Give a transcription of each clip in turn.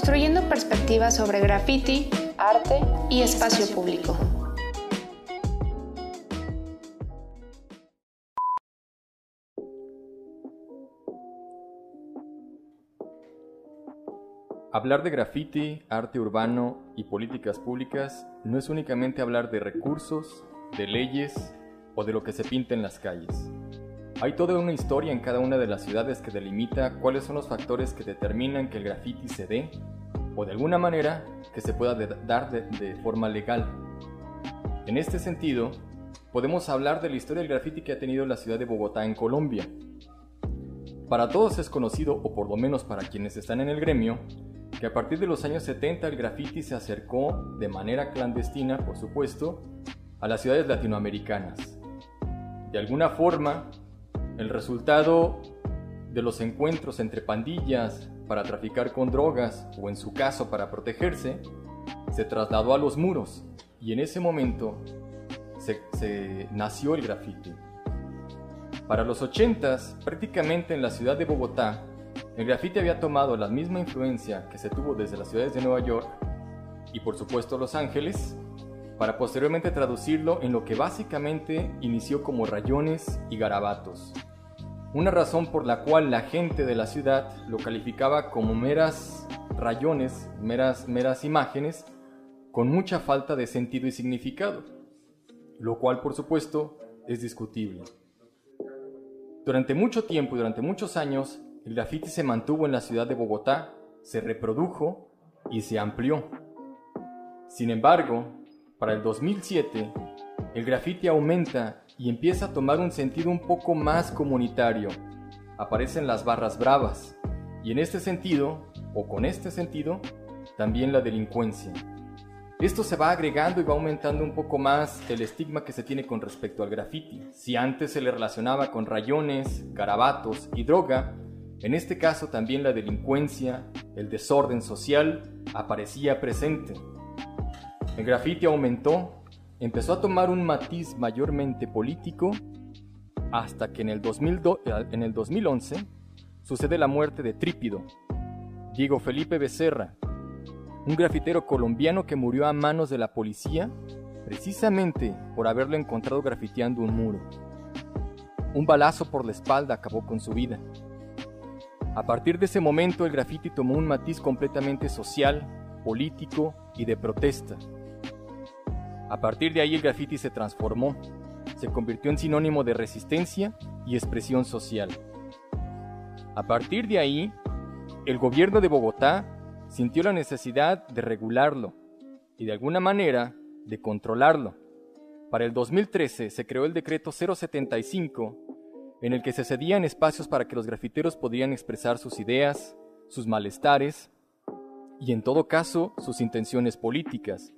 construyendo perspectivas sobre graffiti, arte y espacio público. Hablar de graffiti, arte urbano y políticas públicas no es únicamente hablar de recursos, de leyes o de lo que se pinta en las calles. Hay toda una historia en cada una de las ciudades que delimita cuáles son los factores que determinan que el graffiti se dé o de alguna manera que se pueda dar de, forma legal. En este sentido, podemos hablar de la historia del graffiti que ha tenido la ciudad de Bogotá en Colombia. Para todos es conocido, o por lo menos para quienes están en el gremio, que a partir de los años 70 el graffiti se acercó de manera clandestina, por supuesto, a las ciudades latinoamericanas. De alguna forma, el resultado de los encuentros entre pandillas para traficar con drogas o en su caso para protegerse, se trasladó a los muros y en ese momento se, nació el graffiti. Para los 80 prácticamente en la ciudad de Bogotá, el grafiti había tomado la misma influencia que se tuvo desde las ciudades de Nueva York y por supuesto Los Ángeles, para posteriormente traducirlo en lo que básicamente inició como rayones y garabatos. Una razón por la cual la gente de la ciudad lo calificaba como meras rayones, meras, meras imágenes, con mucha falta de sentido y significado, lo cual por supuesto es discutible. Durante mucho tiempo y durante muchos años, el graffiti se mantuvo en la ciudad de Bogotá, se reprodujo y se amplió. Sin embargo, para el 2007, el graffiti aumenta y empieza a tomar un sentido un poco más comunitario. Aparecen las barras bravas y en este sentido, o con este sentido, también la delincuencia. Esto se va agregando y va aumentando un poco más el estigma que se tiene con respecto al graffiti. Si antes se le relacionaba con rayones, garabatos y droga, en este caso también la delincuencia, el desorden social aparecía presente. El grafiti aumentó, empezó a tomar un matiz mayormente político hasta que en el, 2011 sucede la muerte de Trípido, Diego Felipe Becerra, un grafitero colombiano que murió a manos de la policía precisamente por haberlo encontrado grafiteando un muro. Un balazo por la espalda acabó con su vida. A partir de ese momento el graffiti tomó un matiz completamente social, político y de protesta. A partir de ahí el graffiti se transformó, se convirtió en sinónimo de resistencia y expresión social. A partir de ahí, el gobierno de Bogotá sintió la necesidad de regularlo y de alguna manera de controlarlo. Para el 2013 se creó el decreto 075 en el que se cedían espacios para que los grafiteros podían expresar sus ideas, sus malestares y en todo caso sus intenciones políticas.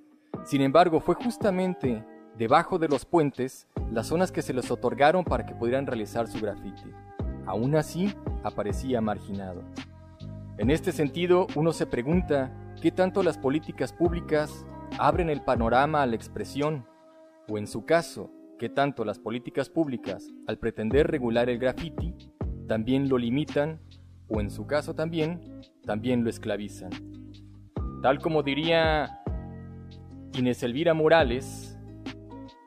Sin embargo, fue justamente debajo de los puentes las zonas que se les otorgaron para que pudieran realizar su grafite. Aún así, aparecía marginado. En este sentido, uno se pregunta qué tanto las políticas públicas abren el panorama a la expresión, o en su caso, que tanto las políticas públicas, al pretender regular el graffiti, también lo limitan o en su caso también, también lo esclavizan. Tal como diría Inés Elvira Morales,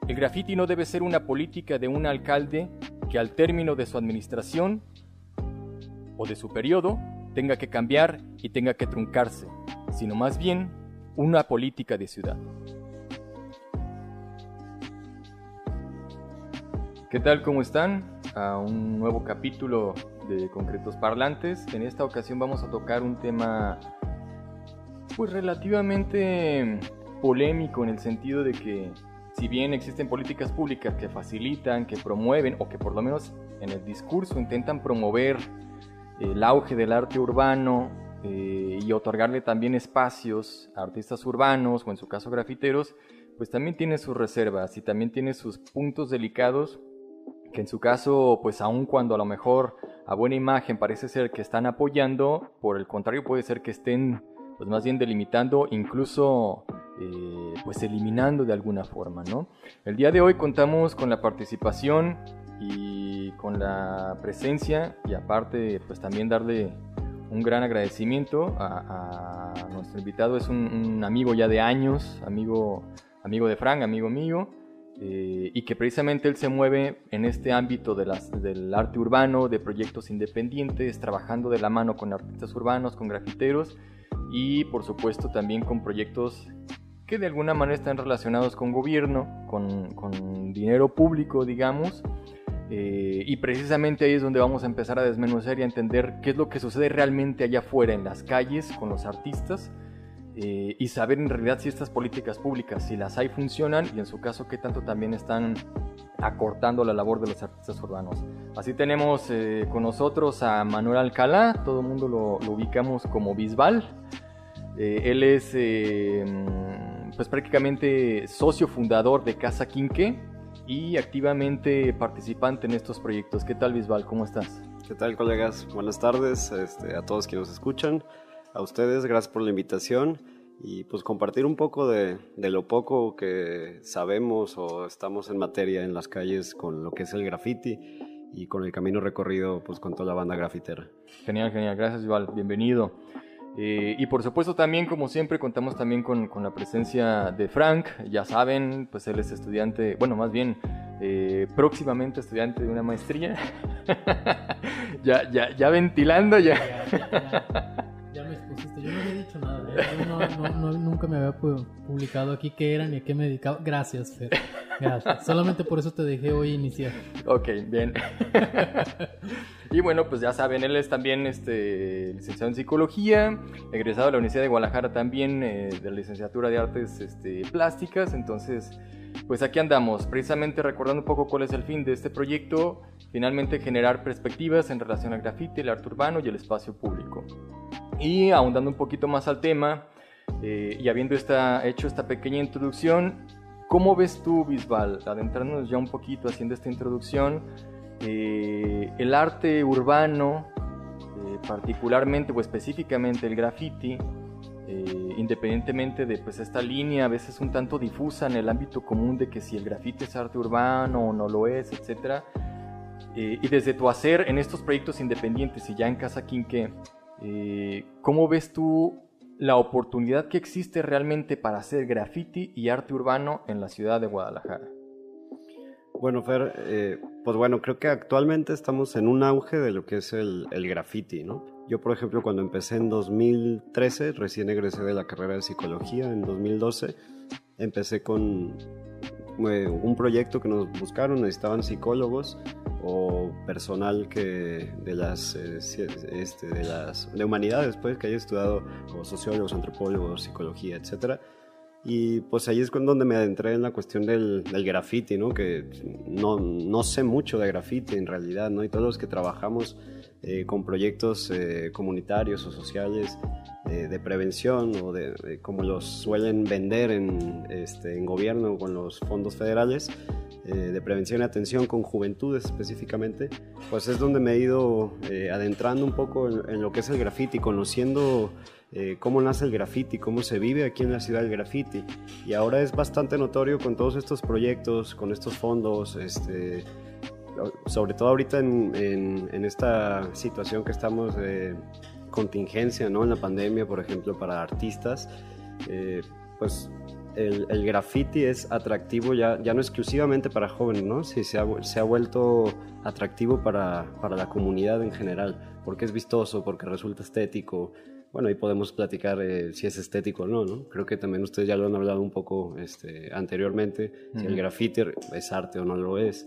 el graffiti no debe ser una política de un alcalde que al término de su administración o de su periodo tenga que cambiar y tenga que truncarse, sino más bien una política de ciudad. ¿Qué tal? ¿Cómo están? A un nuevo capítulo de Concretos Parlantes. En esta ocasión vamos a tocar un tema pues relativamente polémico en el sentido de que si bien existen políticas públicas que facilitan, que promueven o que por lo menos en el discurso intentan promover el auge del arte urbano eh, y otorgarle también espacios a artistas urbanos o en su caso grafiteros, pues también tiene sus reservas y también tiene sus puntos delicados que en su caso, pues aun cuando a lo mejor a buena imagen parece ser que están apoyando, por el contrario puede ser que estén pues más bien delimitando, incluso eh, pues eliminando de alguna forma, ¿no? El día de hoy contamos con la participación y con la presencia y aparte pues también darle un gran agradecimiento a, nuestro invitado. Es un, amigo ya de años, amigo, amigo de Frank, amigo mío, eh, y que precisamente él se mueve en este ámbito del arte urbano, de proyectos independientes, trabajando de la mano con artistas urbanos, con grafiteros y por supuesto también con proyectos que de alguna manera están relacionados con gobierno, con, con dinero público, digamos, eh, y precisamente ahí es donde vamos a empezar a desmenuzar y a entender qué es lo que sucede realmente allá afuera en las calles con los artistas eh, y saber en realidad si estas políticas públicas, si las hay, funcionan y en su caso qué tanto también están acortando la labor de los artistas urbanos. Así tenemos eh, con nosotros a Manuel Alcalá, todo el mundo lo, lo ubicamos como Bisbal. él es pues prácticamente socio fundador de Casa Quinque, y activamente participante en estos proyectos. ¿Qué tal, Bisbal? ¿Cómo estás? ¿Qué tal, colegas? Buenas tardes este, a todos quienes nos escuchan. A ustedes, gracias por la invitación y pues compartir un poco de, de, lo poco que sabemos o estamos en materia en las calles con lo que es el graffiti y con el camino recorrido pues con toda la banda grafitera. Genial, genial. Gracias, Bisbal. Bienvenido. Eh, y por supuesto también, como siempre, contamos también con, con, la presencia de Frank. Ya saben, pues él es estudiante, bueno, más bien eh, próximamente estudiante de una maestría. ya, ya, ya ventilando, ya. Yo no había dicho nada. ¿eh? No, nunca me había publicado aquí qué era ni a qué me dedicaba. Gracias, Fer. Solamente por eso te dejé hoy iniciar. Ok, bien. Y bueno, pues ya saben, él es también este, licenciado en psicología, egresado de la Universidad de Guadalajara también eh, de la licenciatura de artes este, plásticas. Entonces, pues aquí andamos, precisamente recordando un poco cuál es el fin de este proyecto, finalmente generar perspectivas en relación al grafite, el arte urbano y el espacio público. Y ahondando un poquito más al tema, eh, y habiendo esta, hecho esta pequeña introducción, ¿cómo ves tú, Bisbal, adentrándonos ya un poquito haciendo esta introducción? Eh, el arte urbano, eh, particularmente o específicamente el graffiti, eh, independientemente de pues, esta línea a veces un tanto difusa en el ámbito común de que si el graffiti es arte urbano o no lo es, etc. y desde tu hacer en estos proyectos independientes y ya en Casa Quinque, ¿cómo ves tú la oportunidad que existe realmente para hacer graffiti y arte urbano en la ciudad de Guadalajara? Bueno, Fer, eh, pues bueno, creo que actualmente estamos en un auge de lo que es el, el graffiti, ¿no? Yo, por ejemplo, cuando empecé en 2013, recién egresé de la carrera de psicología en 2012, empecé con eh, un proyecto que nos buscaron, necesitaban psicólogos o personal que eh, este, de las de humanidades, pues, que haya estudiado como sociólogos, antropólogos, psicología, etcétera y pues ahí es donde me adentré en la cuestión del, del graffiti, ¿no? Que no, no, sé mucho de graffiti en realidad, ¿no? Y todos los que trabajamos eh, con proyectos eh, comunitarios o sociales eh, de prevención o de, como los suelen vender en, este, en gobierno con los fondos federales, de prevención y atención con juventudes específicamente, pues es donde me he ido adentrando un poco en, en, lo que es el graffiti, conociendo eh, cómo nace el graffiti, cómo se vive aquí en la ciudad el graffiti. Y ahora es bastante notorio con todos estos proyectos, con estos fondos, este, sobre todo ahorita en, esta situación que estamos de contingencia, ¿no? En la pandemia, por ejemplo, para artistas, eh, pues el, el, graffiti es atractivo ya, ya no exclusivamente para jóvenes, ¿no? Sí, se ha, se ha vuelto atractivo para, para la comunidad en general, porque es vistoso, porque resulta estético, bueno, ahí podemos platicar eh, si es estético o no, ¿no? Creo que también ustedes ya lo han hablado un poco este, anteriormente, si el grafiti es arte o no lo es.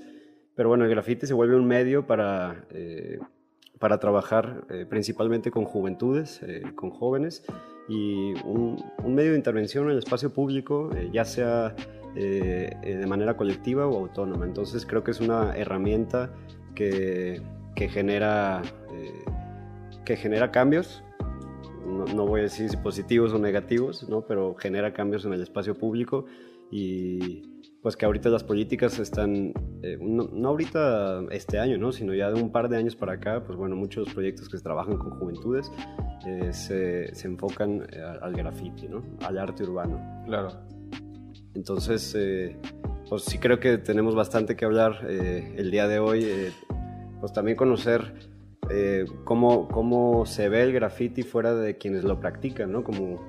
Pero bueno, el grafiti se vuelve un medio para, eh, para trabajar eh, principalmente con juventudes, con jóvenes, y un, un, medio de intervención en el espacio público, ya sea de manera colectiva o autónoma. Entonces creo que es una herramienta que, que genera, que genera cambios no, voy a decir si positivos o negativos, ¿no? pero genera cambios en el espacio público y pues que ahorita las políticas están, eh, no, ahorita este año, ¿no? sino ya de un par de años para acá, pues bueno, muchos proyectos que se trabajan con juventudes eh, se, se, enfocan eh, al graffiti, ¿no? al arte urbano. Claro. Entonces, pues sí creo que tenemos bastante que hablar el día de hoy, pues también conocer cómo, cómo, se ve el graffiti fuera de quienes lo practican, ¿no? Como,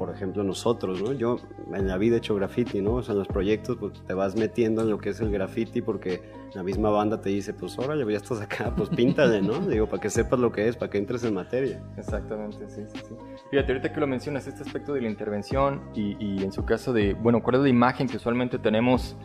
por ejemplo, nosotros, ¿no? Yo en la vida he hecho graffiti, ¿no? O sea, en los proyectos pues, te vas metiendo en lo que es el graffiti porque la misma banda te dice, pues órale, ya estás acá, pues píntale, ¿no? Digo, para que sepas lo que es, para que entres en materia. Exactamente, sí, sí, sí. Fíjate, ahorita que lo mencionas, este aspecto de la intervención y, y en su caso de, bueno, ¿cuál es la imagen que usualmente tenemos?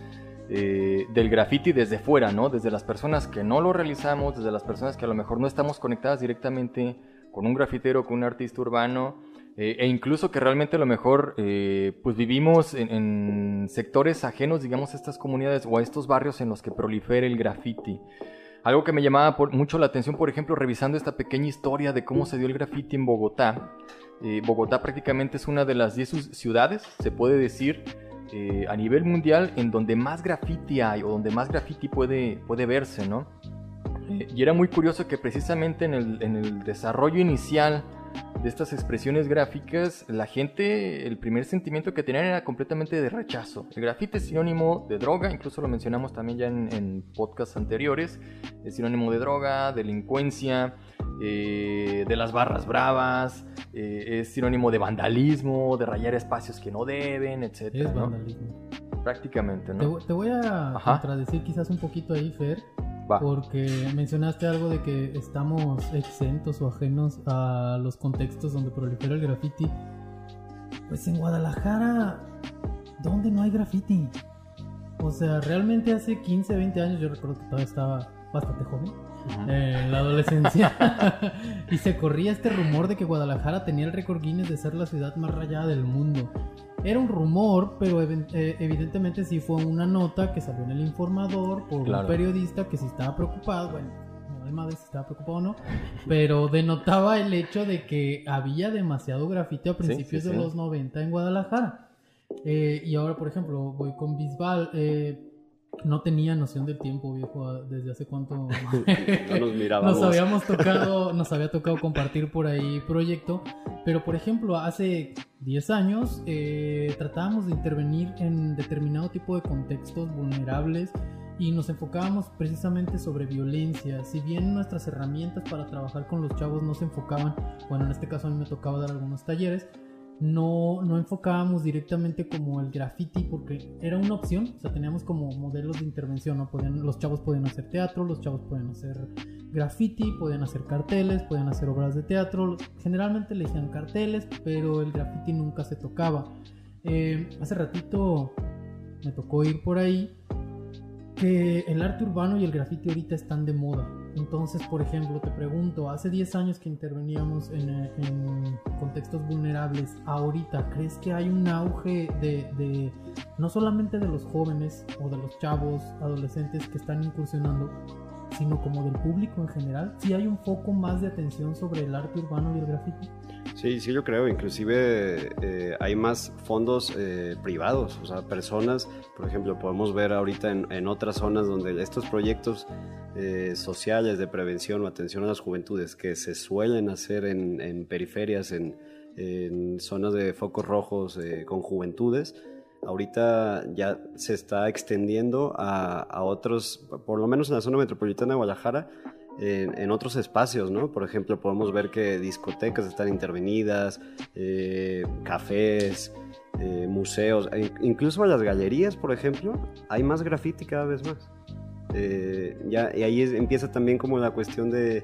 Eh, del graffiti desde fuera, ¿no? Desde las personas que no lo realizamos, desde las personas que a lo mejor no estamos conectadas directamente con un grafitero, con un artista urbano, eh, e incluso que realmente a lo mejor eh, pues vivimos en, sectores ajenos, digamos, a estas comunidades o a estos barrios en los que prolifera el graffiti. Algo que me llamaba mucho la atención, por ejemplo, revisando esta pequeña historia de cómo se dio el graffiti en Bogotá. Bogotá prácticamente es una de las 10 ciudades, se puede decir, eh, a nivel mundial en donde más graffiti hay o donde más graffiti puede, puede verse, ¿no? Eh, y era muy curioso que precisamente en el, en el desarrollo inicial de estas expresiones gráficas, la gente, el primer sentimiento que tenían era completamente de rechazo. El grafite es sinónimo de droga, incluso lo mencionamos también ya en, en podcasts anteriores, es sinónimo de droga, delincuencia, eh, de las barras bravas, eh, es sinónimo de vandalismo, de rayar espacios que no deben, etc. Es vandalismo. Prácticamente, ¿no? Te, voy a contradecir quizás un poquito ahí, Fer. Porque mencionaste algo de que estamos exentos o ajenos a los contextos donde prolifera el graffiti. Pues en Guadalajara, ¿dónde no hay graffiti? O sea, realmente hace 15, 20 años, yo recuerdo que todavía estaba bastante joven, en la adolescencia, y se corría este rumor de que Guadalajara tenía el récord Guinness de ser la ciudad más rayada del mundo. Era un rumor, pero eh, evidentemente sí fue una nota que salió en el informador por un periodista que sí estaba preocupado, bueno, no de si estaba preocupado o no, pero denotaba el hecho de que había demasiado grafite a principios de los 90 en Guadalajara. Eh, y ahora, por ejemplo, voy con Bisbal. Eh, no tenía noción del tiempo, viejo, desde hace cuánto nos Nos habíamos tocado, nos había tocado compartir por ahí proyecto, pero por ejemplo, hace 10 años eh, tratábamos de intervenir en determinado tipo de contextos vulnerables y nos enfocábamos precisamente sobre violencia. Si bien nuestras herramientas para trabajar con los chavos no se enfocaban, bueno, en este caso a mí me tocaba dar algunos talleres, no, no enfocábamos directamente como el graffiti porque era una opción, o sea, teníamos como modelos de intervención, ¿no? Podían, los chavos podían hacer teatro, los chavos podían hacer graffiti, podían hacer carteles, podían hacer obras de teatro, generalmente le decían carteles, pero el graffiti nunca se tocaba. Eh, hace ratito me tocó ir por ahí que el arte urbano y el graffiti ahorita están de moda. Entonces, por ejemplo, te pregunto, hace 10 años que interveníamos en, contextos vulnerables, ahorita, ¿crees que hay un auge de, no solamente de los jóvenes o de los chavos, adolescentes que están incursionando, sino como del público en general? ¿Sí hay un foco más de atención sobre el arte urbano y el graffiti? Sí, sí, yo creo. Inclusive eh, hay más fondos eh, privados, o sea, personas, por ejemplo, podemos ver ahorita en, otras zonas donde estos proyectos eh, sociales de prevención o atención a las juventudes que se suelen hacer en, periferias, en, zonas de focos rojos con juventudes, ahorita ya se está extendiendo a, a otros, por lo menos en la zona metropolitana de Guadalajara, en, otros espacios, ¿no? Por ejemplo, podemos ver que discotecas están intervenidas, eh, cafés, eh, museos, e incluso a las galerías, por ejemplo, hay más graffiti cada vez más. Eh, ya, y ahí empieza también como la cuestión de,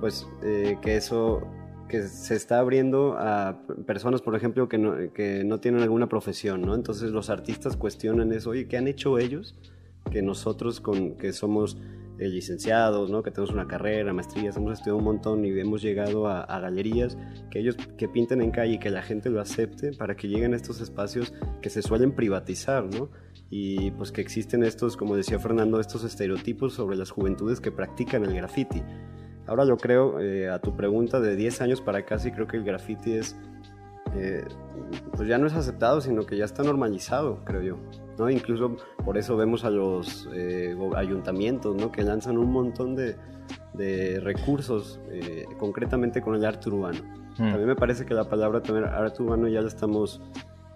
pues, que eso que se está abriendo a personas, por ejemplo, que no, que no tienen alguna profesión, ¿no? Entonces los artistas cuestionan eso, oye, ¿qué han hecho ellos? Que nosotros, con, que somos eh, licenciados, ¿no? que tenemos una carrera, maestrías, hemos estudiado un montón y hemos llegado a, galerías que ellos que pinten en calle y que la gente lo acepte para que lleguen a estos espacios que se suelen privatizar, ¿no? Y pues que existen estos, como decía Fernando, estos estereotipos sobre las juventudes que practican el graffiti. Ahora yo creo, eh, a tu pregunta de 10 años para acá, sí creo que el graffiti es, eh, pues ya no es aceptado, sino que ya está normalizado, creo yo. Incluso por eso vemos a los eh, ayuntamientos, ¿no? Que lanzan un montón de, recursos, eh, concretamente con el arte urbano. Mm. A mí me parece que la palabra también arte urbano ya la estamos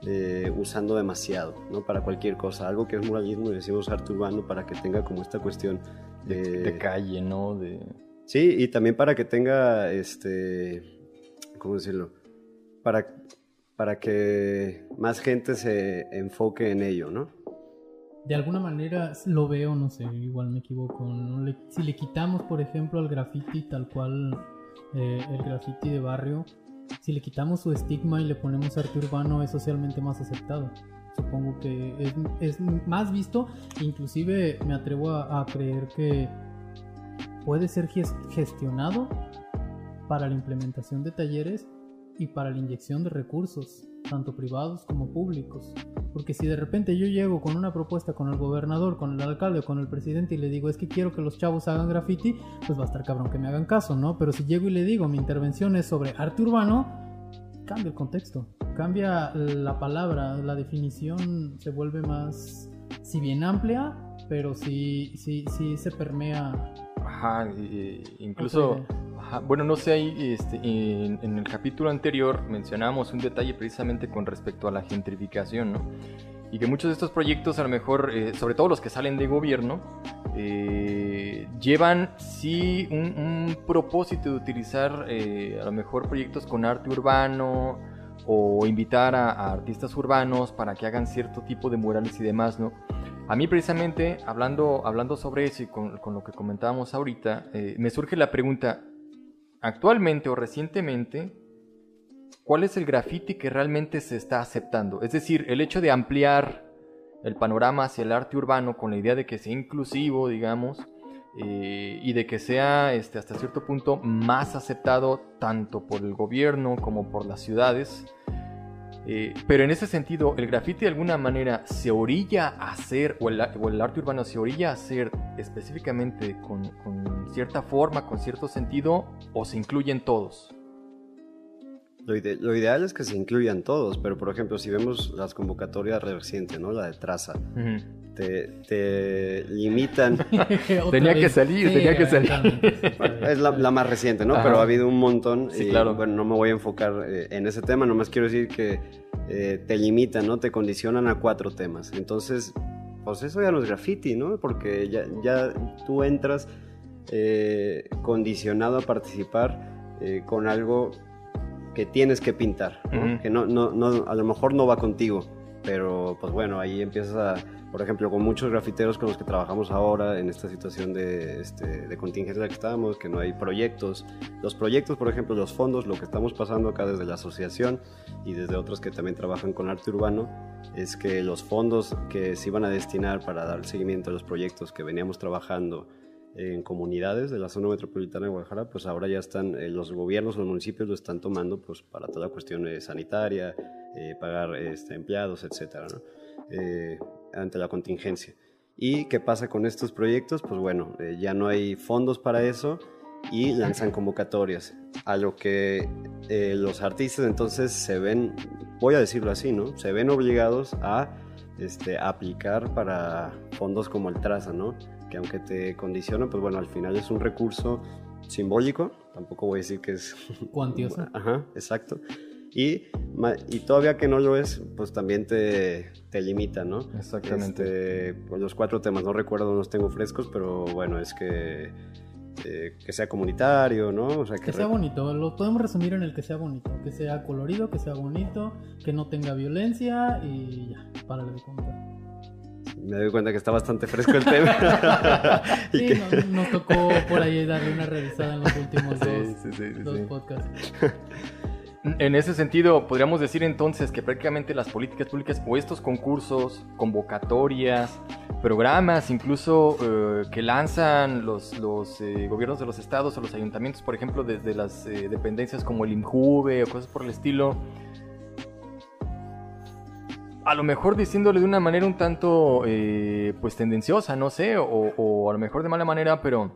eh, usando demasiado, ¿no? Para cualquier cosa. Algo que es muralismo decimos arte urbano para que tenga como esta cuestión de, calle, ¿no? De... Sí, y también para que tenga, este, ¿cómo decirlo? Para, para que más gente se enfoque en ello, ¿no? De alguna manera lo veo, no sé, igual me equivoco. si le quitamos, por ejemplo, al graffiti tal cual eh, el graffiti de barrio, si le quitamos su estigma y le ponemos arte urbano, es socialmente más aceptado. Supongo que es, más visto, inclusive me atrevo a creer que puede ser gestionado para la implementación de talleres y para la inyección de recursos, tanto privados como públicos. Porque si de repente yo llego con una propuesta con el gobernador, con el alcalde, con el presidente y le digo es que quiero que los chavos hagan graffiti, pues va a estar cabrón que me hagan caso, ¿no? Pero si llego y le digo mi intervención es sobre arte urbano, cambia el contexto, cambia la palabra, la definición se vuelve más, si bien amplia, pero sí, sí, sí se permea Ajá, incluso, bueno, no sé, ahí este, en, el capítulo anterior mencionábamos un detalle precisamente con respecto a la gentrificación, ¿no? Y que muchos de estos proyectos, a lo mejor, eh, sobre todo los que salen de gobierno, eh, llevan sí un, propósito de utilizar eh, a lo mejor proyectos con arte urbano o invitar a, a artistas urbanos para que hagan cierto tipo de murales y demás, ¿no? A mí precisamente, hablando, hablando sobre eso y con, lo que comentábamos ahorita, eh, me surge la pregunta, actualmente o recientemente, ¿cuál es el graffiti que realmente se está aceptando? Es decir, el hecho de ampliar el panorama hacia el arte urbano con la idea de que sea inclusivo, digamos, eh, y de que sea este, hasta cierto punto más aceptado tanto por el gobierno como por las ciudades. Eh, pero en ese sentido, ¿el graffiti de alguna manera se orilla a hacer, o el, arte urbano se orilla a hacer específicamente con, cierta forma, con cierto sentido, o se incluyen todos? Lo, ideal es que se incluyan todos, pero por ejemplo, si vemos las convocatorias recientes, ¿no? La de Traza, te, limitan. tenía que salir, tenía que salir. es la, más reciente, ¿no? Pero ha habido un montón. y, claro. Bueno, no me voy a enfocar eh, en ese tema, nomás quiero decir que eh, te limitan, ¿no? Te condicionan a cuatro temas. Entonces, pues eso ya no es graffiti, ¿no? Porque ya, ya tú entras eh, condicionado a participar con algo que tienes que pintar, que no, no, no, a lo mejor no va contigo, pero pues bueno, ahí empiezas a por ejemplo, con muchos grafiteros con los que trabajamos ahora en esta situación de, este, de contingencia en la que estamos, que no hay proyectos. Los proyectos, por ejemplo, los fondos, lo que estamos pasando acá desde la asociación y desde otros que también trabajan con arte urbano, es que los fondos que se iban a destinar para dar seguimiento a los proyectos que veníamos trabajando en comunidades de la zona metropolitana de Guadalajara, pues ahora ya están, eh, los gobiernos, los municipios lo están tomando pues para toda cuestión sanitaria, eh, pagar este, empleados, etcétera, ¿no? Eh, ante la contingencia. ¿Y qué pasa con estos proyectos? Pues bueno, eh, ya no hay fondos para eso y lanzan convocatorias, a lo que eh, los artistas entonces se ven, voy a decirlo así, ¿no? Se ven obligados a este, aplicar para fondos como el Traza, ¿no? Que aunque te condiciona, pues bueno, al final es un recurso simbólico, tampoco voy a decir que es... Cuantioso. Ajá, exacto. Y, y todavía que no lo es, pues también te, te limita, ¿no? Exactamente. Este, pues los cuatro temas, no recuerdo, no los tengo frescos, pero bueno, es que, eh, que sea comunitario, ¿no? O sea, que, sea bonito, lo podemos resumir en el que sea bonito, que sea colorido, que sea bonito, que no tenga violencia y ya, para de contar. Me doy cuenta que está bastante fresco el tema. sí, nos, tocó por ahí darle una revisada en los últimos dos, dos podcasts. En ese sentido, podríamos decir entonces que prácticamente las políticas públicas o estos concursos, convocatorias, programas, incluso eh, que lanzan los, los eh, gobiernos de los estados o los ayuntamientos, por ejemplo, desde las eh, dependencias como el INJUVE o cosas por el estilo, a lo mejor diciéndole de una manera un tanto pues tendenciosa, no sé, o, a lo mejor de mala manera, pero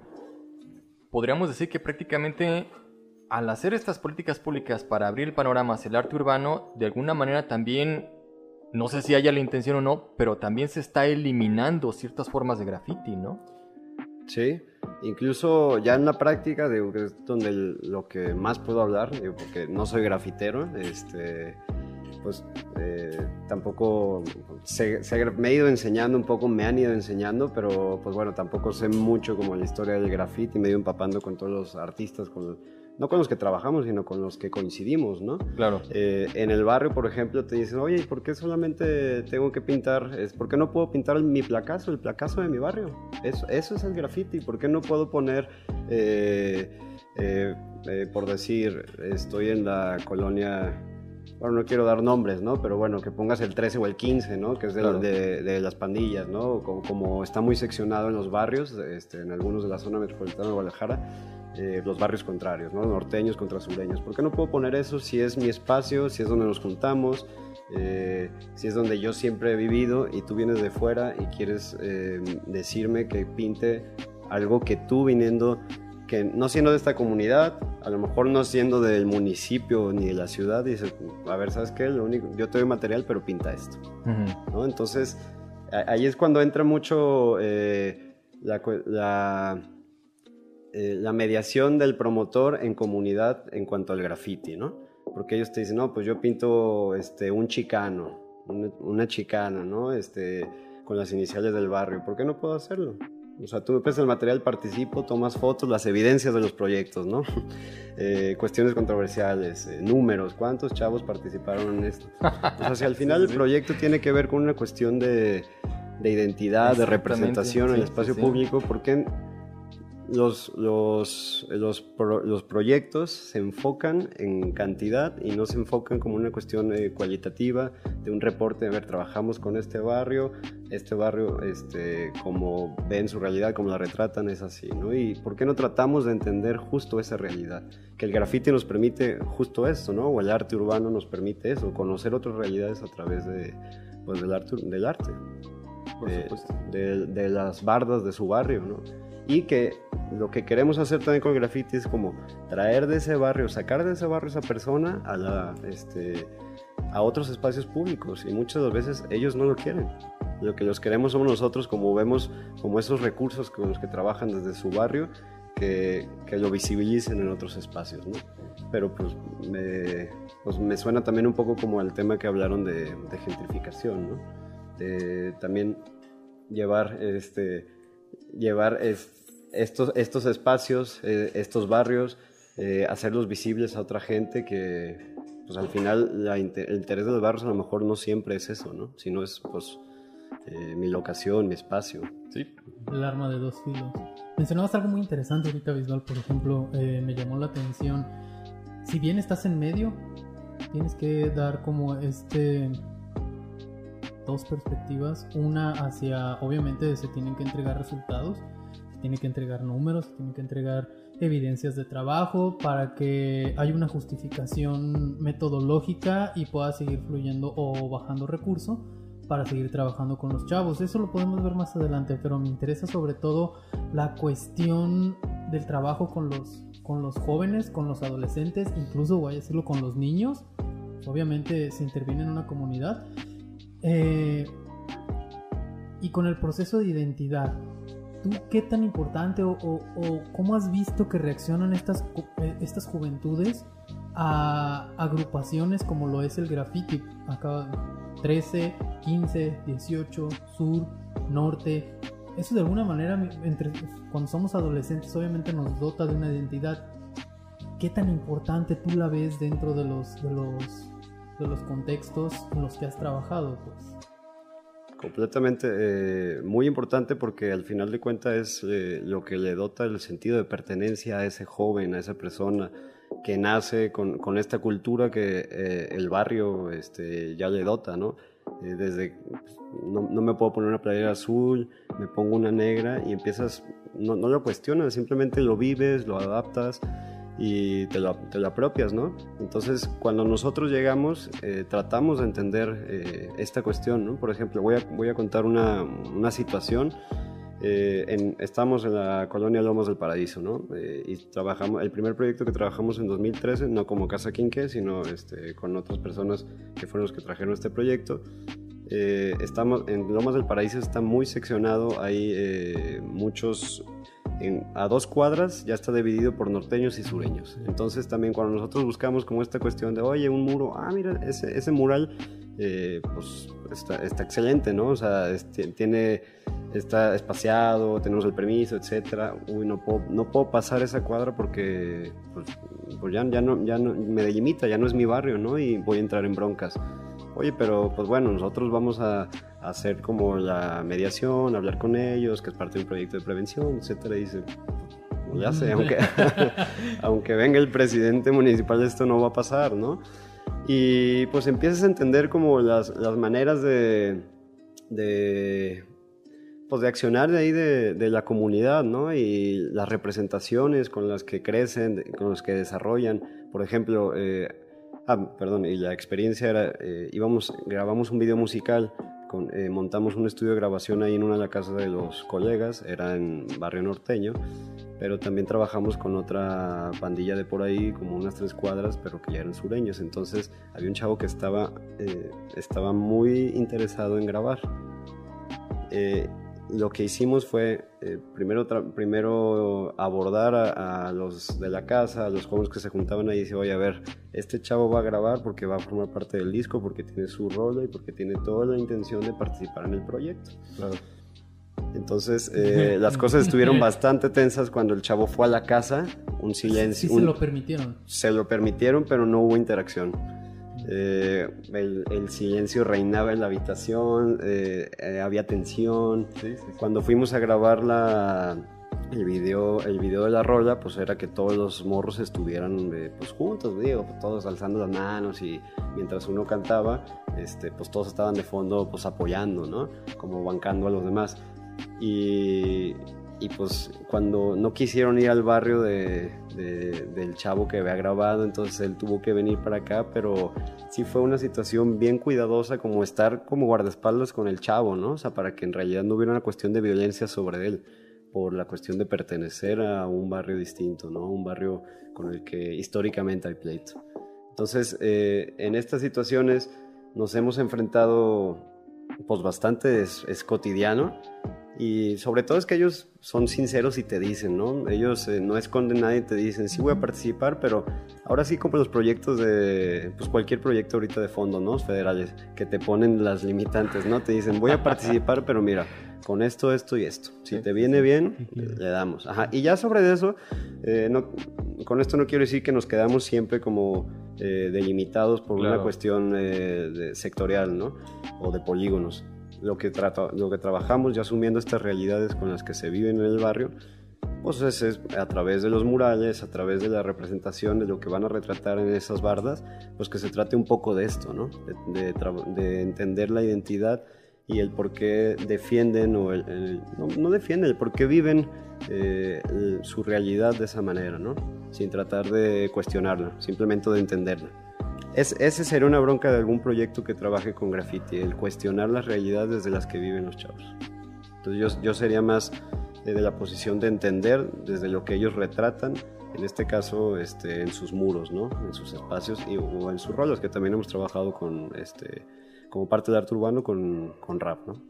podríamos decir que prácticamente al hacer estas políticas públicas para abrir el panorama el arte urbano, de alguna manera también, no sé si haya la intención o no, pero también se está eliminando ciertas formas de graffiti, ¿no? Sí, incluso ya en la práctica, digo, donde lo que más puedo hablar, porque no soy grafitero, este, pues eh, tampoco se, me he ido enseñando un poco, me han ido enseñando, pero pues bueno, tampoco sé mucho como la historia del graffiti, me he ido empapando con todos los artistas, con, no con los que trabajamos, sino con los que coincidimos, ¿no? Claro. Eh, en el barrio, por ejemplo, te dicen, oye, ¿por qué solamente tengo que pintar? Es, ¿Por qué no puedo pintar mi placazo, el placazo de mi barrio? Eso, eso es el graffiti, ¿por qué no puedo poner... Eh, por decir, estoy en la colonia bueno, no quiero dar nombres, ¿no? Pero bueno, que pongas el 13 o el 15, ¿no? Que es de, de, las pandillas, ¿no? Como, como, está muy seccionado en los barrios, este, en algunos de la zona metropolitana de Guadalajara, eh, los barrios contrarios, ¿no? Norteños contra sureños. ¿Por qué no puedo poner eso si es mi espacio, si es donde nos juntamos, eh, si es donde yo siempre he vivido y tú vienes de fuera y quieres eh, decirme que pinte algo que tú viniendo que no siendo de esta comunidad, a lo mejor no siendo del municipio ni de la ciudad, dice, a ver, ¿sabes qué? Lo único, yo te doy material, pero pinta esto. ¿no? Entonces, ahí es cuando entra mucho eh, la, eh, la, mediación del promotor en comunidad en cuanto al graffiti, ¿no? Porque ellos te dicen, no, pues yo pinto este, un chicano, una, una chicana, ¿no? Este, con las iniciales del barrio, ¿por qué no puedo hacerlo? O sea, tú ves el material, participo, tomas fotos, las evidencias de los proyectos, ¿no? Eh, cuestiones controversiales, eh, números, ¿cuántos chavos participaron en esto? O sea, si al final el proyecto tiene que ver con una cuestión de, de identidad, de representación en el espacio público, ¿por qué los, los, los, los, proyectos se enfocan en cantidad y no se enfocan como una cuestión eh, cualitativa de un reporte, a ver, trabajamos con este barrio, este barrio, este, como ven su realidad, como la retratan, es así, ¿no? Y ¿por qué no tratamos de entender justo esa realidad? Que el grafiti nos permite justo eso, ¿no? O el arte urbano nos permite eso, conocer otras realidades a través de, pues, del arte. Del arte. de, de las bardas de su barrio, ¿no? Y que lo que queremos hacer también con el graffiti es como traer de ese barrio, sacar de ese barrio esa persona a, la, este, a otros espacios públicos y muchas veces ellos no lo quieren. Lo que los queremos somos nosotros, como vemos, como esos recursos con los que trabajan desde su barrio, que, que lo visibilicen en otros espacios, ¿no? Pero pues me, pues me suena también un poco como el tema que hablaron de, de gentrificación, ¿no? De también llevar, este, llevar este, estos, estos espacios, eh, estos barrios, eh, hacerlos visibles a otra gente que, pues al final, el interés de los barrios a lo mejor no siempre es eso, ¿no? Sino es, pues, eh, mi locación, mi espacio. Sí. El arma de dos filos. Mencionabas algo muy interesante ahorita, Visual, por ejemplo, me llamó la atención. Si bien estás en medio, tienes que dar como este dos perspectivas. Una hacia, obviamente, se tienen que entregar resultados tiene que entregar números, tiene que entregar evidencias de trabajo para que haya una justificación metodológica y pueda seguir fluyendo o bajando recursos para seguir trabajando con los chavos. Eso lo podemos ver más adelante, pero me interesa sobre todo la cuestión del trabajo con los, con los jóvenes, con los adolescentes, incluso voy a decirlo con los niños. Obviamente se interviene en una comunidad. Eh, y con el proceso de identidad. ¿Tú qué tan importante o, cómo has visto que reaccionan estas, eh, estas juventudes a agrupaciones como lo es el graffiti? Acá 13, 15, 18, sur, norte. Eso de alguna manera, cuando somos adolescentes, obviamente nos dota de una identidad. ¿Qué tan importante tú la ves dentro de los, de los, de los contextos en los que has trabajado? Pues? Completamente, eh, muy importante porque al final de cuentas es eh, lo que le dota el sentido de pertenencia a ese joven, a esa persona que nace con, con esta cultura que eh, el barrio este, ya le dota, ¿no? desde, pues, no, no, me puedo poner una playera azul, me pongo una negra y empiezas, no, no lo cuestionas, simplemente lo vives, lo adaptas y te lo, te apropias, ¿no? Entonces, cuando nosotros llegamos, eh, tratamos de entender eh, esta cuestión, ¿no? Por ejemplo, voy a, voy a contar una, una situación. Eh, en, estamos en la colonia Lomos del Paraíso, ¿no? y trabajamos, el primer proyecto que trabajamos en 2013, no como Casa Quinque, sino este, con otras personas que fueron los que trajeron este proyecto. estamos en Lomas del Paraíso está muy seccionado, hay muchos a dos cuadras ya está dividido por norteños y sureños. Entonces también cuando nosotros buscamos como esta cuestión de, oye, un muro, ah, mira, ese, ese mural, eh, pues está, está, excelente, ¿no? O sea, tiene, está espaciado, tenemos el permiso, etcétera. Uy, no puedo, no puedo pasar esa cuadra porque pues, pues ya, ya, no, ya no, me delimita, ya no es mi barrio, ¿no? Y voy a entrar en broncas. Oye, pero pues bueno, nosotros vamos a, hacer como la mediación, hablar con ellos, que es parte de un proyecto de prevención, etcétera. Y dice, pues ya sé, aunque, aunque venga el presidente municipal, esto no va a pasar, ¿no? Y pues empiezas a entender como las, las maneras de, de, pues de accionar de ahí de, de, la comunidad, ¿no? Y las representaciones con las que crecen, con las que desarrollan. Por ejemplo, eh, ah, perdón, y la experiencia era, eh, íbamos, grabamos un video musical, eh, montamos un estudio de grabación ahí en una de las casas de los colegas, era en Barrio Norteño, pero también trabajamos con otra pandilla de por ahí, como unas tres cuadras, pero que ya eran sureños. Entonces había un chavo que estaba, eh, estaba muy interesado en grabar. Lo que hicimos fue eh, primero, primero abordar a, los de la casa, a los jóvenes que se juntaban ahí y dice, oye, a ver, este chavo va a grabar porque va a formar parte del disco, porque tiene su rol y porque tiene toda la intención de participar en el proyecto. Claro. Entonces, eh, las cosas estuvieron bastante tensas cuando el chavo fue a la casa, un silencio. Sí, se lo permitieron. Se lo permitieron, pero no hubo interacción. Eh, el, silencio reinaba en la habitación, eh, había tensión. Cuando fuimos a grabar la, el, video, el video de la rola, pues era que todos los morros estuvieran pues juntos, digo, todos alzando las manos y mientras uno cantaba, este, pues todos estaban de fondo pues apoyando, ¿no? Como bancando a los demás. Y, y pues cuando no quisieron ir al barrio de, del chavo que había grabado, entonces él tuvo que venir para acá, pero sí fue una situación bien cuidadosa como estar como guardaespaldas con el chavo, ¿no? O sea, para que en realidad no hubiera una cuestión de violencia sobre él, por la cuestión de pertenecer a un barrio distinto, ¿no? Un barrio con el que históricamente hay pleito. Entonces, eh, en estas situaciones nos hemos enfrentado, pues bastante, es, es cotidiano, y sobre todo es que ellos son sinceros y te dicen, ¿no? Ellos eh, no esconden nada y te dicen, sí voy a participar, pero ahora sí como los proyectos de, pues cualquier proyecto ahorita de fondo, ¿no? Federales, que te ponen las limitantes, ¿no? Te dicen, voy a participar, pero mira, con esto, esto y esto. Si te viene bien, le damos. Ajá. Y ya sobre eso, eh, no, con esto no quiero decir que nos quedamos siempre como eh, delimitados por una cuestión sectorial, ¿no? O de polígonos lo que, trata, lo que trabajamos y asumiendo estas realidades con las que se viven en el barrio, pues es, a través de los murales, a través de la representación de lo que van a retratar en esas bardas, pues que se trate un poco de esto, ¿no? De, de, entender la identidad y el por qué defienden, o no, defienden, el por qué viven eh, su realidad de esa manera, ¿no? Sin tratar de cuestionarla, simplemente de entenderla. Es, ese sería una bronca de algún proyecto que trabaje con graffiti, el cuestionar las realidades desde las que viven los chavos. Entonces yo, yo sería más de la posición de entender desde lo que ellos retratan, en este caso este, en sus muros, ¿no? en sus espacios y, o en sus roles, que también hemos trabajado con, este, como parte del arte urbano con, con rap. ¿no?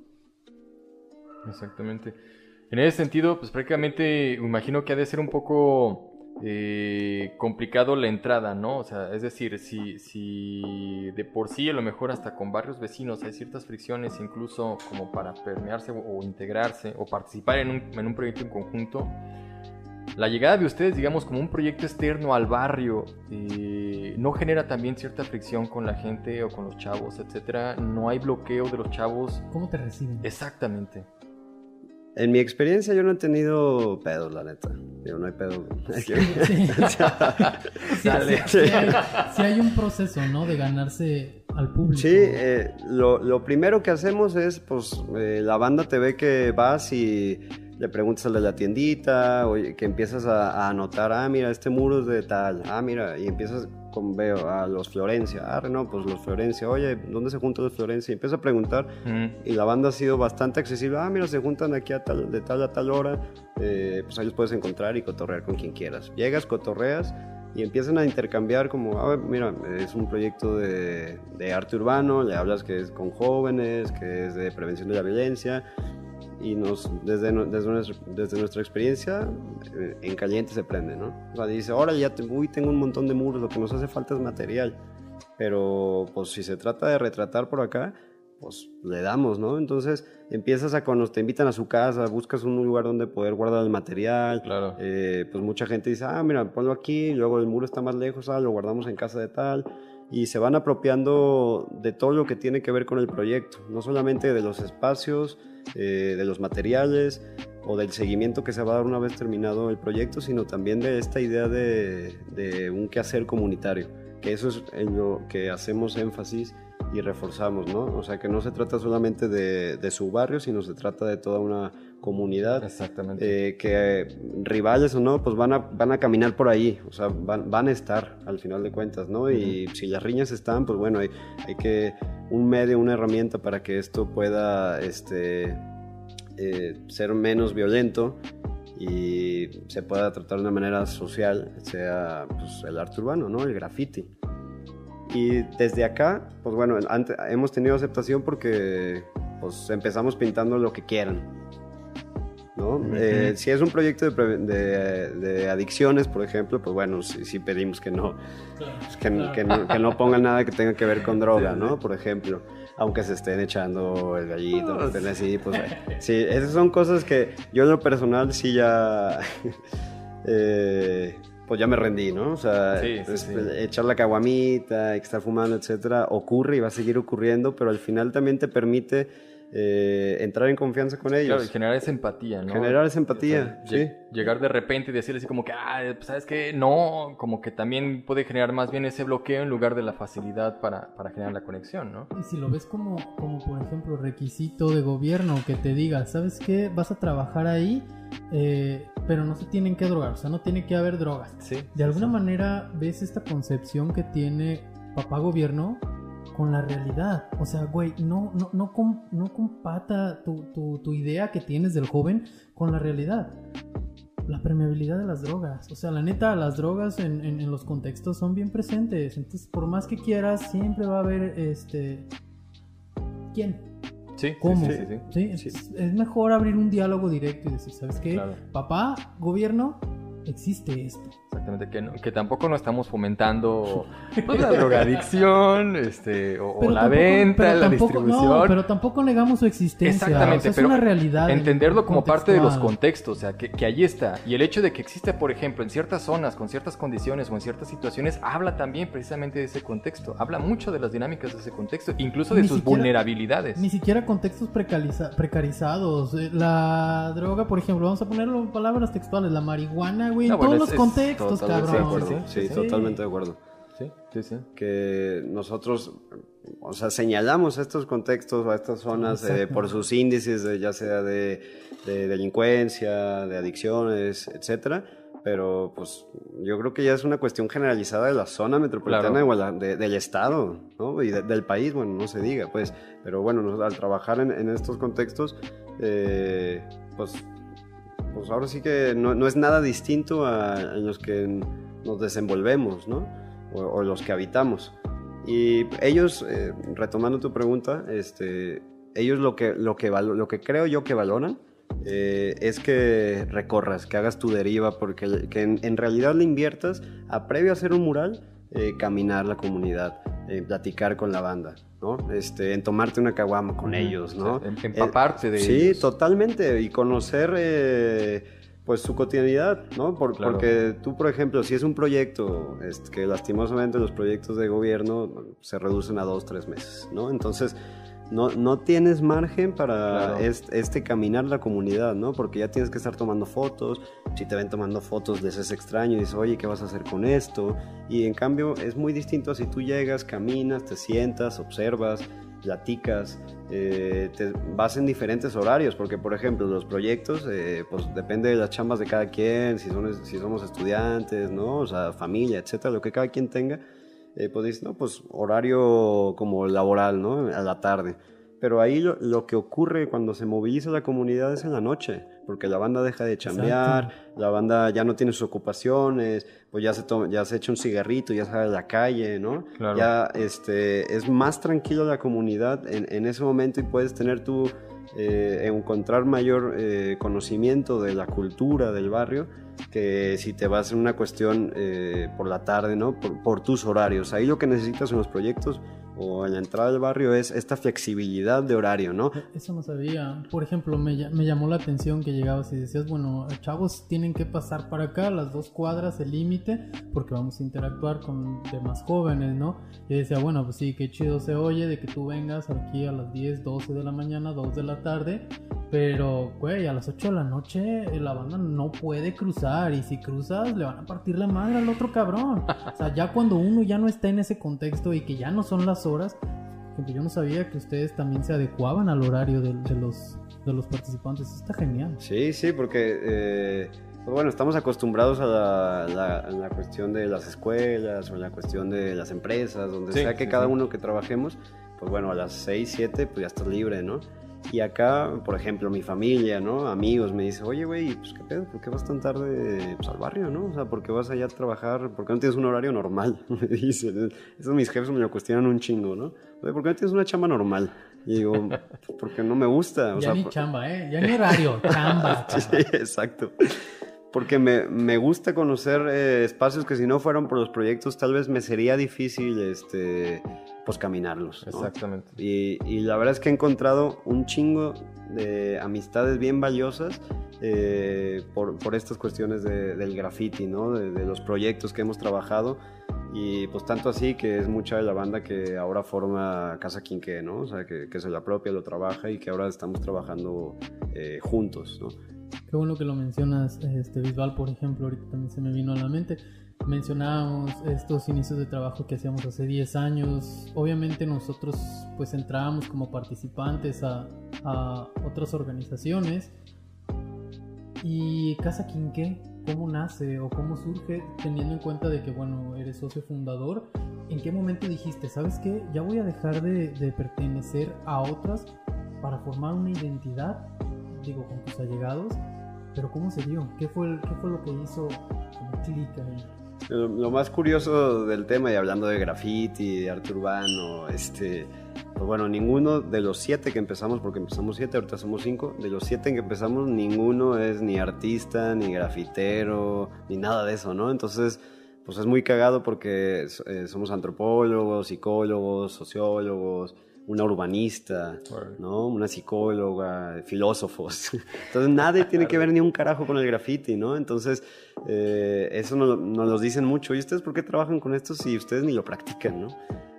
Exactamente. En ese sentido, pues prácticamente imagino que ha de ser un poco eh, complicado la entrada, ¿no? O sea, es decir, si, si de por sí a lo mejor hasta con barrios vecinos hay ciertas fricciones, incluso como para permearse o, integrarse o participar en un, en un, proyecto en conjunto, la llegada de ustedes, digamos, como un proyecto externo al barrio, eh, no genera también cierta fricción con la gente o con los chavos, etcétera. No hay bloqueo de los chavos. ¿Cómo te reciben? Exactamente. En mi experiencia yo no he tenido pedos, la neta. Yo no hay pedo. Sí, sí, hay, un proceso, ¿no? De ganarse al público. Sí, eh, lo, lo, primero que hacemos es, pues, eh, la banda te ve que vas y le preguntas al de la tiendita, o que empiezas a, anotar, ah, mira, este muro es de tal, ah, mira, y empiezas con, veo, a los Florencia, ah, no, pues los Florencia, oye, ¿dónde se juntan los Florencia? Y empieza a preguntar, y la banda ha sido bastante accesible, ah, mira, se juntan aquí a tal, de tal a tal hora, eh, pues ahí los puedes encontrar y cotorrear con quien quieras. Llegas, cotorreas, y empiezan a intercambiar como, ah, mira, es un proyecto de, de arte urbano, le hablas que es con jóvenes, que es de prevención de la violencia, y nos, desde, desde, nuestra, desde nuestra experiencia, eh, en caliente se prende, ¿no? O sea, dice, ahora ya te, uy, tengo un montón de muros, lo que nos hace falta es material. Pero pues si se trata de retratar por acá, pues le damos, ¿no? Entonces empiezas a cuando te invitan a su casa, buscas un lugar donde poder guardar el material. Claro. Eh, pues mucha gente dice, ah, mira, ponlo aquí, luego el muro está más lejos, ah, lo guardamos en casa de tal. Y se van apropiando de todo lo que tiene que ver con el proyecto, no solamente de los espacios, eh, de los materiales o del seguimiento que se va a dar una vez terminado el proyecto, sino también de esta idea de, de un quehacer comunitario, que eso es en lo que hacemos énfasis y reforzamos, ¿no? O sea, que no se trata solamente de, de su barrio, sino se trata de toda una comunidad. Exactamente. Eh, que rivales o no, pues van a, van a caminar por ahí, o sea, van, van a estar al final de cuentas, ¿no? Y si las riñas están, pues bueno, hay, hay que un medio, una herramienta para que esto pueda este, eh, ser menos violento y se pueda tratar de una manera social, sea pues, el arte urbano, ¿no? El graffiti. Y desde acá, pues bueno, antes, hemos tenido aceptación porque pues empezamos pintando lo que quieran. ¿no? eh, si es un proyecto de, de, de, adicciones, por ejemplo, pues bueno, sí, sí pedimos que no, pues que, claro. que, no, que no pongan nada que tenga que ver con droga, ¿no? Por ejemplo aunque se estén echando el gallito, oh, estén así, pues sí, esas son cosas que yo en lo personal sí ya, eh, pues ya me rendí, ¿no? O sea, sí, sí, sí. echar la caguamita, estar fumando, etcétera, ocurre y va a seguir ocurriendo, pero al final también te permite eh, entrar en confianza con ellos. Claro, y generar esa empatía, ¿no? Generar esa empatía, o sea, sí. Llegar de repente y decirle así como que, ah, ¿sabes qué? No, como que también puede generar más bien ese bloqueo en lugar de la facilidad para, para generar la conexión, ¿no? Y si lo ves como, como, por ejemplo, requisito de gobierno que te diga, ¿sabes qué? Vas a trabajar ahí, eh, pero no se tienen que drogar, o sea, no tiene que haber drogas. Sí. De alguna sí. manera ves esta concepción que tiene papá gobierno con la realidad. O sea, güey, no, no, no, com, no compata tu, tu, tu, idea que tienes del joven con la realidad. La permeabilidad de las drogas. O sea, la neta, las drogas en, en, en los contextos son bien presentes. Entonces, por más que quieras, siempre va a haber este. ¿Quién? Sí, ¿Cómo? Sí, sí, sí. Es, es, mejor abrir un diálogo directo y decir, ¿sabes qué? Claro. Papá, gobierno, existe esto. Exactamente, que, no, que tampoco no estamos fomentando pues, la drogadicción, este, o, o la tampoco, venta, la tampoco, distribución. No, pero tampoco negamos su existencia. Exactamente, o sea, pero es una realidad. Entenderlo como parte de los contextos, o sea, que, que allí está. Y el hecho de que existe, por ejemplo, en ciertas zonas, con ciertas condiciones o en ciertas situaciones, habla también precisamente de ese contexto. Habla mucho de las dinámicas de ese contexto, incluso de ni sus siquiera, vulnerabilidades. Ni siquiera contextos precariza, precarizados. Eh, La droga, por ejemplo, vamos a ponerlo en palabras textuales, la marihuana, güey, no, en bueno, todos es, los contextos, cabrón. Sí, sí, sí, totalmente de acuerdo. Sí, sí, sí. Que nosotros, o sea, señalamos estos contextos o estas zonas eh, por sus índices, de, ya sea de, de, delincuencia, de adicciones, etcétera. Pero, pues, yo creo que ya es una cuestión generalizada de la zona metropolitana claro. de, del estado, ¿no? Y del país, bueno, no se diga, pues. Pero bueno, al trabajar en, en estos contextos, eh, pues pues ahora sí que no, es nada distinto a, los que nos desenvolvemos, ¿no? O, los que habitamos. Y ellos, eh, retomando tu pregunta, este, ellos lo que, lo, que lo que creo yo que valoran eh, es que recorras, que hagas tu deriva, porque que en, realidad le inviertas a previo hacer un mural, eh, caminar la comunidad, platicar con la banda, ¿no? Este, en tomarte una caguama con ellos, ¿no? En, empaparte de sí, ellos. Sí, totalmente, y conocer eh, pues su cotidianidad, ¿no? Por, claro. Porque tú, por ejemplo, si es un proyecto, es que lastimosamente los proyectos de gobierno se reducen a dos, tres meses, ¿no? Entonces no, no tienes margen para claro. este, este, caminar la comunidad, ¿no? Porque ya tienes que estar tomando fotos, si te ven tomando fotos les es extraño y dices, oye, ¿qué vas a hacer con esto? Y en cambio es muy distinto a si tú llegas, caminas, te sientas, observas, platicas, eh, te vas en diferentes horarios, porque por ejemplo los proyectos, eh, pues depende de las chambas de cada quien, si, son, si somos estudiantes, ¿no? O sea, familia, etcétera, lo que cada quien tenga eh, pues dices, no, pues horario como laboral, ¿no? A la tarde. Pero ahí lo, lo, que ocurre cuando se moviliza la comunidad es en la noche, porque la banda deja de chambear, Exacto. la banda ya no tiene sus ocupaciones, pues ya se, toma, ya se echa un cigarrito, ya sale a la calle, ¿no? Claro. Ya este, es más tranquilo la comunidad en, en ese momento y puedes tener tu eh, encontrar mayor eh, conocimiento de la cultura del barrio que si te vas en una cuestión eh, por la tarde, ¿no? Por, por, tus horarios. Ahí lo que necesitas en los proyectos o en la entrada del barrio es esta flexibilidad de horario, ¿no? Eso no sabía. Por ejemplo, me, me llamó la atención que llegabas y decías, bueno, chavos tienen que pasar para acá, las dos cuadras, el límite, porque vamos a interactuar con demás jóvenes, ¿no? Y decía, bueno, pues sí, qué chido se oye de que tú vengas aquí a las 10, 12 de la mañana, 2 de la tarde, pero, güey, a las 8 de la noche eh, la banda no puede cruzar y si cruzas le van a partir la madre al otro cabrón. O sea, ya cuando uno ya no está en ese contexto y que ya no son las horas, porque yo no sabía que ustedes también se adecuaban al horario de, de los, de los participantes. Está genial. Sí, sí, porque... Eh bueno, estamos acostumbrados a la, la, la, cuestión de las escuelas o en la cuestión de las empresas, donde sí, sea que sí, cada sí. uno que trabajemos, pues bueno, a las 6, 7, pues ya estás libre, ¿no? Y acá, por ejemplo, mi familia, ¿no? Amigos me dicen, oye, güey, pues qué pedo, ¿por qué vas tan tarde pues, al barrio, no? O sea, ¿por qué vas allá a trabajar? ¿Por qué no tienes un horario normal? Me dicen. Eso mis jefes me lo cuestionan un chingo, ¿no? Oye, ¿por qué no tienes una chamba normal? Y digo, porque no me gusta. O ya sea, ni chamba, ¿eh? Ya ni horario, chamba. sí, exacto porque me, me, gusta conocer eh, espacios que si no fueran por los proyectos tal vez me sería difícil este pues caminarlos ¿no? exactamente. Y, y, la verdad es que he encontrado un chingo de amistades bien valiosas eh, por, por, estas cuestiones de, del graffiti no de, de, los proyectos que hemos trabajado. Y pues tanto así que es mucha de la banda que ahora forma Casa Quinque no o sea que, que se la propia lo trabaja y que ahora estamos trabajando eh, juntos no Qué bueno que lo mencionas, este Bisbal, por ejemplo, ahorita también se me vino a la mente. Mencionábamos estos inicios de trabajo que hacíamos hace 10 años. Obviamente nosotros pues entrábamos como participantes a, otras organizaciones. ¿Y Casa Quinqué cómo nace o cómo surge teniendo en cuenta de que, bueno, eres socio fundador? ¿En qué momento dijiste, sabes qué? Ya voy a dejar de, pertenecer a otras para formar una identidad digo, con tus allegados, pero ¿cómo se dio? ¿Qué fue, qué fue lo que hizo clic ahí? Lo, más curioso del tema, y hablando de graffiti, de arte urbano, este, pues bueno, ninguno de los siete que empezamos, porque empezamos siete, ahorita somos cinco, de los siete que empezamos, ninguno es ni artista, ni grafitero, ni nada de eso, ¿no? Entonces, pues es muy cagado porque eh, somos antropólogos, psicólogos, sociólogos, una urbanista, ¿no? Una psicóloga, filósofos. Entonces nadie tiene que ver ni un carajo con el graffiti, ¿no? Entonces eh, eso nos, nos, lo dicen mucho. ¿Y ustedes por qué trabajan con esto si ustedes ni lo practican, ¿no?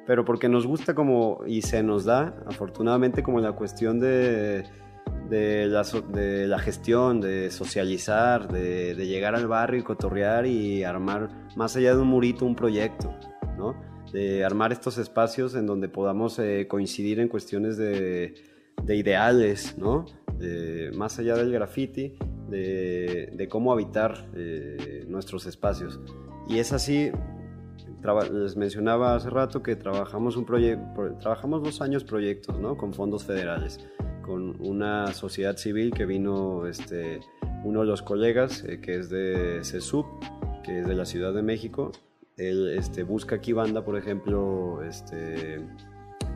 Pero porque nos gusta como, y se nos da, afortunadamente, como la cuestión de, de, la, de la gestión, de socializar, de, de llegar al barrio y cotorrear y armar, más allá de un murito, un proyecto, ¿no? De armar estos espacios en donde podamos eh, coincidir en cuestiones de, de ideales, ¿no? Más allá del graffiti, de, cómo habitar eh, nuestros espacios. Y es así, les mencionaba hace rato que trabajamos, un trabajamos dos años proyectos, ¿no? Con fondos federales, con una sociedad civil que vino este, uno de los colegas, eh, que es de CESUP, que es de la Ciudad de México, él este, busca aquí banda, por ejemplo, este,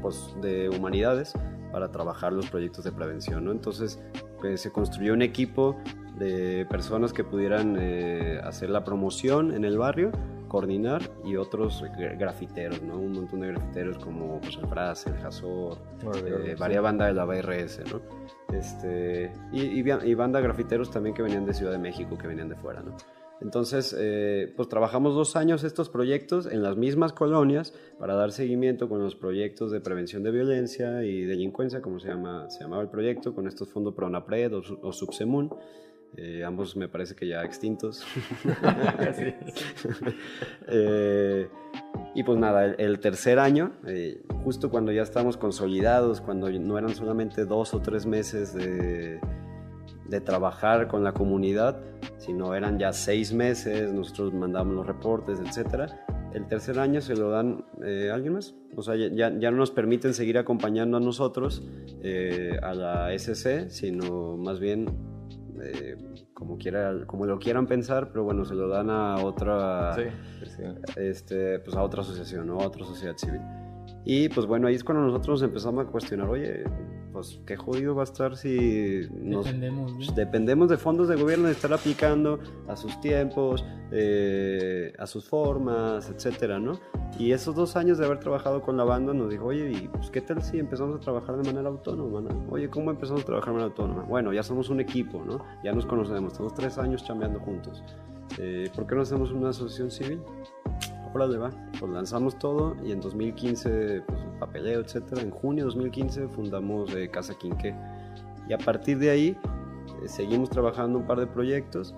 pues, de humanidades para trabajar los proyectos de prevención. ¿no? Entonces pues, se construyó un equipo de personas que pudieran eh, hacer la promoción en el barrio, coordinar y otros grafiteros, ¿no? Un montón de grafiteros como pues, el Frase, el Jazor, eh, varias bandas de la BRS, ¿no? Este, y, y, y banda grafiteros también que venían de Ciudad de México, que venían de fuera, ¿no? Entonces, eh, pues trabajamos dos años estos proyectos en las mismas colonias para dar seguimiento con los proyectos de prevención de violencia y delincuencia, como se, llama, se llamaba el proyecto, con estos fondos PRONAPRED o, o Subsemun. Eh, ambos me parece que ya extintos. eh, y pues nada, el, el tercer año, eh, justo cuando ya estábamos consolidados, cuando no eran solamente dos o tres meses de de trabajar con la comunidad, sino eran ya seis meses, nosotros mandamos los reportes, etc. El tercer año se lo dan eh, alguien más, o sea, ya, ya, no nos permiten seguir acompañando a nosotros eh, a la SC, sino más bien eh, como, quiera, como lo quieran pensar, pero bueno, se lo dan a otra, sí. Este, pues a otra asociación o a otra sociedad civil. Y pues bueno, ahí es cuando nosotros empezamos a cuestionar, oye, pues qué jodido va a estar si nos Dependemos, ¿no? dependemos de fondos de gobierno de estar aplicando a sus tiempos, eh, a sus formas, etcétera, ¿no? Y esos dos años de haber trabajado con la banda nos dijo, oye, ¿y pues, qué tal si empezamos a trabajar de manera autónoma? no? Oye, ¿cómo empezamos a trabajar de manera autónoma? Bueno, ya somos un equipo, ¿no? Ya nos conocemos, tenemos tres años chambeando juntos. Eh, ¿Por qué no hacemos una asociación civil? Órale, va. Pues lanzamos todo y en 2015, pues el papeleo, etcétera. En junio de 2015 fundamos eh, Casa Quinqué. Y a partir de ahí eh, seguimos trabajando un par de proyectos,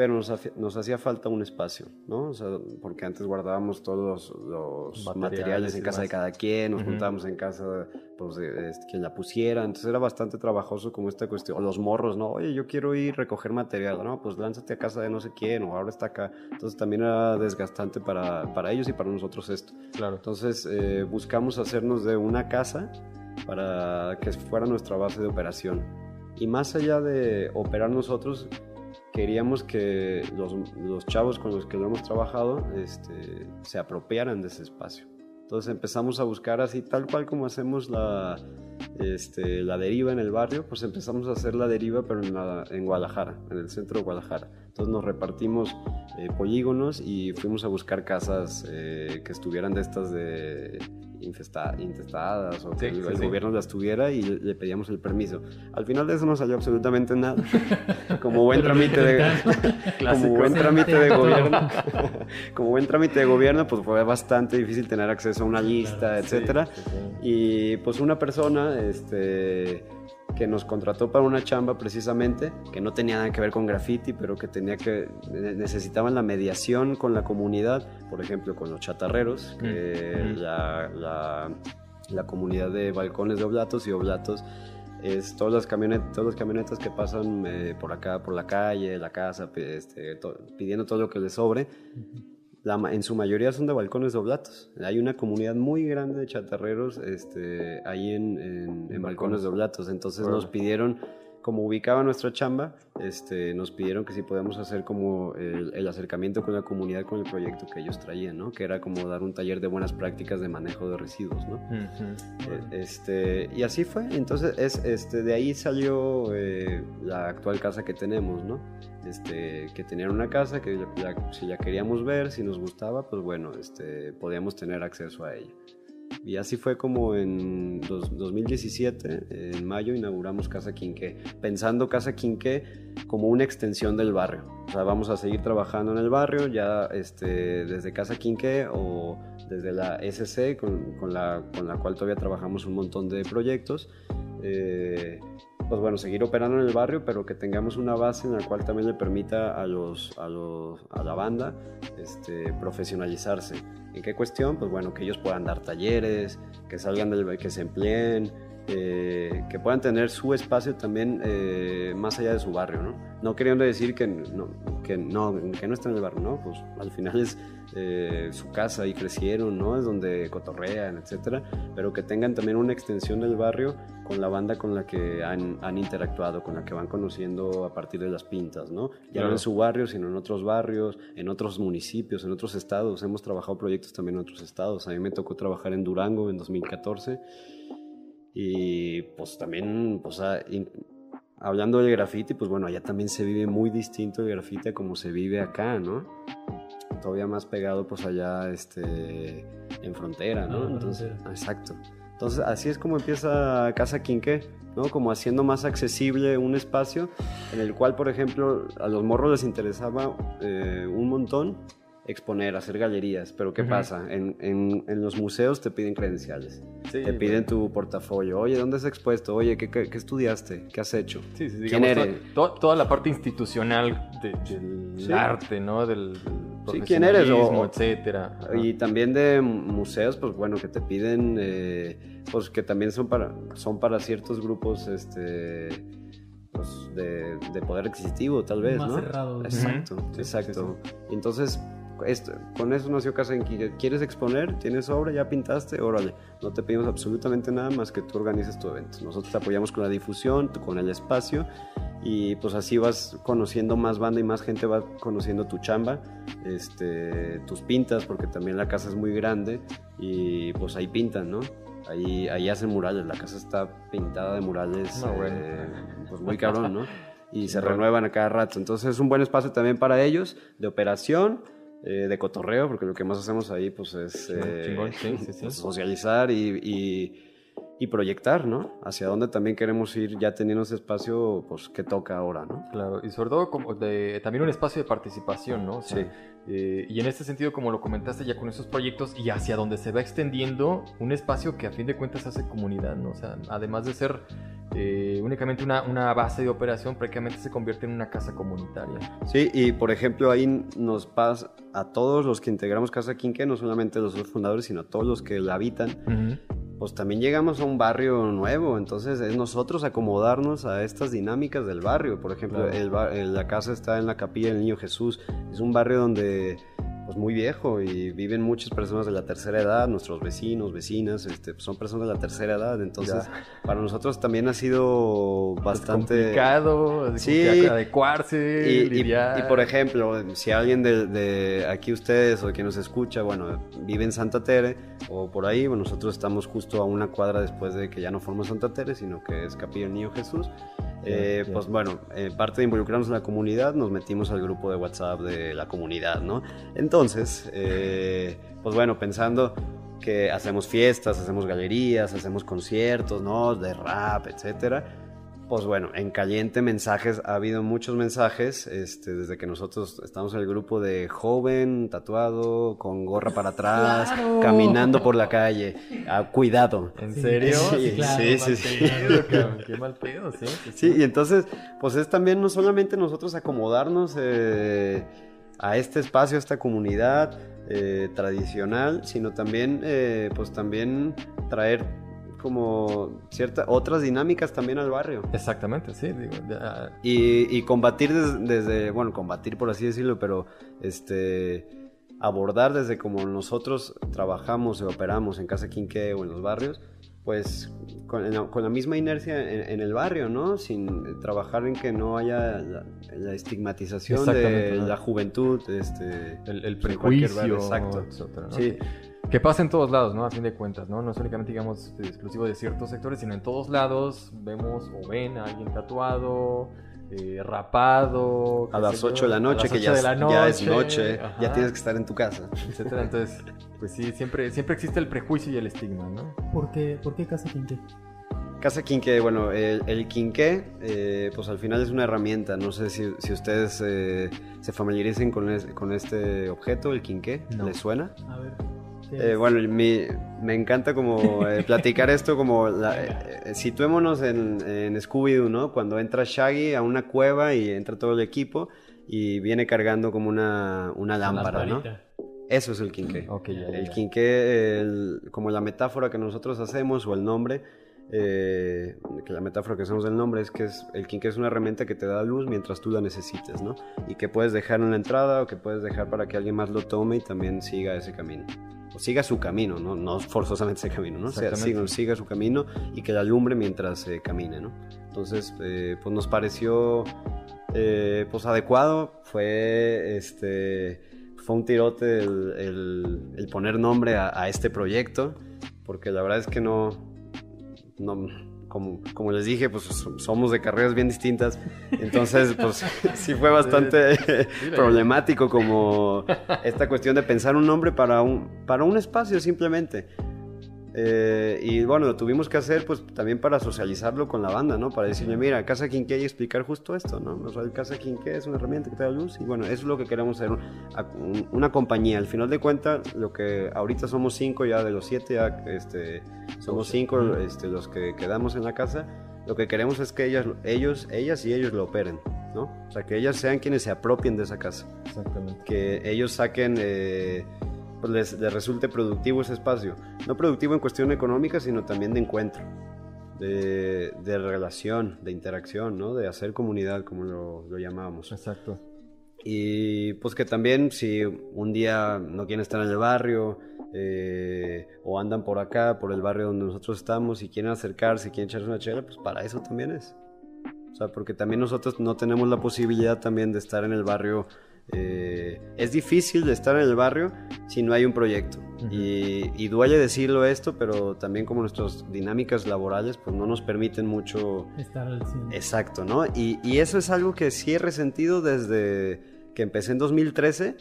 pero nos, nos hacía falta un espacio, ¿no? O sea, porque antes guardábamos todos los, los Materiales en casa de cada quien, nos Ujú. juntábamos en casa, pues, de, este, quien la pusiera. Entonces era bastante trabajoso como esta cuestión. O los morros, ¿no? Oye, yo quiero ir a recoger material, ¿no? Pues lánzate a casa de no sé quién, o ahora está acá. Entonces también era desgastante para, para ellos y para nosotros esto. Claro. Entonces eh, buscamos hacernos de una casa para que fuera nuestra base de operación. Y más allá de operar nosotros, queríamos que los, los chavos con los que lo hemos trabajado este, se apropiaran de ese espacio. Entonces empezamos a buscar así, tal cual como hacemos la, este, la deriva en el barrio, pues empezamos a hacer la deriva pero en, la- en Guadalajara, en el centro de Guadalajara. Entonces nos repartimos eh, polígonos y fuimos a buscar casas eh, que estuvieran de estas de infesta- intestadas o que Sí, el, sí, el sí. gobierno las tuviera y le, le pedíamos el permiso. Al final de eso no salió absolutamente nada. Como buen trámite de como buen trámite de gobierno, como buen trámite de gobierno, pues fue bastante difícil tener acceso a una lista, Sí, etcétera. sí, sí. Y pues una persona este, que nos contrató para una chamba precisamente, que no tenía nada que ver con graffiti, pero que tenía que ne- necesitaban la mediación con la comunidad, por ejemplo, con los chatarreros, que Mm, mm. la, la, la comunidad de balcones de Oblatos y Oblatos es todas las camionetas, todas las camionetas que pasan eh, por acá, por la calle, la casa, este, to- pidiendo todo lo que les sobre. La en su mayoría son de balcones de oblatos. Hay una comunidad muy grande de chatarreros este, ahí en, en- en balcones de oblatos. Entonces nos pidieron, como ubicaba nuestra chamba, este, nos pidieron que si podemos hacer como el, el acercamiento con la comunidad con el proyecto que ellos traían, ¿no? Que era como dar un taller de buenas prácticas de manejo de residuos, ¿no? Eh, Este, y así fue. Entonces, es, este, de ahí salió eh, la actual casa que tenemos, ¿no? Este, que tenían una casa que ya- ya- si la queríamos ver, si nos gustaba, pues bueno, este, podíamos tener acceso a ella. Y así fue como en dos- 2017, en mayo, inauguramos Casa Quinqué, pensando Casa Quinqué como una extensión del barrio. O sea, vamos a seguir trabajando en el barrio, ya este, desde Casa Quinqué o desde la SC, con, con la, con la cual todavía trabajamos un montón de proyectos. Eh, pues bueno, seguir operando en el barrio, pero que tengamos una base en la cual también le permita a, los, a, los, a la banda este, profesionalizarse. ¿En qué cuestión? Pues bueno, que ellos puedan dar talleres, que salgan del, que se empleen, eh, que puedan tener su espacio también eh, más allá de su barrio, ¿no? No queriendo decir que no, que no, que no están en el barrio, ¿no? Pues al final es eh, su casa y crecieron, ¿no? Es donde cotorrean, etcétera, pero que tengan también una extensión del barrio con la banda con la que han, han interactuado, con la que van conociendo a partir de las pintas, ¿no? Ya Claro. no en su barrio, sino en otros barrios, en otros municipios, en otros estados. Hemos trabajado proyectos también en otros estados. A mí me tocó trabajar en Durango en 2014 y pues también, pues a- in- hablando del graffiti, pues bueno, allá también se vive muy distinto el graffiti a como se vive acá, ¿no? Todavía más pegado pues allá este, en frontera, ¿no? Ah, en Entonces, exacto. Entonces así es como empieza Casa Quinqué, ¿no? Como haciendo más accesible un espacio en el cual, por ejemplo, a los morros les interesaba eh, un montón exponer, hacer galerías, pero ¿qué Ujú. pasa? En, en- en los museos te piden credenciales. Sí, Te piden tu portafolio. Oye, ¿dónde has expuesto? Oye, ¿qué, qué- qué estudiaste? ¿Qué has hecho? Sí, sí, ¿Quién digamos, eres? to- to- toda la parte institucional de- del arte, ¿no? Del, del Sí, ¿quién eres? O- etcétera. Ajá. Y también de museos, pues bueno, que te piden, eh, pues que también son para, son para ciertos grupos, este, pues de, de poder adquisitivo, tal vez, Más ¿no? cerrados. Exacto, Ujú. Sí, exacto. Entonces, esto- con eso nació Casa en Quique. ¿Quieres exponer? ¿Tienes obra? ¿Ya pintaste? Órale. No te pedimos absolutamente nada más que tú organices tu evento. Nosotros te apoyamos con la difusión, con el espacio y pues así vas conociendo más banda y más gente va conociendo tu chamba, este, tus pintas, porque también la casa es muy grande y pues ahí pintan, ¿no? Ahí, ahí hacen murales, la casa está pintada de murales, No, bueno. eh, pues muy cabrón, ¿no? Y se renuevan a cada rato. Entonces es un buen espacio también para ellos, de operación, eh, de cotorreo, porque lo que más hacemos ahí pues es eh, Chingón, sí, sí, sí. socializar y, y- y proyectar, ¿no? Hacia dónde también queremos ir ya teniendo ese espacio pues que toca ahora, ¿no? Claro, y sobre todo como de, también un espacio de participación, ¿no? O sea, Sí. Eh, y en este sentido, como lo comentaste ya con esos proyectos y hacia donde se va extendiendo, un espacio que a fin de cuentas hace comunidad, ¿no? O sea, además de ser eh, únicamente una, una base de operación, prácticamente se convierte en una casa comunitaria. Sí, y por ejemplo ahí nos pasa a todos los que integramos Casa Quinque, no solamente los dos fundadores, sino a todos los que la habitan, pues también llegamos a un barrio nuevo, entonces es nosotros acomodarnos a estas dinámicas del barrio. Por ejemplo, Claro. el ba- el- la casa está en la capilla del Niño Jesús, es un barrio donde pues muy viejo y viven muchas personas de la tercera edad, nuestros vecinos, vecinas, este, son personas de la tercera edad, entonces para nosotros también ha sido bastante complicado, así como Sí. adecuarse, y, y- lidiar. y, por ejemplo, si alguien de, de aquí ustedes o que nos escucha, bueno, vive en Santa Tere o por ahí, bueno, nosotros estamos justo a una cuadra después de que ya no forma Santa Tere, sino que es Capilla del Niño Jesús. Eh, ya. Pues bueno, eh, parte de involucrarnos en la comunidad, nos metimos al grupo de WhatsApp de la comunidad, ¿no? Entonces, eh, pues bueno, pensando que hacemos fiestas, hacemos galerías, hacemos conciertos, ¿no? De rap, etcétera. Pues bueno, en caliente mensajes, ha habido muchos mensajes, este, desde que nosotros estamos en el grupo de joven, tatuado, con gorra para atrás, Claro. caminando por la calle. Ah, cuidado. ¿En Sí, serio? sí, claro, sí, sí, mal sí. pedo, cabrón, Qué mal pedo, sí. sí, Sí, y entonces, pues es también no solamente nosotros acomodarnos eh, a este espacio, a esta comunidad eh, tradicional, sino también, eh, pues también traer como ciertas otras dinámicas también al barrio. Exactamente, sí. Digo, ya- Y, y combatir des- desde, bueno, combatir por así decirlo, pero este abordar desde como nosotros trabajamos y operamos en Casa Quinque o en los barrios, pues con la, con la misma inercia en, en el barrio, ¿no? Sin trabajar en que no haya la, la estigmatización de ¿no? la juventud, este, el, el prejuicio, exacto. etcétera, ¿no? Sí. Que pasa en todos lados, ¿no? A fin de cuentas, ¿no? No es únicamente, digamos, exclusivo de ciertos sectores, sino en todos lados vemos o ven a alguien tatuado, eh, rapado. A las sé yo, 8 de la noche, que ya, 8 es- de la ya es noche, ajá, ya tienes que estar en tu casa. etcétera. Entonces, pues sí, siempre, siempre existe el prejuicio y el estigma, ¿no? ¿Por qué, ¿Por qué Casa Quinque? Casa Quinque, bueno, el, el quinqué, eh, pues al final es una herramienta. No sé si, si ustedes eh, se familiaricen con, es- con este objeto, el quinqué. No. ¿Les suena? A ver. ¿Qué Eh, bueno, mi- me encanta como eh, platicar esto como... La, eh, situémonos en, en Scooby-Doo, ¿no? Cuando entra Shaggy a una cueva y entra todo el equipo y viene cargando como una, una lámpara, ¿no? Eso es el quinqué. El quinqué, el- como la metáfora que nosotros hacemos o el nombre, eh, que la metáfora que hacemos del nombre es que es, el quinqué es una herramienta que te da luz mientras tú la necesites, ¿no? Y que puedes dejar en la entrada o que puedes dejar para que alguien más lo tome y también siga ese camino. Siga su camino, ¿no? No forzosamente ese camino, ¿no? O sea, siga, siga su camino y que la alumbre mientras eh, camine, ¿no? Entonces, eh, pues nos pareció eh, pues adecuado, fue este fue un tirote el, el- el poner nombre a, a este proyecto, porque la verdad es que no, no como, como les dije, pues so- somos de carreras bien distintas, entonces pues sí fue bastante problemático como esta cuestión de pensar un nombre para un, para un espacio simplemente. Eh, y bueno, lo tuvimos que hacer pues también para socializarlo con la banda, ¿no? Para decirle, mira, Casa Quinqué y explicar justo esto, ¿no? O sea, el Casa Quinqué es una herramienta que te da luz y bueno, eso es lo que queremos hacer, un- una compañía. Al final de cuentas, lo que ahorita somos cinco ya de los siete, ya este, somos cinco este, los que quedamos en la casa. Lo que queremos es que ellas, ellos, ellas y ellos lo operen, ¿no? O sea, que ellas sean quienes se apropien de esa casa Exactamente. que ellos saquen, eh, pues les, les resulte productivo ese espacio. No productivo en cuestión económica, sino también de encuentro, de, de relación, de interacción, ¿no? De hacer comunidad, como lo, lo llamábamos. Exacto. Y pues que también si un día no quieren estar en el barrio eh, o andan por acá, por el barrio donde nosotros estamos y quieren acercarse, quieren echarse una chela, pues para eso también es. O sea, porque también nosotros no tenemos la posibilidad también de estar en el barrio Eh, es difícil de estar en el barrio si no hay un proyecto. y, duele decirlo esto, pero también como nuestras dinámicas laborales pues no nos permiten mucho... Estar al 100. Exacto, ¿no? Y, y eso es algo que sí he resentido desde que empecé en 2013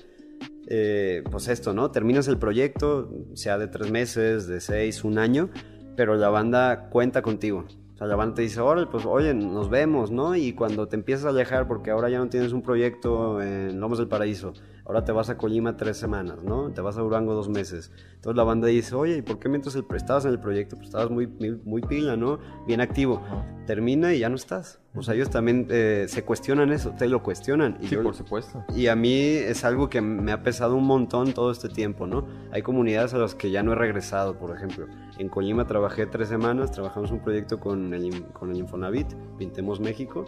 eh, pues esto, ¿no? Terminas el proyecto, sea de tres meses, de seis, un año, pero la banda cuenta contigo. O sea, la banda te dice, órale, pues oye, nos vemos, ¿no? Y cuando te empiezas a alejar, porque ahora ya no tienes un proyecto en Lomos del Paraíso, ahora te vas a Colima tres semanas, ¿no? Te vas a Durango dos meses. Entonces la banda dice, oye, ¿y por qué mientras el, estabas en el proyecto? Pues estabas muy, muy, pila, ¿no? Bien activo. Termina y ya no estás. O sea, ellos también eh, se cuestionan eso, te lo cuestionan. Y sí, por supuesto. Y a mí es algo que me ha pesado un montón todo este tiempo, ¿no? Hay comunidades a las que ya no he regresado, por ejemplo. En Colima trabajé tres semanas, trabajamos un proyecto con el, con el Infonavit, Pintemos México,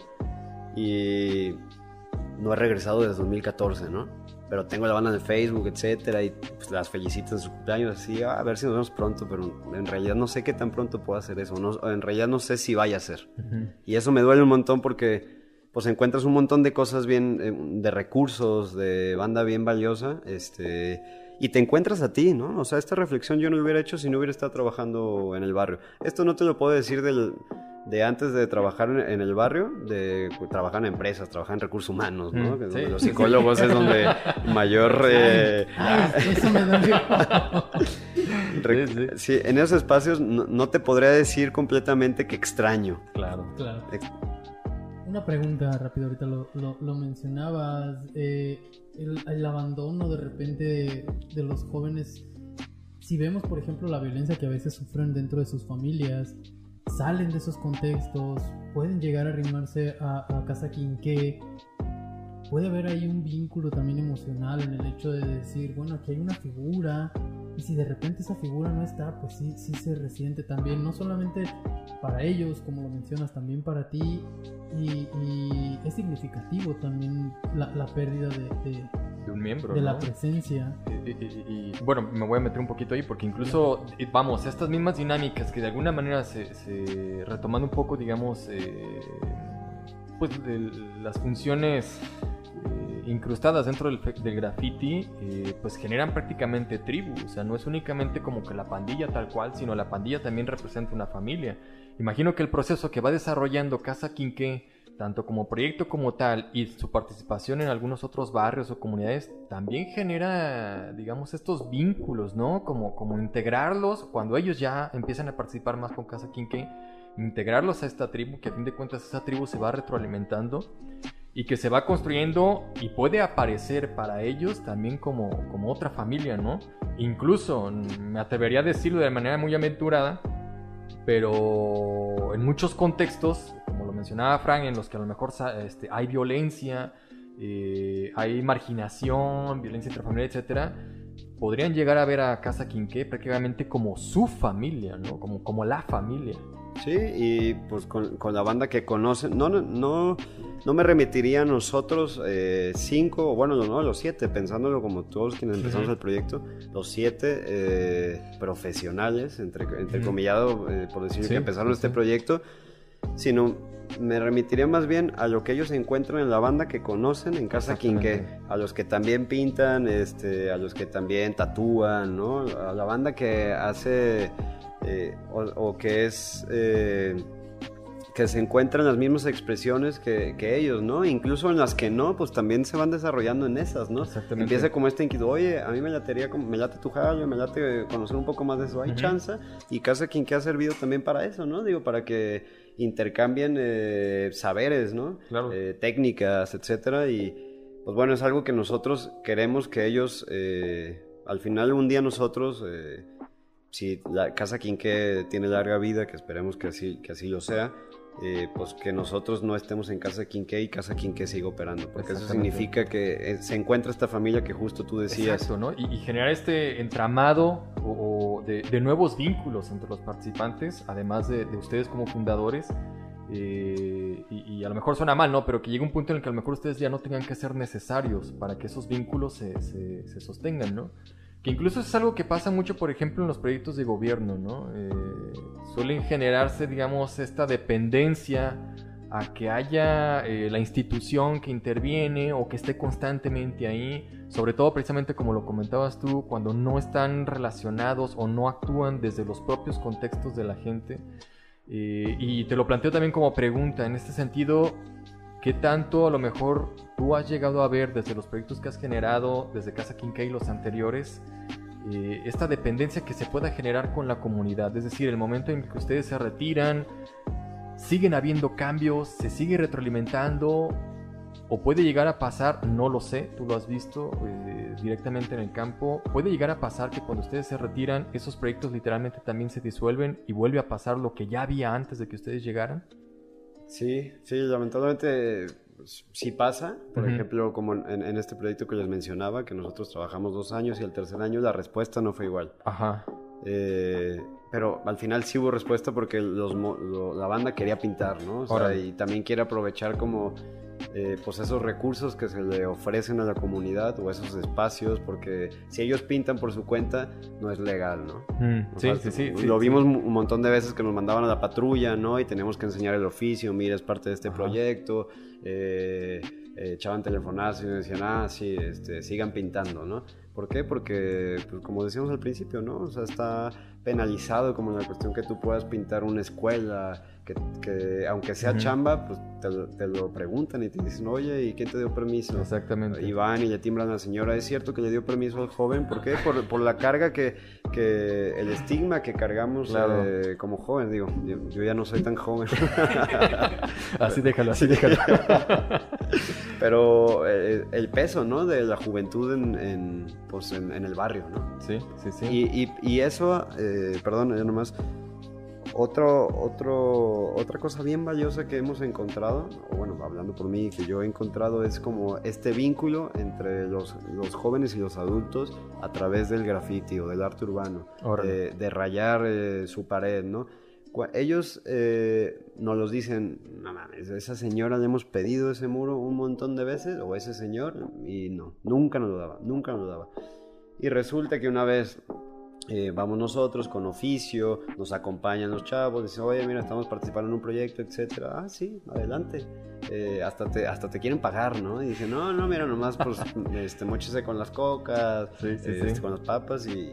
y no he regresado desde 2014, ¿no? pero tengo la banda en Facebook, etcétera, y pues las felicito en su cumpleaños, así, ah, a ver si nos vemos pronto, pero en realidad no sé qué tan pronto puedo hacer eso, no, en realidad no sé si vaya a ser. Y eso me duele un montón porque pues encuentras un montón de cosas bien, eh, de recursos, de banda bien valiosa, este, y te encuentras a ti, ¿no? O sea, esta reflexión yo no lo hubiera hecho si no hubiera estado trabajando en el barrio. Esto no te lo puedo decir del de antes de trabajar en, el barrio, de trabajar en empresas, trabajar en recursos humanos, ¿no? Los psicólogos es donde mayor... Eh, eso me sí, en esos espacios no, te podría decir completamente que extraño. Claro. claro. Una pregunta rápido, ahorita lo, lo, mencionabas, eh, el, abandono de repente de, los jóvenes, si vemos por ejemplo la violencia que a veces sufren dentro de sus familias, salen de esos contextos, pueden llegar a arrimarse a, a Casa Quinqué. Puede haber ahí un vínculo también emocional en el hecho de decir, bueno, aquí hay una figura, y si de repente esa figura no está, pues sí, sí se resiente también, no solamente para ellos, como lo mencionas, también para ti, y, es significativo también la, pérdida de, de un miembro. De la presencia. Y, bueno, me voy a meter un poquito ahí porque incluso, vamos, estas mismas dinámicas que de alguna manera se, retomando un poco, digamos, eh, pues de las funciones incrustadas dentro del, graffiti, eh, pues generan prácticamente tribu. O sea, no es únicamente como que la pandilla tal cual, sino la pandilla también representa una familia. Imagino que el proceso que va desarrollando Casa Quinqué tanto como proyecto como tal y su participación en algunos otros barrios o comunidades también genera, digamos, estos vínculos, ¿no? Como, como integrarlos cuando ellos ya empiezan a participar más con Casa Quinque, integrarlos a esta tribu, que a fin de cuentas esa tribu se va retroalimentando y que se va construyendo y puede aparecer para ellos también como, como otra familia, ¿no? Incluso, me atrevería a decirlo de manera muy aventurada, pero en muchos contextos mencionaba Frank, en los que a lo mejor este, hay violencia, eh, hay marginación, violencia intrafamiliar, etcétera, podrían llegar a ver a Casa Quinqué prácticamente como su familia, ¿no? Como, como la familia. Sí, y pues con, la banda que conocen, no, no, no me remitiría a nosotros eh, cinco, bueno, no, los siete, pensándolo como todos quienes empezamos el proyecto, los siete eh, profesionales, entre, entrecomillado, por decir que empezaron este proyecto, sino me remitiría más bien a lo que ellos encuentran en la banda que conocen en Casa Quinqué, a los que también pintan, este, a los que también tatúan, ¿no? A la banda que hace eh, o, que es eh, que se encuentran las mismas expresiones que, ellos, ¿no? Incluso en las que no, pues también se van desarrollando en esas, ¿no? Exactamente. Empieza como este inquietud, oye, a mí me latería, me late tu jallo, me late conocer un poco más de eso, hay chanza, y Casa Quinqué ha servido también para eso, ¿no? Digo, para que intercambien eh, saberes, ¿no? Eh, técnicas, etcétera, y pues bueno, es algo que nosotros queremos que ellos, eh, al final un día nosotros, si la Casa Quinqué tiene larga vida, que esperemos que así, que así lo sea, eh, pues que nosotros no estemos en Casa Quinqué y Casa Quinqué siga operando, porque eso significa que eh, se encuentra esta familia que justo tú decías. Exacto, ¿no? Y, generar este entramado o, de, nuevos vínculos entre los participantes, además de, ustedes como fundadores. Eh, y, a lo mejor suena mal, ¿no? Pero que llegue un punto en el que a lo mejor ustedes ya no tengan que ser necesarios para que esos vínculos se, se, se sostengan, ¿no? Que incluso es algo que pasa mucho, por ejemplo, en los proyectos de gobierno, ¿no? Eh, suelen generarse, digamos, esta dependencia a que haya eh, la institución que interviene o que esté constantemente ahí, sobre todo precisamente como lo comentabas tú, cuando no están relacionados o no actúan desde los propios contextos de la gente. Eh, y te lo planteo también como pregunta, en este sentido, ¿qué tanto a lo mejor tú has llegado a ver desde los proyectos que has generado, desde Casa Quinqué y los anteriores, eh, esta dependencia que se pueda generar con la comunidad? Es decir, el momento en que ustedes se retiran, siguen habiendo cambios, se sigue retroalimentando, o puede llegar a pasar, no lo sé, tú lo has visto eh, directamente en el campo, puede llegar a pasar que cuando ustedes se retiran, esos proyectos literalmente también se disuelven y vuelve a pasar lo que ya había antes de que ustedes llegaran. Sí, sí, lamentablemente pues, sí pasa. Por ejemplo, como en, este proyecto que les mencionaba, que nosotros trabajamos dos años y el tercer año la respuesta no fue igual. Ajá. Eh, pero al final sí hubo respuesta porque los, la banda quería pintar, ¿no? O sea, y también quiere aprovechar como eh, pues esos recursos que se le ofrecen a la comunidad o esos espacios, porque si ellos pintan por su cuenta, no es legal, ¿no? Mm, sí, sí, sí, Lo vimos un montón de veces que nos mandaban a la patrulla, ¿no? Y teníamos que enseñar el oficio, mira, es parte de este proyecto. Eh, eh, echaban telefonazos y decían, ah, sí, este, sigan pintando, ¿no? ¿Por qué? Porque, pues, como decíamos al principio, ¿no? O sea, está penalizado como la cuestión que tú puedas pintar una escuela, que, aunque sea chamba, pues te, lo preguntan y te dicen, oye, ¿y quién te dio permiso? Exactamente. Y van y le timbran a la señora, ¿es cierto que le dio permiso al joven? ¿Por qué? Por, por la carga que, que, el estigma que cargamos eh, como joven, digo, yo, ya no soy tan joven. así déjalo, así déjalo. Pero eh, el peso, ¿no? De la juventud en, en pues, en, el barrio, ¿no? Sí, sí, sí. Y, y, y eso, eh, perdón, ya nomás otro, otro, otra cosa bien valiosa que hemos encontrado, o bueno, hablando por mí, que yo he encontrado es como este vínculo entre los, los jóvenes y los adultos a través del graffiti o del arte urbano, de, rayar eh, su pared, ¿no? Ellos eh, nos los dicen, no mames, esa señora le hemos pedido ese muro un montón de veces, o ese señor, y no, nunca nos lo daba, nunca nos lo daba. Y resulta que una vez eh, vamos nosotros con oficio, nos acompañan los chavos, dicen, oye, mira, estamos participando en un proyecto, etcétera. Ah, sí, adelante. Eh, hasta, te, hasta te quieren pagar, ¿no? Y dicen, no, no, mira, nomás pues, este, mochese con las cocas, este, con las papas y,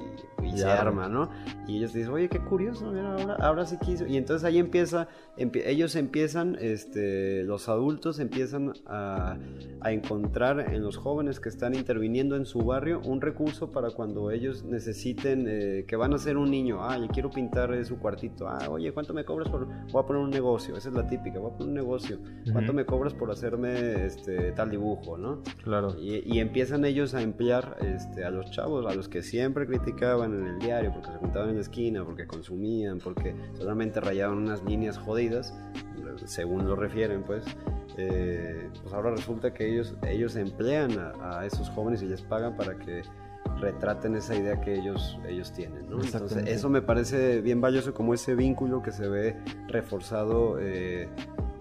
se arma, ¿no? Y ellos dicen, oye, qué curioso, mira, ahora, ahora sí quiso. Y entonces ahí empieza, ellos empiezan, este, los adultos empiezan a, a encontrar en los jóvenes que están interviniendo en su barrio un recurso para cuando ellos necesiten... Eh, que van a ser un niño, ah, yo quiero pintar su cuartito, ah, oye, ¿cuánto me cobras por, voy a poner un negocio, esa es la típica, voy a poner un negocio, ¿cuánto me cobras por hacerme este, tal dibujo, no? Claro. Y, empiezan ellos a emplear este, a los chavos, a los que siempre criticaban en el diario, porque se juntaban en la esquina, porque consumían, porque solamente rayaban unas líneas jodidas, según lo refieren, pues, eh, pues ahora resulta que ellos, ellos emplean a, a esos jóvenes y les pagan para que retraten esa idea que ellos, ellos tienen. ¿no? Entonces, eso me parece bien valioso como ese vínculo que se ve reforzado eh,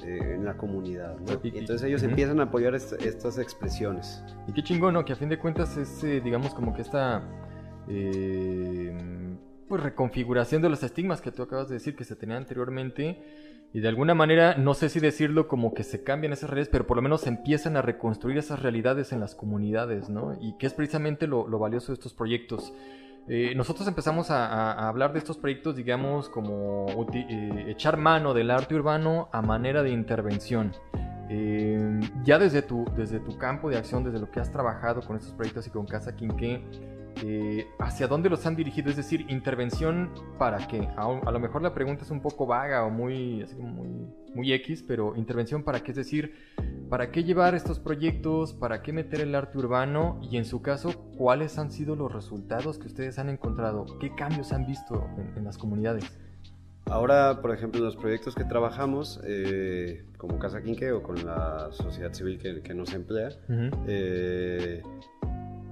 eh, en la comunidad. Y, entonces ellos empiezan a apoyar estas expresiones. Y qué chingón, ¿no? Que a fin de cuentas es, eh, digamos, como que esta... pues reconfiguración de los estigmas que tú acabas de decir que se tenían anteriormente y de alguna manera, no sé si decirlo como que se cambian esas redes, pero por lo menos empiezan a reconstruir esas realidades en las comunidades, ¿no? Y que es precisamente lo, valioso de estos proyectos. Eh, nosotros empezamos a, hablar de estos proyectos, digamos, como eh, echar mano del arte urbano a manera de intervención. Eh, ya desde tu, desde tu campo de acción, desde lo que has trabajado con estos proyectos y con Casa Quinqué, eh, hacia dónde los han dirigido, es decir, intervención para qué. A, lo mejor la pregunta es un poco vaga o muy, así muy, muy X, pero intervención para qué, es decir, para qué llevar estos proyectos, para qué meter el arte urbano y en su caso, cuáles han sido los resultados que ustedes han encontrado, qué cambios han visto en, las comunidades. Ahora, por ejemplo, los proyectos que trabajamos, eh, como Casa Quinque o con la sociedad civil que, nos emplea,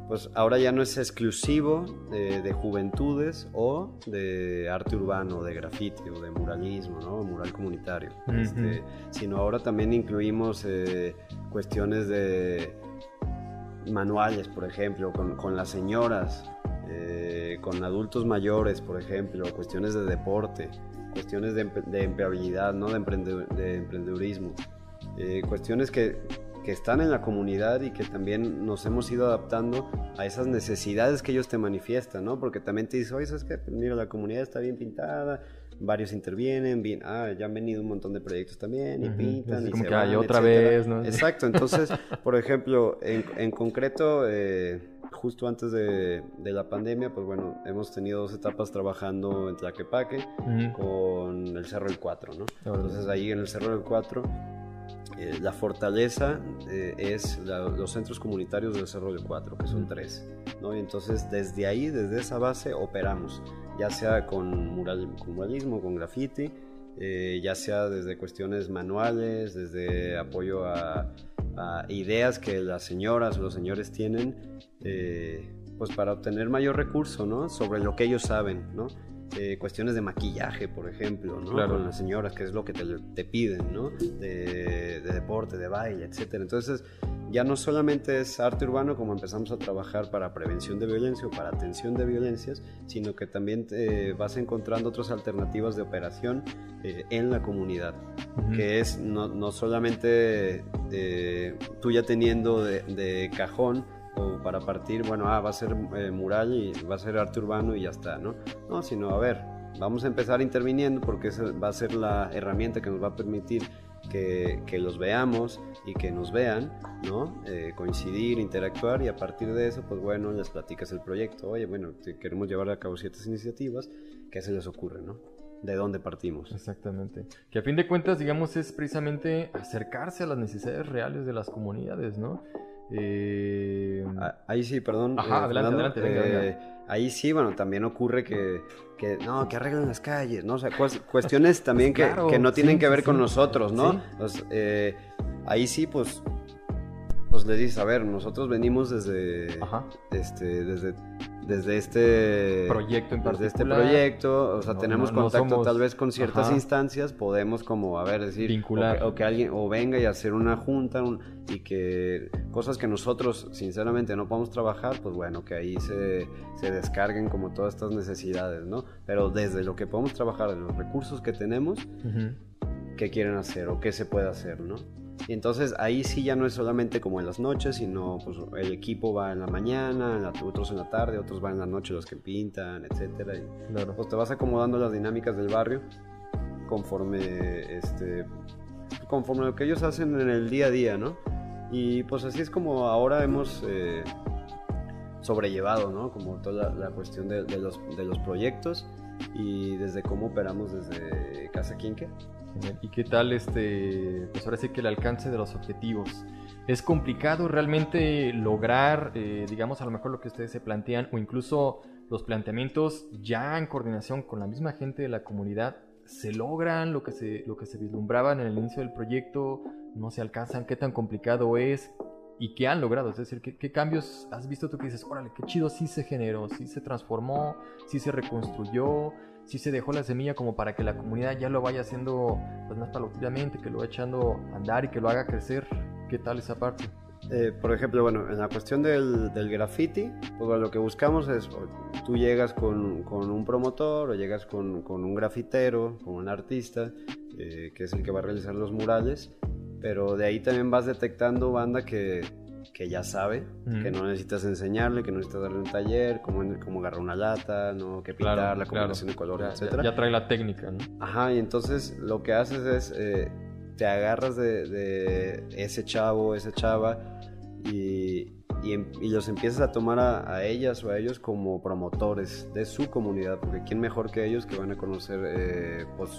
pues ahora ya no es exclusivo de, juventudes o de arte urbano, de grafiti o de muralismo, ¿no? mural comunitario, este, sino ahora también incluimos eh, cuestiones de manuales, por ejemplo, con, las señoras, eh, con adultos mayores, por ejemplo, cuestiones de deporte, cuestiones de, empleabilidad, ¿no? de, de emprendedurismo. eh, cuestiones que, que están en la comunidad y que también nos hemos ido adaptando a esas necesidades que ellos te manifiestan, ¿no? Porque también te dicen, oye, ¿sabes qué? Pues mira, la comunidad está bien pintada, varios intervienen, bien, ah, ya han venido un montón de proyectos también y pintan Es y como se que van, hay otra etcétera. vez, ¿no? Exacto, entonces, por ejemplo, en, en concreto, eh, justo antes de, de la pandemia, pues bueno, hemos tenido dos etapas trabajando en Tlaquepaque Ujú. con el Cerro del 4, ¿no? Entonces ahí en el Cerro del 4, eh, la fortaleza eh, es la- los centros comunitarios del Cerro del 4, que son tres, ¿no? Y entonces desde ahí, desde esa base, operamos, ya sea con, mural, con muralismo, con graffiti, eh, ya sea desde cuestiones manuales, desde apoyo a, a ideas que las señoras o los señores tienen, eh, pues para obtener mayor recurso, ¿no? Sobre lo que ellos saben, ¿no? Eh, cuestiones de maquillaje, por ejemplo, ¿no? Claro. Con las señoras, que es lo que te, te piden, ¿no? De, de deporte, de baile, etcétera. Entonces, ya no solamente es arte urbano como empezamos a trabajar para prevención de violencia o para atención de violencias, sino que también te vas encontrando otras alternativas de operación eh, en la comunidad Ujú. que es no, no solamente eh, tú ya teniendo de, de cajón o para partir, bueno, ah, va a ser eh, mural y va a ser arte urbano y ya está, ¿no? No, sino, a ver, vamos a empezar interviniendo porque esa va a ser la herramienta que nos va a permitir que, que los veamos y que nos vean, ¿no? Eh, coincidir, interactuar y a partir de eso, pues bueno, les platicas el proyecto. Oye, bueno, queremos llevar a cabo ciertas iniciativas, ¿qué se les ocurre, ¿no? ¿De dónde partimos? Exactamente. Que a fin de cuentas, digamos, es precisamente acercarse a las necesidades reales de las comunidades, ¿no? Eh, Ah, Ahí sí, perdón. Ajá, adelante, adelante, venga, eh, Ahí sí, bueno, también ocurre que, que no, que arreglen las calles, ¿no? O sea, cues- cuestiones también que, Claro, que no tienen sí, que ver sí, con nosotros, ¿no? Pues, eh, ahí sí, pues, pues le dices, a ver, nosotros venimos desde, Ajá. este, desde, desde este Proyecto en desde este proyecto, o sea, No, tenemos no- no contacto somos- tal vez con ciertas Ajá. instancias, podemos como, a ver, decir, Vincular. O, que, o que alguien, o venga y hacer una junta un- y que cosas que nosotros sinceramente no podemos trabajar, pues bueno, que ahí se, se descarguen como todas estas necesidades, ¿no? Pero desde lo que podemos trabajar, de los recursos que tenemos, Ujú. qué quieren hacer o qué se puede hacer, ¿no? Y entonces ahí sí ya no es solamente como en las noches, sino pues el equipo va en la mañana, en la- otros en la tarde, otros van en la noche los que pintan, etcétera. Y Claro. pues te vas acomodando las dinámicas del barrio conforme este conforme lo que ellos hacen en el día a día, ¿no? Y pues así es como ahora hemos eh, sobrellevado, ¿no? Como toda la, la cuestión de, de los, de los proyectos y desde cómo operamos desde Casa Quinque. ¿Y qué tal este, pues ahora sí que el alcance de los objetivos? ¿Es complicado realmente lograr, eh, digamos, a lo mejor lo que ustedes se plantean o incluso los planteamientos ya en coordinación con la misma gente de la comunidad? ¿Se logran lo que se, lo que se vislumbraban en el inicio del proyecto? ¿No se alcanzan? ¿Qué tan complicado es? ¿Y qué han logrado? Es decir, ¿qué, qué cambios has visto tú que dices, órale, qué chido sí se generó, sí se transformó, sí se reconstruyó, sí se dejó la semilla como para que la comunidad ya lo vaya haciendo pues, más paulatinamente, que lo vaya echando a andar y que lo haga crecer. ¿Qué tal esa parte? Eh, por ejemplo, bueno, en la cuestión del, del graffiti, pues lo que buscamos es, tú llegas con, con un promotor o llegas con, con un grafitero, con un artista, eh, que es el que va a realizar los murales, pero de ahí también vas detectando banda que, que ya sabe, que no necesitas enseñarle, que no necesitas darle un taller, cómo, cómo agarrar una lata, ¿no? que pintar, la combinación de colores, Ya- ya, trae la técnica, ¿no? Ajá, y entonces lo que haces es, eh, te agarras de, de ese chavo, esa chava, y, y em- y los empiezas a tomar a, a ellas o a ellos como promotores de su comunidad, porque quién mejor que ellos que van a conocer eh, pues,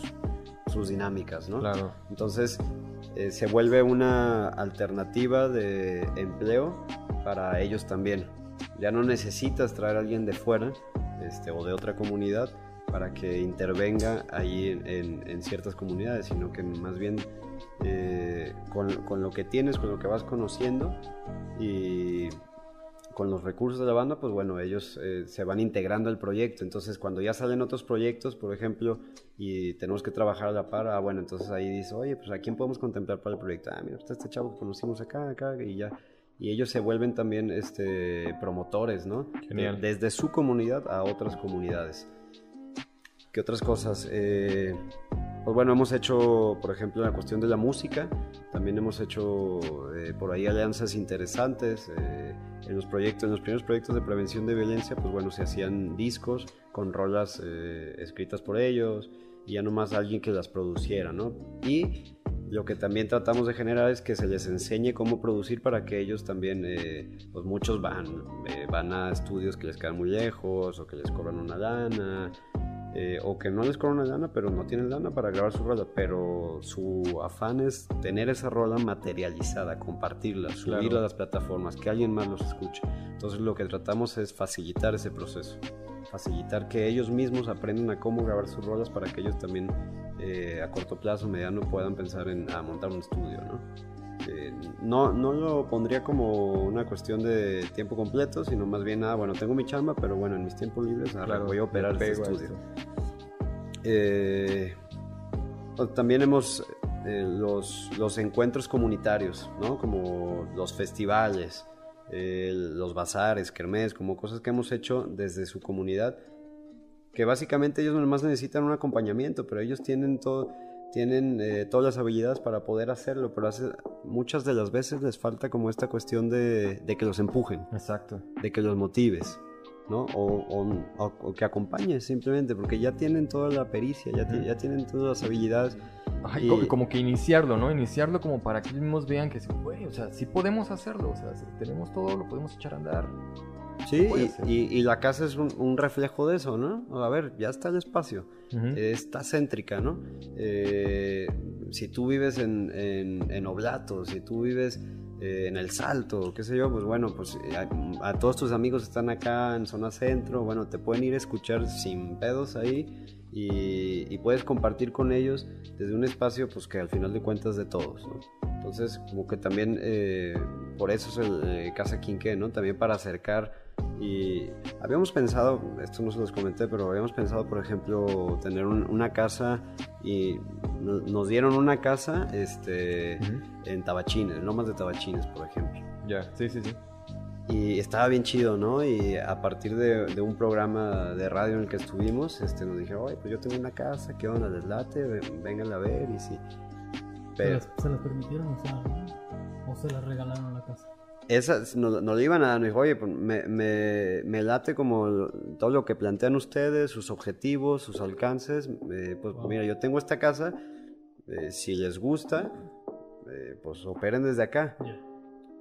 sus dinámicas, ¿no? Claro. Entonces eh, se vuelve una alternativa de empleo para ellos también. Ya no necesitas traer a alguien de fuera este, o de otra comunidad para que intervenga ahí en, en- en ciertas comunidades, sino que más bien eh, con, con lo que tienes, con lo que vas conociendo y con los recursos de la banda, pues bueno, ellos eh, se van integrando al proyecto. Entonces, cuando ya salen otros proyectos, por ejemplo, y tenemos que trabajar a la par, ah, bueno, entonces ahí dice, oye, pues a quién podemos contemplar para el proyecto. Ah, mira, está este chavo que conocimos acá, acá, y ya. Y ellos se vuelven también este, promotores, ¿no? Genial. De- desde su comunidad a otras comunidades. ¿Qué otras cosas? Eh, pues bueno, hemos hecho, por ejemplo, la cuestión de la música, también hemos hecho eh, por ahí alianzas interesantes. Eh, en los proyectos, en los primeros proyectos de prevención de violencia, pues bueno, se hacían discos con rolas eh, escritas por ellos y ya nomás alguien que las produciera, ¿no? Y lo que también tratamos de generar es que se les enseñe cómo producir para que ellos también, pues muchos van, van a estudios que les quedan muy lejos o que les cobran una lana eh, o que no les cobran una lana, pero no tienen lana para grabar su rola, pero su afán es tener esa rola materializada, compartirla, subirla a las plataformas, que alguien más los escuche. Entonces lo que tratamos es facilitar ese proceso, facilitar que ellos mismos aprendan a cómo grabar sus rolas para que ellos también eh, a corto plazo, mediano, puedan pensar en montar un estudio, ¿no? Eh, no, no lo pondría como una cuestión de tiempo completo, sino más bien, ah, bueno, tengo mi chamba, pero bueno, en mis tiempos libres ahora voy a operar este estudio. Eh, también hemos eh, los, los, encuentros comunitarios, ¿no? Como los festivales, los bazares, kermés, como cosas que hemos hecho desde su comunidad, que básicamente ellos nomás necesitan un acompañamiento, pero ellos tienen todo tienen eh, todas las habilidades para poder hacerlo, pero hace, muchas de las veces les falta como esta cuestión de, de que los empujen. Exacto. De que los motives, ¿no? O, o, que acompañes simplemente, porque ya tienen toda la pericia, ya, ya tienen todas las habilidades. y... como, que iniciarlo, ¿no? Iniciarlo como para que ellos mismos vean que o sea, sí podemos hacerlo, o sea, tenemos todo, lo podemos echar a andar. Sí, y, la casa es un, reflejo de eso, ¿no? A ver, ya está el espacio, está céntrica, ¿no? Eh, si tú vives en, en, Oblato, si tú vives eh, en El Salto, qué sé yo, pues bueno, pues eh, a, todos tus amigos están acá en zona centro, bueno, te pueden ir a escuchar sin pedos ahí y, puedes compartir con ellos desde un espacio pues que al final de cuentas de todos, ¿no? Entonces, como que también por eso es el Casa Quinqué, ¿no? También para acercar y habíamos pensado, esto no se los comenté, pero habíamos pensado, por ejemplo, tener una casa y nos dieron una casa este, en Tabachines, en Lomas de Tabachines, por ejemplo. Ya, sí, sí, sí. Y estaba bien chido, ¿no? Y a partir de, un programa de radio en el que estuvimos, este, nos dijeron, oye, pues yo tengo una casa, ¿qué onda? ¿Les late? Vengan a ver y sí. Pero... ¿Se, las, permitieron o, sea, o se las regalaron la casa? Esa, no, no, le iban a dar, me dijo, oye, pues, me, me, me, late como todo lo que plantean ustedes, sus objetivos, sus alcances, eh, pues mira, yo tengo esta casa, eh, si les gusta, eh, pues operen desde acá.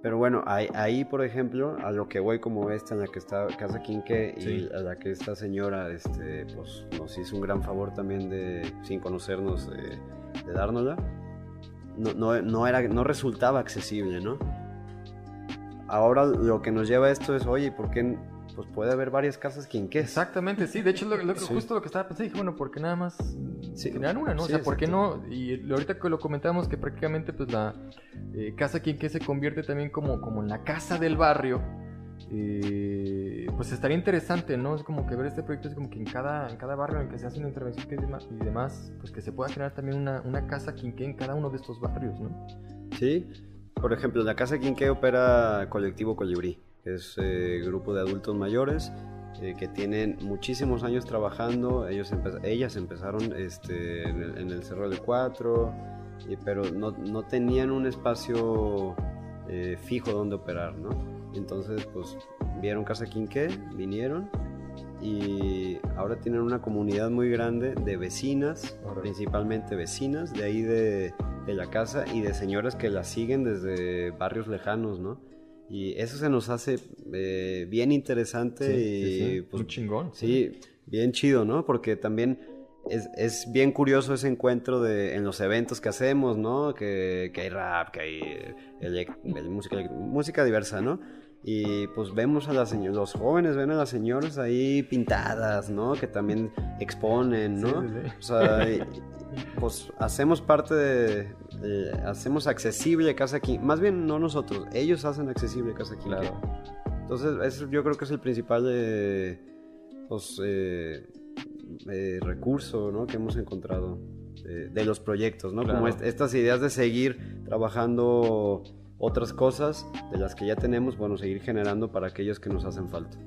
Pero bueno, ahí, ahí, por ejemplo, a lo que voy como esta en la que está Casa Quinque y a la que esta señora este, pues, nos hizo un gran favor también de, sin conocernos, de dárnosla, no, no, no, era, no resultaba accesible, ¿no? Ahora lo que nos lleva a esto es, oye, ¿por qué pues puede haber varias casas quinqués. Exactamente, sí. De hecho, lo, justo lo que estaba pensando, dije, bueno, ¿por qué nada más sí. una, no? o sea, ¿por qué no? Y ahorita que lo comentamos, que prácticamente pues la eh, casa quinqué se convierte también como, como en la casa del barrio. Eh, pues estaría interesante, ¿no? Es como que ver este proyecto es como que en cada, en cada barrio en el que se hace una intervención y demás, pues que se pueda generar también una, una casa quinqué en cada uno de estos barrios, ¿no? Sí, por ejemplo, la Casa Quinqué opera Colectivo Colibrí, que es eh, grupo de adultos mayores eh, que tienen muchísimos años trabajando. Ellos ellas empezaron este, en, el, Cerro del Cuatro, pero no, no, tenían un espacio eh, fijo donde operar, ¿no? Entonces, pues vieron Casa Quinqué, vinieron y ahora tienen una comunidad muy grande de vecinas, principalmente vecinas de ahí de, de, la casa y de señoras que la siguen desde barrios lejanos, ¿no? Y eso se nos hace eh, bien interesante y pues, muy chingón. Sí, bien chido, ¿no? Porque también es, es, bien curioso ese encuentro de, en los eventos que hacemos, ¿no? Que, que hay rap, que hay música, música diversa, ¿no? Y pues vemos a las los jóvenes ven a las señoras ahí pintadas, ¿no? Que también exponen, ¿no? O sea, pues hacemos parte de, hacemos accesible Casa aquí más bien no nosotros, ellos hacen accesible Casa aquí Entonces, eso yo creo que es el principal eh, pues, eh, eh, recurso, ¿no? Que hemos encontrado de los proyectos, ¿no? Como estas ideas de seguir trabajando otras cosas de las que ya tenemos, bueno, seguir generando para aquellos que nos hacen falta.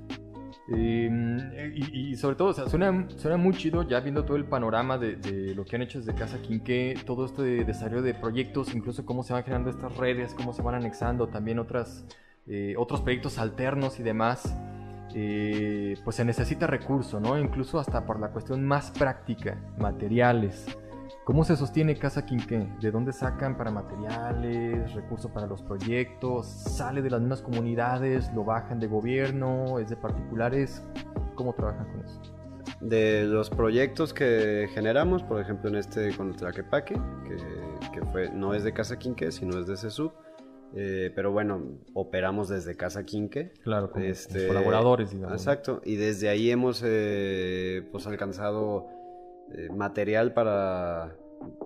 Eh, y, sobre todo, o sea, suena, suena muy chido ya viendo todo el panorama de, de, lo que han hecho desde Casa Quinqué, todo este desarrollo de proyectos, incluso cómo se van generando estas redes, cómo se van anexando también otras, eh, otros proyectos alternos y demás. Eh, pues se necesita recurso, ¿no? Incluso hasta por la cuestión más práctica, materiales. ¿Cómo se sostiene Casa Quinqué? ¿De dónde sacan para materiales, recursos para los proyectos? ¿Sale de las mismas comunidades? ¿Lo bajan de gobierno? ¿Es de particulares? ¿Cómo trabajan con eso? De los proyectos que generamos, por ejemplo en este con el Tlaquepaque, que, que fue, no es de Casa Quinqué, sino es de CESUB, eh, pero bueno, operamos desde Casa Quinque. Claro, como, este, colaboradores, digamos. Exacto, y desde ahí hemos eh, pues alcanzado eh, material para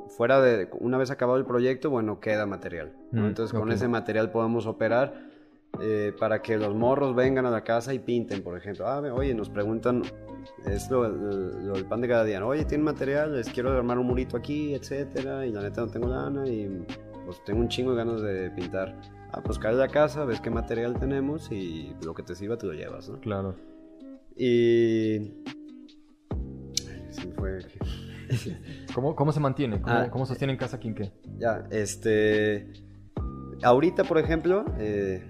fuera de una vez acabado el proyecto bueno queda material mm, entonces con ese material podemos operar eh, para que los morros vengan a la casa y pinten por ejemplo. Ah, oye nos preguntan es lo, el pan de cada día oye tienen material les quiero armar un murito aquí etcétera y la neta no tengo lana y pues tengo un chingo de ganas de pintar. Ah pues cae a la casa ves qué material tenemos y lo que te sirva te lo llevas ¿no? claro. Y ¿Cómo, ¿Cómo, se mantiene? ¿Cómo, ah, ¿Cómo, sostiene en casa Quinqué? Ya, este... Ahorita, por ejemplo, eh,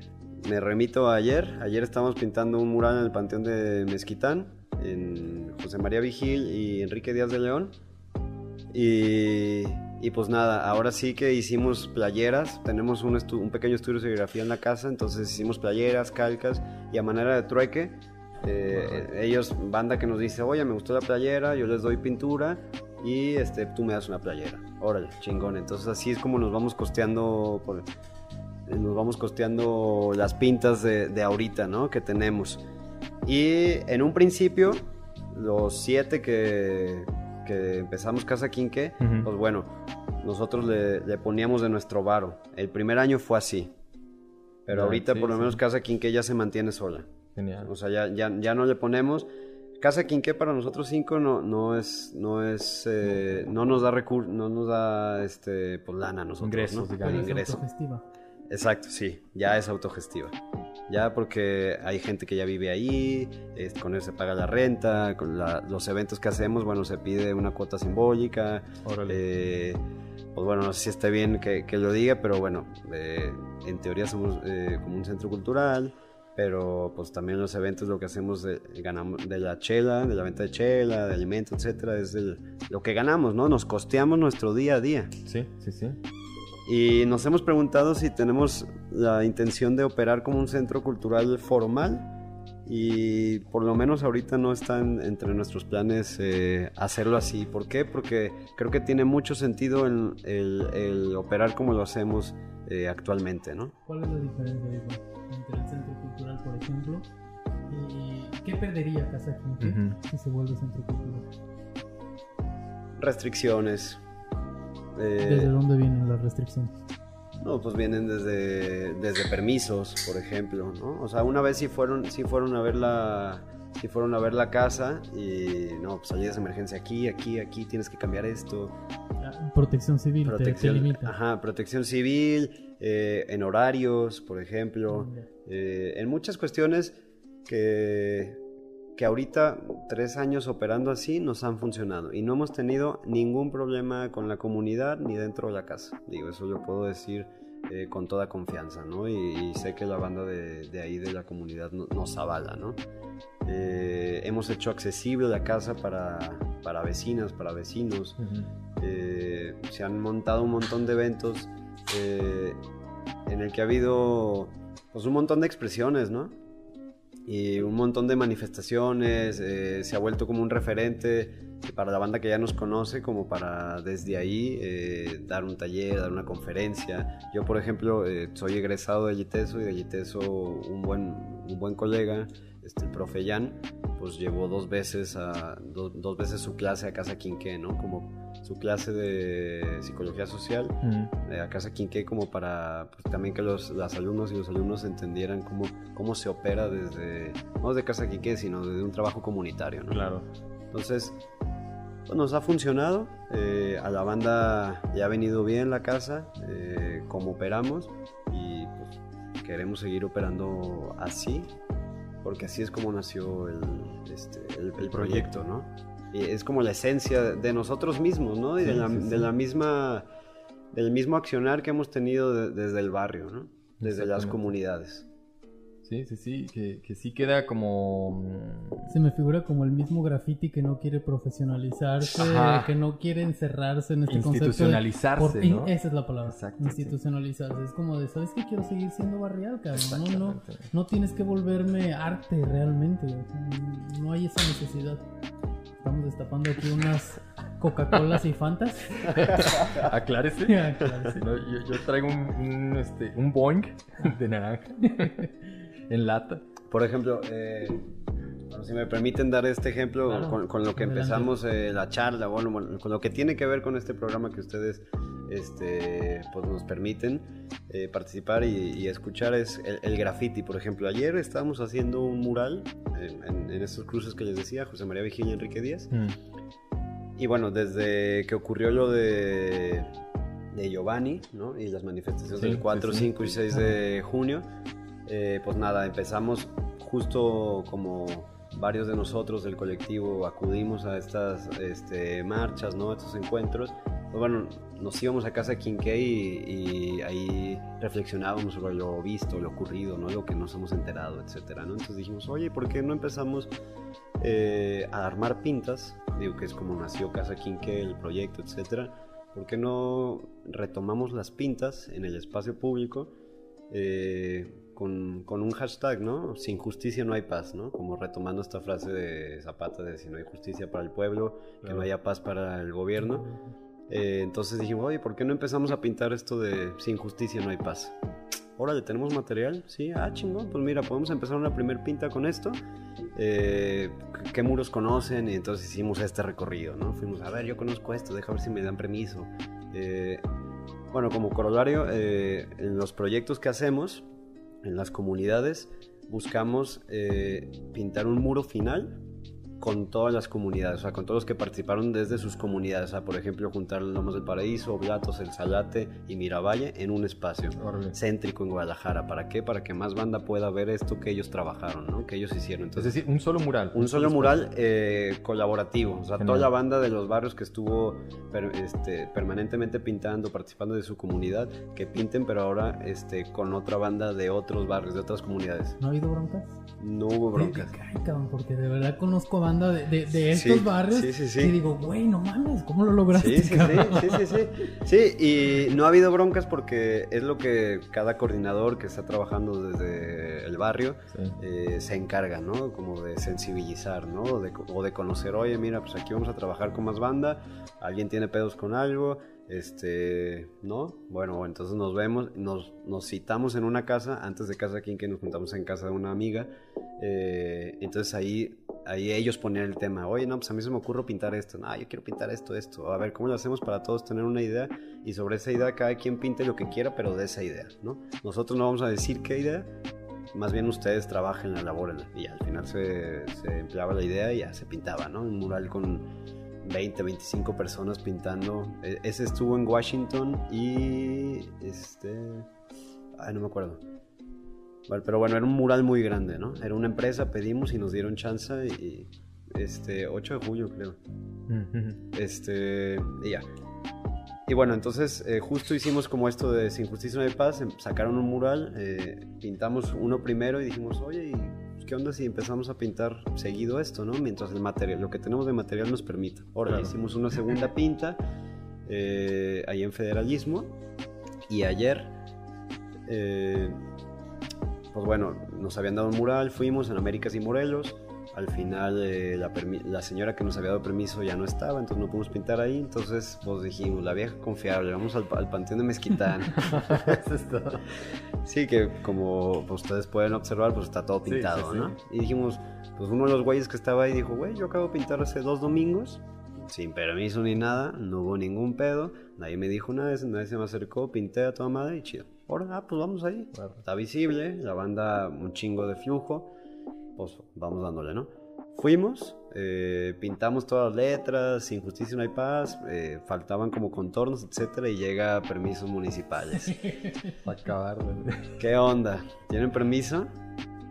me remito a ayer. Ayer estábamos pintando un mural en el Panteón de Mezquitán, en José María Vigil y Enrique Díaz de León. Y, y pues nada, ahora sí que hicimos playeras. Tenemos un, un pequeño estudio de serigrafía en la casa, entonces hicimos playeras, calcas y a manera de trueque eh, ellos, banda que nos dice, oye, me gustó la playera, yo les doy pintura y este, tú me das una playera. Órale, chingón. Entonces así es como nos vamos costeando, nos vamos costeando las pintas de, ahorita, ¿no? Que tenemos. Y en un principio, los siete que, que empezamos Casa Quinque, pues bueno, nosotros le, le, poníamos de nuestro varo. El primer año fue así. Pero ahorita por lo menos Casa Quinque ya se mantiene sola. Genial. O sea, ya, ya, ya no le ponemos. Casa Quinqué para nosotros cinco no, no es, no es, eh, no nos da recurso, no nos da, este, pues lana nosotros, Ingresos, ¿no? digamos. Ingreso. autogestiva. Exacto, sí, ya es autogestiva. Ya porque hay gente que ya vive ahí, con él se paga la renta, con los eventos que hacemos, bueno, se pide una cuota simbólica. Eh, pues bueno, no sé si está bien que, que lo diga, pero bueno, eh, en teoría somos como un centro cultural pero pues también los eventos lo que hacemos de, ganamos de la chela, de la venta de chela, de alimentos, etcétera, es lo que ganamos, ¿no? Nos costeamos nuestro día a día. Sí, sí, sí. Y nos hemos preguntado si tenemos la intención de operar como un centro cultural formal y por lo menos ahorita no está entre nuestros planes eh, hacerlo así. ¿Por qué? Porque creo que tiene mucho sentido el, el, operar como lo hacemos eh, actualmente, ¿no? ¿Cuál es la diferencia entre el centro por ejemplo? ¿Y qué perdería Casa Quinque si se vuelve centro cultural? Restricciones. Eh, ¿Desde dónde vienen las restricciones? No, pues vienen desde, desde permisos, por ejemplo, ¿no? O sea, una vez sí fueron, sí fueron a ver la, sí fueron a ver la casa y no, pues salidas de emergencia aquí, aquí, aquí, tienes que cambiar esto. Ah, protección civil, protección, te, limita. Ajá, protección civil, eh, en horarios, por ejemplo, eh, en muchas cuestiones que, que ahorita, tres años operando así, nos han funcionado y no hemos tenido ningún problema con la comunidad ni dentro de la casa. Digo, eso lo puedo decir eh, con toda confianza, ¿no? Y, sé que la banda de, de ahí de la comunidad nos avala, ¿no? Eh, hemos hecho accesible la casa para, para vecinas, para vecinos. Eh, se han montado un montón de eventos en el que ha habido pues, un montón de expresiones, ¿no? y un montón de manifestaciones, eh, se ha vuelto como un referente para la banda que ya nos conoce, como para desde ahí eh, dar un taller, dar una conferencia. Yo, por ejemplo, eh, soy egresado de Yiteso y de Yiteso un buen, un buen colega, este, el profe Jan, pues llevó dos veces, a, dos veces su clase a Casa Quinqué, ¿no? Como su clase de psicología social mm. a Casa Quinqué como para pues, también que los alumnos y los alumnos entendieran cómo, cómo se opera desde, no desde Casa Quinqué, sino desde un trabajo comunitario, ¿no? Claro. Entonces, pues, nos ha funcionado, eh, a la banda ya ha venido bien la casa, eh, como operamos y pues queremos seguir operando así porque así es como nació el, este, el, el proyecto, ¿no? Y es como la esencia de nosotros mismos, ¿no? Y de, Sí, la, sí, de sí. la misma, del mismo accionar que hemos tenido de- desde el barrio, ¿no? Desde las comunidades. Sí, sí, sí, que, que sí queda como... mm, Se me figura como el mismo graffiti que no quiere profesionalizarse, Ajá. que no quiere encerrarse en este concepto. de- Institucionalizarse, por- in- ¿no? Esa es la palabra. Exacto, sí. institucionalizarse. Es como de, ¿sabes qué? Quiero seguir siendo barrial, cabrón. No, no, no tienes que volverme arte realmente. No hay esa necesidad. Estamos destapando aquí unas Coca-Colas y Fantas. Aclárese. Aclárese. No, yo, yo traigo un, un, este, un boing de naranja en lata. Por ejemplo, eh, bueno, si me permiten dar este ejemplo Claro, con, con lo que empezamos eh, la charla, bueno, bueno, con lo que tiene que ver con este programa que ustedes este, pues nos permiten eh, participar y, y escuchar es el, el graffiti. Por ejemplo, ayer estábamos haciendo un mural en, en- en estos cruces que les decía, José María Vigil y Enrique Díaz. Mm. Y bueno, desde que ocurrió lo de, de Giovanni, ¿no? Y las manifestaciones Sí, del 4, sí, sí. 5 y 6 de junio, eh, pues nada, empezamos justo como varios de nosotros del colectivo acudimos a estas este, marchas, ¿no? A estos encuentros. Pues bueno, nos íbamos a casa Quinqué y, y ahí reflexionábamos sobre lo visto, lo ocurrido, ¿no? Lo que nos hemos enterado, etcétera, ¿no? Entonces dijimos, oye, ¿por qué no empezamos eh, a armar pintas? Digo que es como nació Casa Quinqué, el proyecto, etcétera. ¿Por qué no retomamos las pintas en el espacio público eh, con, con un hashtag, ¿no? Sin justicia no hay paz, ¿no? Como retomando esta frase de Zapata de si no hay justicia para el pueblo, que Claro. no haya paz para el gobierno. Eh, entonces dijimos, oye, ¿por qué no empezamos a pintar esto de sin justicia no hay paz? Órale, ¿tenemos material? Sí, ah, chingón, pues mira, podemos empezar una primer pinta con esto. Eh, ¿Qué muros conocen? Y entonces hicimos este recorrido, ¿no? Fuimos, a ver, yo conozco esto, déjame ver si me dan permiso. Eh, bueno, como corolario, eh, en los proyectos que hacemos, en las comunidades, buscamos eh, pintar un muro final con todas las comunidades, o sea, con todos los que participaron desde sus comunidades. O sea, por ejemplo, juntar Lomas del Paraíso, Oblatos, El Salate y Miravalle en un espacio céntrico en Guadalajara. ¿Para qué? Para que más banda pueda ver esto que ellos trabajaron, ¿no? Que ellos hicieron. Es Entonces, decir, un solo mural. un solo mural eh, colaborativo. O sea, Genial. toda la banda de los barrios que estuvo per- este, permanentemente pintando, participando de su comunidad, que pinten, pero ahora este, con otra banda de otros barrios, de otras comunidades. ¿No ha habido broncas? No hubo broncas. Ay, cabrón, porque de verdad conozco banda de, de, de estos Sí, barrios sí, sí, sí. y digo, güey, no mames, ¿cómo lo lograste? Sí, sí, sí, sí, sí, sí. Y no ha habido broncas porque es lo que cada coordinador que está trabajando desde el barrio eh, se encarga, ¿no? Como de sensibilizar, ¿no? O de, o de conocer, oye, mira, pues aquí vamos a trabajar con más banda, alguien tiene pedos con algo, este, ¿no? Bueno, entonces nos vemos, nos, nos citamos en una casa, antes de casa aquí que nos juntamos en casa de una amiga, eh, entonces ahí, ahí ellos ponían el tema, oye, no, pues a mí se me ocurre pintar esto, no, yo quiero pintar esto, esto, a ver, ¿cómo lo hacemos para todos tener una idea? Y sobre esa idea cada quien pinte lo que quiera, pero de esa idea, ¿no? Nosotros no vamos a decir qué idea, más bien ustedes trabajen, elaboren y al final se, se empleaba la idea y ya se pintaba, ¿no? Un mural con 20, 25 personas pintando. E- Ese estuvo en Washington y este... Ay, no me acuerdo. Pero bueno, era un mural muy grande, ¿no? Era una empresa, pedimos y nos dieron chance y... Este, 8 de julio creo. Este, y ya. Y bueno, entonces eh, justo hicimos como esto de Sin Justicia no hay paz, em- sacaron un mural, eh, pintamos uno primero y dijimos, oye, ¿y pues, qué onda si empezamos a pintar seguido esto, no? Mientras el material, lo que tenemos de material nos permita. Ahora Claro. hicimos una segunda pinta eh, ahí en Federalismo y ayer, eh, pues bueno, nos habían dado un mural, fuimos en Américas y Morelos. Al final eh, la, la señora que nos había dado permiso ya no estaba, entonces no pudimos pintar ahí. Entonces pues dijimos, la vieja confiable, vamos al, al Panteón de Mezquitán. Sí, que como pues, ustedes pueden observar, pues está todo Sí, pintado, sí, sí. ¿no? Y dijimos, pues uno de los güeyes que estaba ahí dijo, güey, yo acabo de pintar hace dos domingos, sin permiso ni nada, no hubo ningún pedo, nadie me dijo nada, nadie se me acercó, pinté a toda madre y chido. Ahora, ah, pues vamos ahí. Claro. Está visible, la banda un chingo de flujo, pues vamos dándole, ¿no? Fuimos, eh, pintamos todas las letras, sin justicia no hay paz, eh, faltaban como contornos, etcétera, y llega permisos municipales. Para acabar. ¿Qué onda? ¿Tienen permiso?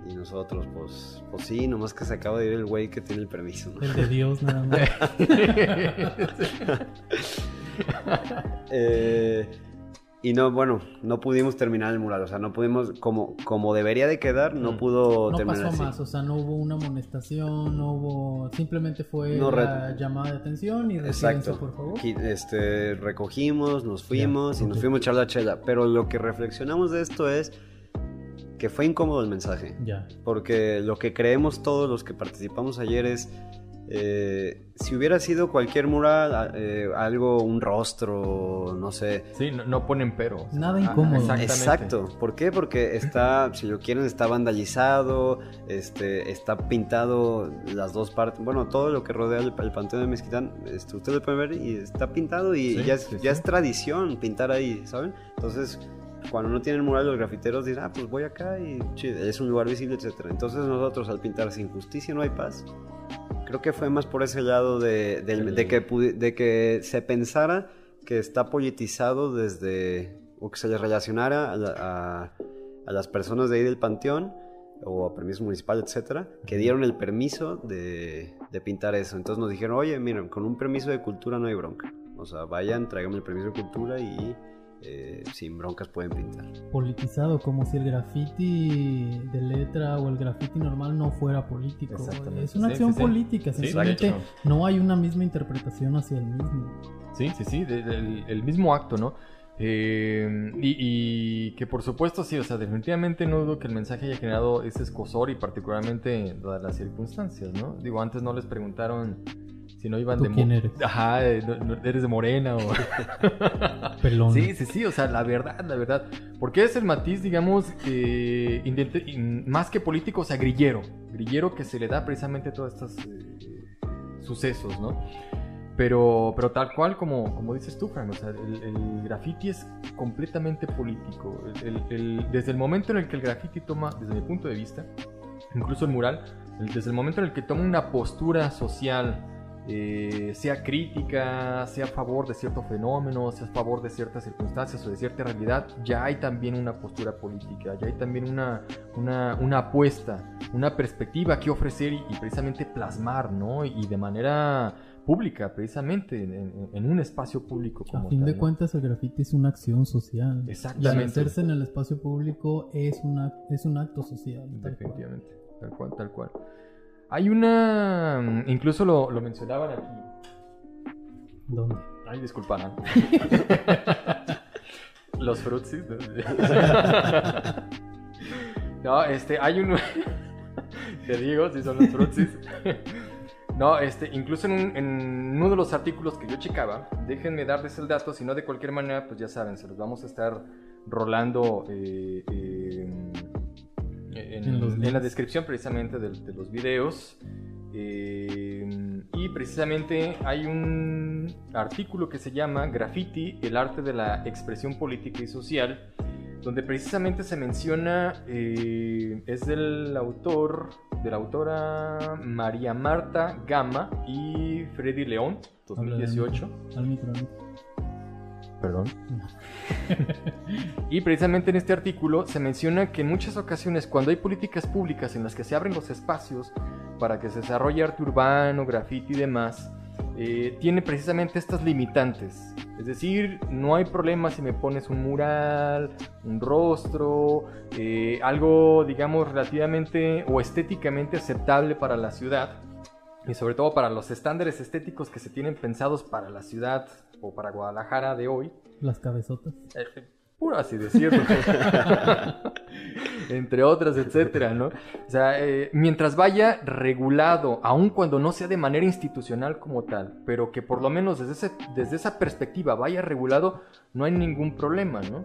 Y nosotros, pues, pues sí, nomás que se acaba de ir el güey que tiene el permiso. ¿no? El de Dios, nada más. Eh, y no, bueno, no pudimos terminar el mural, o sea, no pudimos, como, como debería de quedar, no pudo No terminar pasó así. más, o sea, no hubo una amonestación, no hubo. Simplemente fue No, la llamada de atención y Exacto. por favor. Este, recogimos, nos fuimos y nos fuimos a echar la chela. Pero lo que reflexionamos de esto es que fue incómodo el mensaje. Ya. Porque lo que creemos todos los que participamos ayer es, eh, si hubiera sido cualquier mural, eh, algo, un rostro, no sé. Sí, no, no ponen pero. Nada Ajá, incómodo. exactamente. Exacto. ¿Por qué? Porque está, si lo quieren, está vandalizado, este, está pintado las dos partes, bueno, todo lo que rodea el, el Panteón de Mezquitán, este, ustedes lo pueden ver y está pintado y Sí, ya, es, sí, ya sí. es tradición pintar ahí, ¿saben? Entonces, cuando no tienen mural los grafiteros dicen, ah, pues voy acá y chido, es un lugar visible, etcétera. Entonces nosotros al pintar sin justicia no hay paz, creo que fue más por ese lado de, de que, de que se pensara que está politizado desde, o que se le relacionara a, la- a- a las personas de ahí del panteón o a permiso municipal, etcétera, que dieron el permiso de, de pintar eso. Entonces nos dijeron, oye, miren, con un permiso de cultura no hay bronca. O sea, vayan, tráiganme el permiso de cultura y eh, sin broncas pueden pintar. Politizado, como si el graffiti de letra o el graffiti normal no fuera político. Es una sí, acción sí, sí. política, Sí, no hay una misma interpretación hacia el mismo. Sí, sí, sí, de- del- el mismo acto, ¿no? Eh, y, y que por supuesto sí, o sea, definitivamente no dudo que el mensaje haya generado ese escosor y particularmente dadas las circunstancias, ¿no? Digo, antes no les preguntaron si no iban ¿Tú de... quién eres? Ajá, eh, eres de Morena o... Pelón. Sí, sí, sí, o sea, la verdad, la verdad. Porque es el matiz, digamos, eh, más que político, o sea, grillero. Grillero que se le da precisamente a todos estos eh, sucesos, ¿no? Pero, pero tal cual como, como dices tú, Frank, o sea, el, el graffiti es completamente político. El- desde el momento en el que el graffiti toma, desde mi punto de vista, incluso el mural, desde el momento en el que toma una postura social, eh, sea crítica, sea a favor de cierto fenómeno, sea a favor de ciertas circunstancias o de cierta realidad, ya hay también una postura política, ya hay también una, una, una apuesta, una perspectiva que ofrecer y, y precisamente plasmar, ¿no? Y de manera pública, precisamente, en, en- un espacio público A como fin tal, de ¿no? cuentas, el graffiti es una acción social. Y al Exactamente. hacerse en el espacio público es, una, es un acto social. tal cual. Definitivamente, tal cual, tal cual. Hay una, incluso lo, lo mencionaban aquí, ¿Dónde? Ay, disculparán. Los frutsis. ¿no? No, este, hay un... Te digo, si son los frutsis. No, este, incluso en, un- en uno de los artículos que yo checaba, déjenme darles el dato, si no de cualquier manera, pues ya saben, se los vamos a estar rolando eh, eh, en, En los en la descripción precisamente de, de los videos. Eh, y precisamente hay un artículo que se llama Graffiti, el arte de la expresión política y social, donde precisamente se menciona, eh, es del autor, de la autora María Marta Gama y Freddy León, Habla del 2018. micro, Al micro, al micro. Perdón. Y precisamente en este artículo se menciona que en muchas ocasiones cuando hay políticas públicas en las que se abren los espacios para que se desarrolle arte urbano, graffiti y demás, eh, tiene precisamente estas limitantes. Es decir, no hay problema si me pones un mural, un rostro, eh, algo digamos relativamente o estéticamente aceptable para la ciudad y sobre todo para los estándares estéticos que se tienen pensados para la ciudad o para Guadalajara de hoy. Las cabezotas. Eh, Puro así decirlo. Entre otras, etcétera, ¿no? O sea, eh, mientras vaya regulado, aun cuando no sea de manera institucional como tal, pero que por lo menos desde, ese- desde esa perspectiva vaya regulado, no hay ningún problema, ¿no?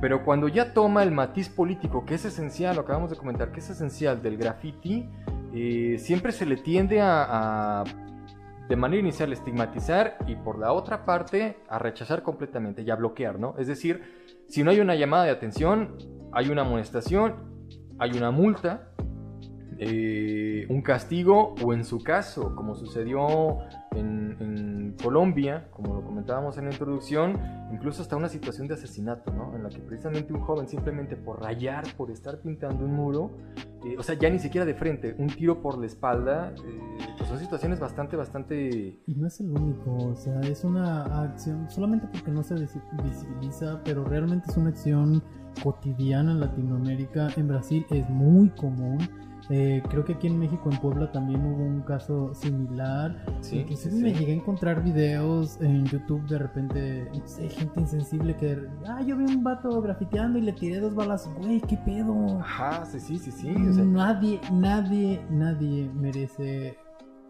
Pero cuando ya toma el matiz político, que es esencial, lo acabamos de comentar, que es esencial del graffiti, eh, siempre se le tiende a- a de manera inicial estigmatizar y por la otra parte a rechazar completamente y a bloquear, ¿no? Es decir, si no hay una llamada de atención, hay una amonestación, hay una multa, eh, un castigo o en su caso, como sucedió en, en, Colombia, como lo comentábamos en la introducción, incluso hasta una situación de asesinato, ¿no? En la que precisamente un joven simplemente por rayar, por estar pintando un muro, eh, o sea, ya ni siquiera de frente, un tiro por la espalda, eh, pues son situaciones bastante, bastante... Y no es el único, o sea, es una acción, solamente porque no se visibiliza, pero realmente es una acción cotidiana en Latinoamérica, en Brasil es muy común eh, creo que aquí en México, en Puebla, también hubo un caso similar. Sí, Inclusive me llegué a encontrar videos en YouTube de repente, no sé, gente insensible que, ah, yo vi un vato grafiteando y le tiré dos balas. Güey, ¿qué pedo? Ajá, sí, sí, sí, sí. Nadie, nadie, nadie merece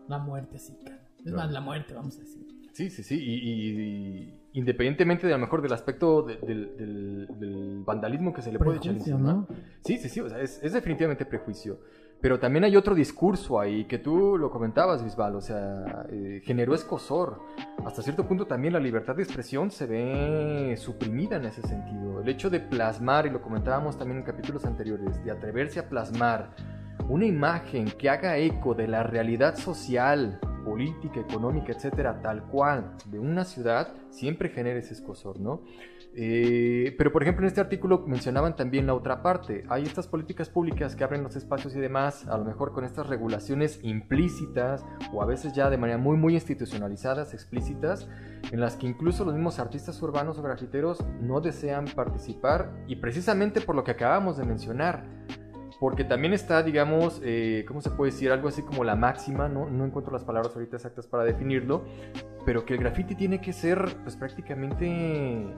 la muerte así, Es más, la muerte, vamos a decir. Sí, sí, sí. y, independientemente de a lo mejor del aspecto del, vandalismo que se le puede echar encima. ¿no? Sí, sí, sí, o sea, es, es, definitivamente prejuicio. Pero también hay otro discurso ahí que tú lo comentabas, Bisbal, o sea, eh, generó escosor. Hasta cierto punto también la libertad de expresión se ve suprimida en ese sentido. El hecho de plasmar, y lo comentábamos también en capítulos anteriores, de atreverse a plasmar una imagen que haga eco de la realidad social, política, económica, etcétera, tal cual, de una ciudad, siempre genera ese escosor, ¿no? Eh, pero por ejemplo en este artículo mencionaban también la otra parte. Hay estas políticas públicas que abren los espacios y demás, a lo mejor con estas regulaciones implícitas o a veces ya de manera muy muy institucionalizadas, explícitas, en las que incluso los mismos artistas urbanos o grafiteros no desean participar y precisamente por lo que acabamos de mencionar. Porque también está, digamos, eh, ¿cómo se puede decir? Algo así como la máxima, ¿no? No encuentro las palabras ahorita exactas para definirlo, pero que el graffiti tiene que ser, pues prácticamente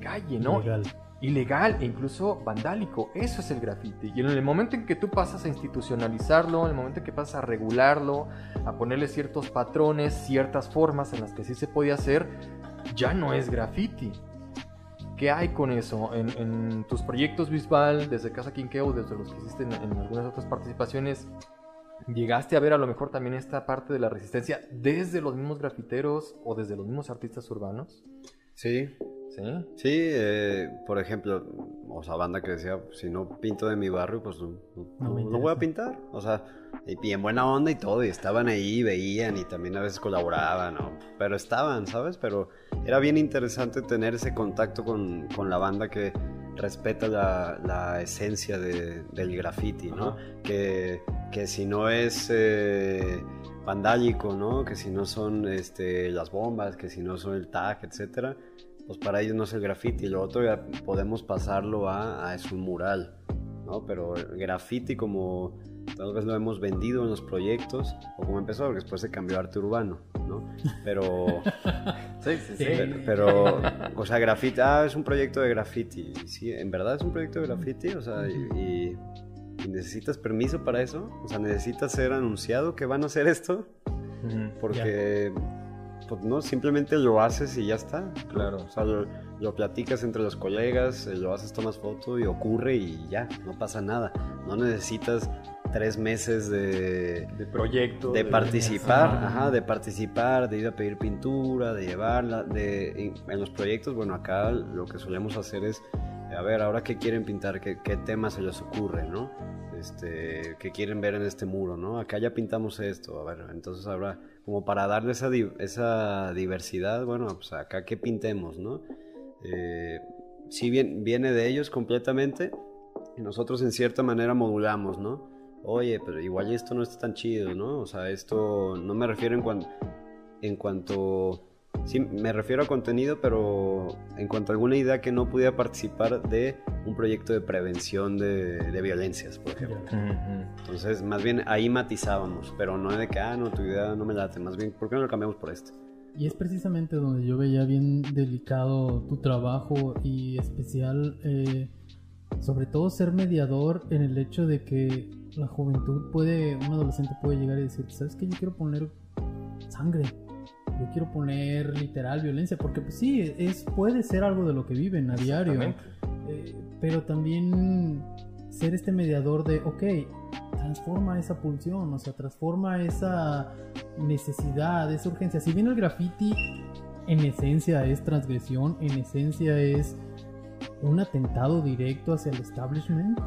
calle, ¿no? Ilegal. Ilegal e incluso vandálico. Eso es el grafiti. Y en el momento en que tú pasas a institucionalizarlo, en el momento en que pasas a regularlo, a ponerle ciertos patrones, ciertas formas en las que sí se puede hacer, ya no es graffiti. ¿Qué hay con eso? En, tus proyectos visual, desde Casa Quinkeo, desde los que hiciste en, en, algunas otras participaciones, ¿llegaste a ver a lo mejor también esta parte de la resistencia desde los mismos grafiteros o desde los mismos artistas urbanos? Sí, Sí. Sí, eh, por ejemplo, o sea, banda que decía, si no pinto de mi barrio, pues no, voy a pintar. O sea, y en buena onda y todo, y estaban ahí, veían y también a veces colaboraban, ¿no? Pero estaban, ¿sabes? Pero era bien interesante tener ese contacto con, con la banda que respeta la, la esencia de, del graffiti, ¿no? Que, que, si no es... Eh, vandálico, ¿no? Que si no son este, las bombas, que si no son el tag, etcétera, pues para ellos no es el graffiti, lo otro ya podemos pasarlo a, a es un mural, ¿no? Pero el graffiti como tal vez lo hemos vendido en los proyectos, o como empezó, porque después se cambió a arte urbano, ¿no? Pero, sí, sí, sí. Pero, o sea, graffiti, ah, es un proyecto de graffiti, sí, en verdad es un proyecto de graffiti, o sea, y, necesitas permiso para eso, o sea, necesitas ser anunciado que van a hacer esto, porque pues no, simplemente lo haces y ya está. Claro. O sea, lo, platicas entre los colegas, eh, lo haces, tomas foto y ocurre y ya, no pasa nada. No necesitas tres meses de, de proyecto. De, participar, ajá, de participar, de ir a pedir pintura, de llevarla, de, en, los proyectos, bueno, acá lo que solemos hacer es, a ver, ahora qué quieren pintar, qué, qué temas se les ocurre, ¿no? Este, qué quieren ver en este muro, ¿no? Acá ya pintamos esto, a ver, entonces ahora como para darle esa, esa diversidad, bueno, pues acá que pintemos, ¿no? Eh, sí bien, viene de ellos completamente y nosotros en cierta manera modulamos, ¿no? Oye, pero igual esto no está tan chido, ¿no? O sea, esto no me refiero en, en cuanto Sí, me refiero a contenido, pero en cuanto a alguna idea que no pudiera participar de un proyecto de prevención de, violencias, por ejemplo. Entonces, más bien ahí matizábamos, pero no de que, ah, no, tu idea no me late, más bien, ¿por qué no lo cambiamos por esto? Y es precisamente donde yo veía bien delicado tu trabajo y especial, eh, sobre todo ser mediador en el hecho de que la juventud puede, un adolescente puede llegar y decir, ¿sabes qué? Yo quiero poner sangre yo quiero poner literal violencia, porque pues sí, es, puede ser algo de lo que viven a diario, eh, pero también ser este mediador de, ok, transforma esa pulsión, o sea, transforma esa necesidad, esa urgencia. Si bien el graffiti en esencia es transgresión, en esencia es un atentado directo hacia el establishment,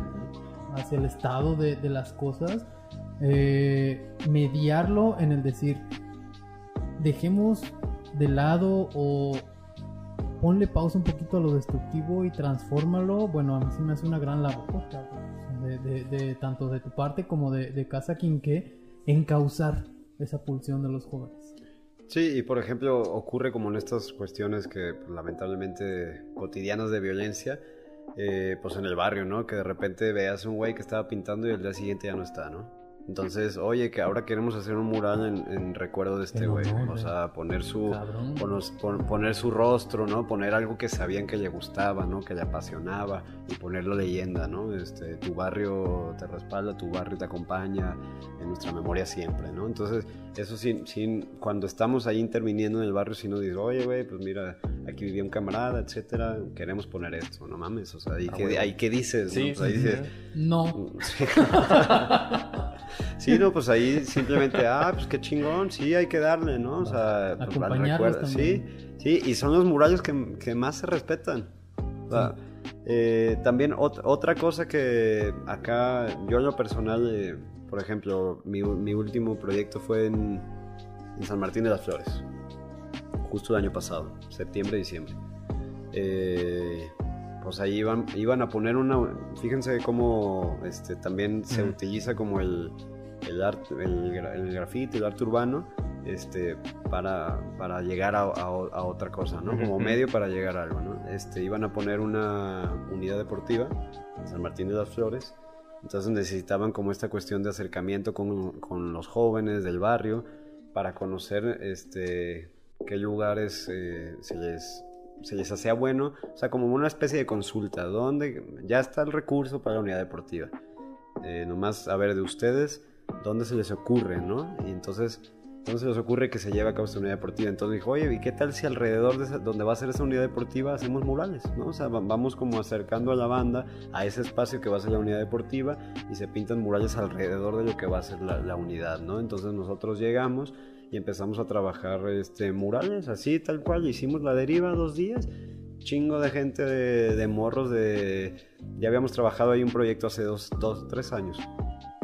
hacia el estado de, de las cosas, eh, mediarlo en el decir, dejemos de lado o ponle pausa un poquito a lo destructivo y transfórmalo. Bueno, a mí sí me hace una gran labor, de, de, de tanto de tu parte como de, de Casa Quinqué, encauzar esa pulsión de los jóvenes. Sí, y por ejemplo ocurre como en estas cuestiones que pues, lamentablemente cotidianas de violencia, eh, pues en el barrio, ¿no? Que de repente veas un güey que estaba pintando y el día siguiente ya no está, ¿no? Entonces, oye, que ahora queremos hacer un mural en, en recuerdo de este güey. O sea, poner su, Cabrón. ponos- pon- poner su rostro, ¿no? Poner algo que sabían que le gustaba, ¿no? Que le apasionaba y ponerlo leyenda, ¿no? Este, tu barrio te respalda, tu barrio te acompaña en nuestra memoria siempre, ¿no? Entonces, eso sí, sí, cuando estamos ahí interviniendo en el barrio, sí nos dice, oye, güey, pues mira, aquí vivía un camarada, etcétera, queremos poner esto, no mames, o sea, ¿y, Ah, qué, dices? Sí, no? Sí, dices, sí. No. Sí. No, pues ahí simplemente, ah, pues qué chingón, sí, hay que darle, ¿no? O sea, pues, sí, sí, y son los murales que, que más se respetan. O sea, eh, también ot- otra cosa que acá, yo en lo personal, eh, por ejemplo, mi, mi último proyecto fue en, en San Martín de las Flores, justo el año pasado, septiembre, diciembre. Eh, pues ahí iban, iban a poner una, fíjense cómo este, también se Mm. utiliza como el, el arte, el, el grafiti, el arte urbano, este, para, para llegar a, a- a otra cosa, ¿no? Como medio para llegar a algo, ¿no? Este, iban a poner una unidad deportiva en San Martín de las Flores, entonces necesitaban como esta cuestión de acercamiento con, con los jóvenes del barrio para conocer este, qué lugares eh, se les se les hacía bueno, o sea, como una especie de consulta, donde ya está el recurso para la unidad deportiva. Eh, nomás, a ver, de ustedes, ¿dónde se les ocurre, no? Y entonces, ¿dónde se les ocurre que se lleve a cabo esta unidad deportiva? Entonces dijo, oye, ¿y qué tal si alrededor de esa- donde va a ser esa unidad deportiva hacemos murales, no? O sea, va- vamos como acercando a la banda a ese espacio que va a ser la unidad deportiva y se pintan murales alrededor de lo que va a ser la, la unidad, ¿no? Entonces nosotros llegamos y empezamos a trabajar este, murales, así tal cual, hicimos la deriva dos días, chingo de gente de, de morros de... Ya habíamos trabajado ahí un proyecto hace dos, dos, tres años.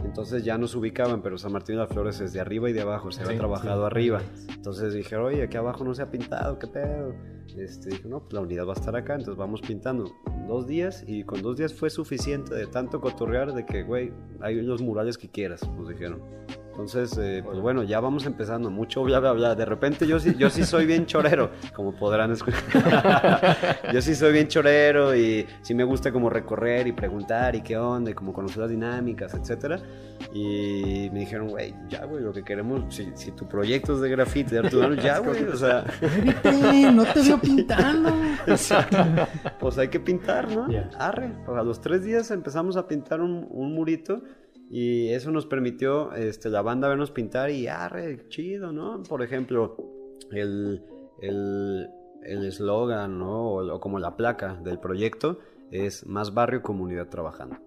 Entonces ya nos ubicaban, pero San Martín de las Flores es de arriba y de abajo, se había Sí, trabajado sí. arriba. Entonces dijeron, oye, aquí abajo no se ha pintado, ¿qué pedo? Este, no, pues la unidad va a estar acá, entonces vamos pintando dos días y con dos días fue suficiente de tanto cotorrear de que, güey, hay los murales que quieras, nos dijeron. Entonces, eh, pues bueno, ya vamos empezando, mucho bla, bla, bla. De repente yo sí, yo sí soy bien chorero, como podrán escuchar. yo sí soy bien chorero y sí me gusta como recorrer y preguntar y qué onda, y como conocer las dinámicas, etcétera. Y me dijeron, güey, ya, güey, lo que queremos, si, si tu proyecto es de urbano, ya, güey, o sea, Vete, no te veo pintando. exacto. Pues hay que pintar, ¿no? Ya. Arre. Pues a los tres días empezamos a pintar un, un murito y eso nos permitió este, la banda vernos pintar y arre, chido, ¿no? Por ejemplo, el el el eslogan, ¿no? O, como la placa del proyecto es más barrio, comunidad trabajando,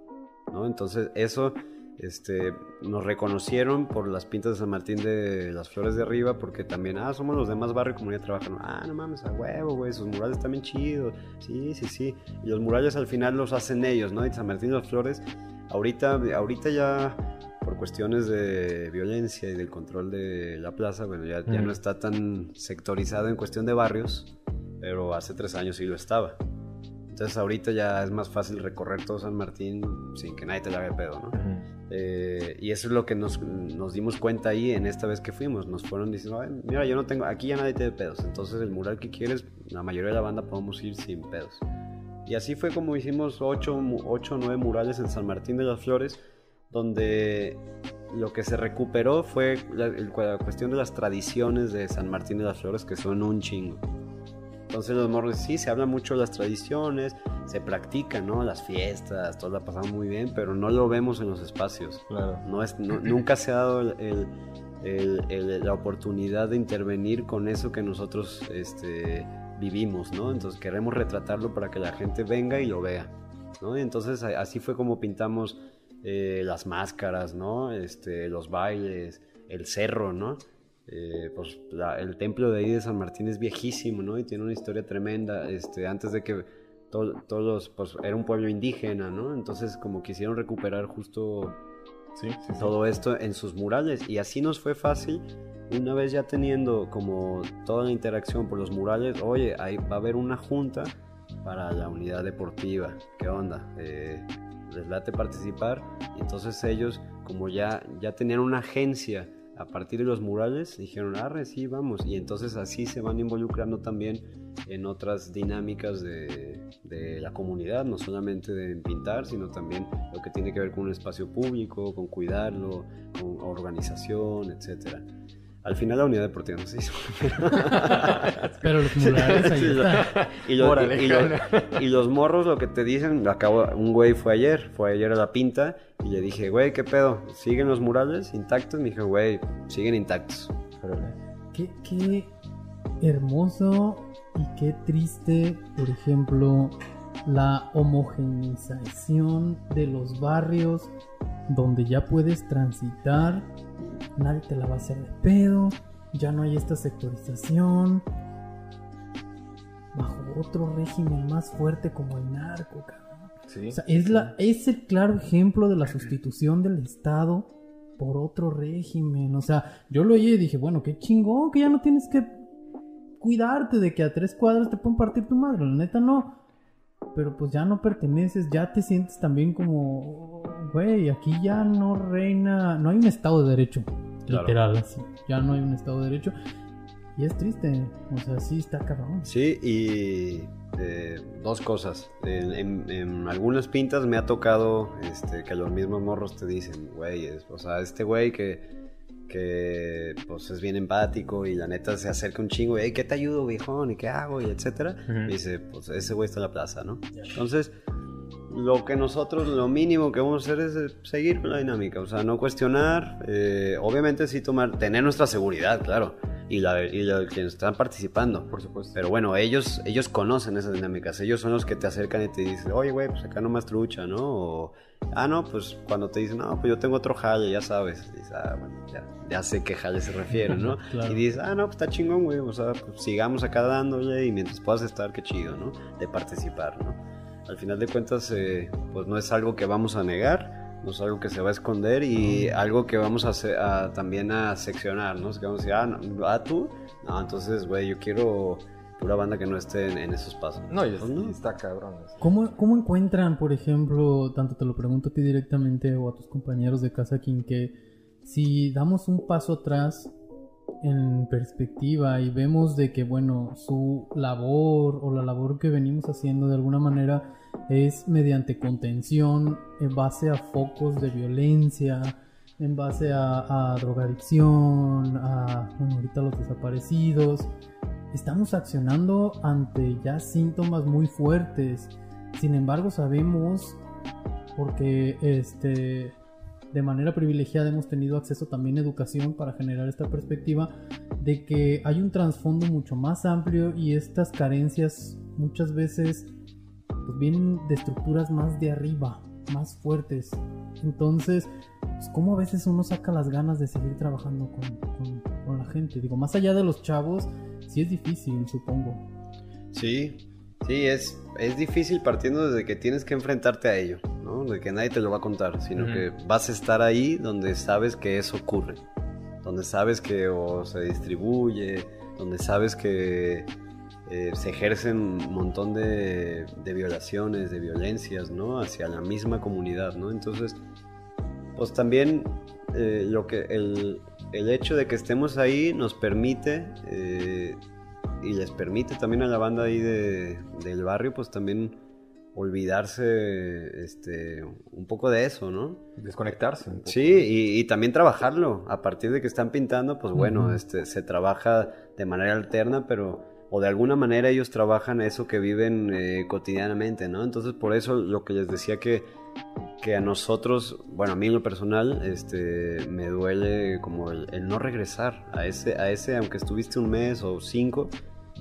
¿no? Entonces eso este, nos reconocieron por las pintas de San Martín de las Flores de Arriba, porque también, ah, somos los demás barrio y comunidad trabajando. Ah, no mames, a huevo, güey, sus murales bien chidos. Sí, sí, sí. Y los murales al final los hacen ellos, ¿no? Y San Martín de las Flores, ahorita, ahorita ya por cuestiones de violencia y del control de la plaza, bueno, ya, ya no está tan sectorizado en cuestión de barrios, pero hace tres años sí lo estaba. Entonces ahorita ya es más fácil recorrer todo San Martín sin que nadie te le haga de pedo, ¿no? Eh, y eso es lo que nos, nos dimos cuenta ahí en esta vez que fuimos. Nos fueron diciendo, "Ay, mira, yo no tengo, aquí ya nadie tiene pedos. Entonces el mural que quieres, la mayoría de la banda podemos ir sin pedos. Y así fue como hicimos 8 o 9 murales en San Martín de las Flores, donde lo que se recuperó fue la, cuestión de las tradiciones de San Martín de las Flores, que son un chingo. Entonces los morros sí, se habla mucho de las tradiciones, se practican, ¿no? Las fiestas, todo la pasamos muy bien, pero no lo vemos en los espacios. Claro. No es, no- nunca se ha dado el- el- el- el- la oportunidad de intervenir con eso que nosotros este, vivimos, ¿no? Entonces queremos retratarlo para que la gente venga y lo vea, ¿no? Y entonces así fue como pintamos eh, las máscaras, ¿no? Este, los bailes, el cerro, ¿no? Eh, pues la- el templo de ahí de San Martín es viejísimo, ¿no? Y tiene una historia tremenda. Este, antes de que todos los, pues era un pueblo indígena, ¿no? Entonces como quisieron recuperar justo Sí, sí, sí. todo esto en sus murales y así nos fue fácil una vez ya teniendo como toda la interacción por los murales, oye, ahí va a haber una junta para la unidad deportiva, ¿qué onda? Eh, les late participar y entonces ellos como ya, ya tenían una agencia a partir de los murales, dijeron, arre, sí, vamos, y entonces así se van involucrando también en otras dinámicas de, de la comunidad, no solamente de pintar, sino también lo que tiene que ver con un espacio público, con cuidarlo, con organización, etcétera. Al final la unidad deportiva no se hizo. Pero los murales ahí Sí, están. y, los, Órale, y, los, y los morros lo que te dicen, acabo, un güey fue ayer, fue ayer a la pinta y le dije, güey, ¿qué pedo? ¿Siguen los murales intactos? Me dijo, güey, siguen intactos. Qué, qué hermoso y qué triste, por ejemplo, la homogeneización de los barrios donde ya puedes transitar, nadie te la va a hacer de pedo, ya no hay esta sectorización, bajo otro régimen más fuerte como el narco, cabrón. Sí. O sea, es, la, es el claro ejemplo de la sustitución del Estado por otro régimen. O sea, yo lo oí y dije, bueno, qué chingón, que ya no tienes que cuidarte de que a tres cuadras te pueden partir tu madre. La neta no. Pero pues ya no perteneces, ya te sientes también como, güey, aquí ya no reina, no hay un Estado de Derecho. Claro. Literal, así. Ya no hay un Estado de Derecho. Y es triste. O sea, sí está cabrón. Sí, y eh, dos cosas. En, en- en algunas pintas me ha tocado este, que los mismos morros te dicen, güey, es- o sea, este güey que, que pues es bien empático y la neta se acerca un chingo, y, "Hey, ¿qué te ayudo, viejón? ¿Y qué hago? Y etcétera. Ujú. Me dice, pues ese güey está en la plaza, ¿no? Entonces, lo que nosotros, lo mínimo que vamos a hacer es eh, seguir con la dinámica, o sea, no cuestionar, eh, obviamente sí tomar, tener nuestra seguridad, claro, y la, y la quienes están participando. Por supuesto. Pero bueno, ellos, ellos conocen esas dinámicas. Ellos son los que te acercan y te dicen, oye, güey, pues acá nomás trucha, ¿no? O, ah, no, pues cuando te dicen, no, pues yo tengo otro jale, ya sabes. Dices, ah, bueno, ya, ya sé qué jale se refiere, ¿no? Claro. Y dices, ah, no, pues está chingón, güey. O sea, pues sigamos acá dándole y mientras puedas estar, qué chido, ¿no? De participar, ¿no? Al final de cuentas, eh, pues no es algo que vamos a negar. No es algo que se va a esconder y algo que vamos a, hacer, a- también a seccionar, ¿no? Es que vamos a decir, ah, no, tú, no, entonces, güey, yo quiero pura banda que no esté en, en esos pasos. No, y, es- Pues no. está cabrón. ¿Cómo, ¿Cómo encuentran, por ejemplo, tanto te lo pregunto a ti directamente o a tus compañeros de casa, King, que si damos un paso atrás en perspectiva y vemos de que, bueno, su labor o la labor que venimos haciendo de alguna manera es mediante contención en base a focos de violencia, en base a, a drogadicción, a, bueno, ahorita los desaparecidos, estamos accionando ante ya síntomas muy fuertes. Sin embargo, sabemos, porque este, de manera privilegiada hemos tenido acceso también a educación para generar esta perspectiva de que hay un trasfondo mucho más amplio y estas carencias muchas veces pues, vienen de estructuras más de arriba, más fuertes. Entonces, pues, ¿cómo a veces uno saca las ganas de seguir trabajando con, con- con la gente? Digo, más allá de los chavos, sí es difícil, supongo. Sí, sí, es, es difícil partiendo desde que tienes que enfrentarte a ello, ¿no? De que nadie te lo va a contar, sino que vas a estar ahí donde sabes que eso ocurre, donde sabes que o se distribuye, donde sabes que eh, se ejercen un montón de, de violaciones, de violencias, ¿no? Hacia la misma comunidad, ¿no? Entonces, pues también eh, lo que el, el hecho de que estemos ahí nos permite eh, y les permite también a la banda ahí de, del barrio pues también olvidarse este un poco de eso, ¿no? Desconectarse. un poco. Sí, y, y también trabajarlo. A partir de que están pintando, pues bueno, este, se trabaja de manera alterna, pero o de alguna manera ellos trabajan eso que viven eh, cotidianamente, ¿no? Entonces por eso lo que les decía que, que a nosotros, bueno, a mí en lo personal, este, me duele como el, el no regresar a ese, a ese, aunque estuviste un mes o cinco,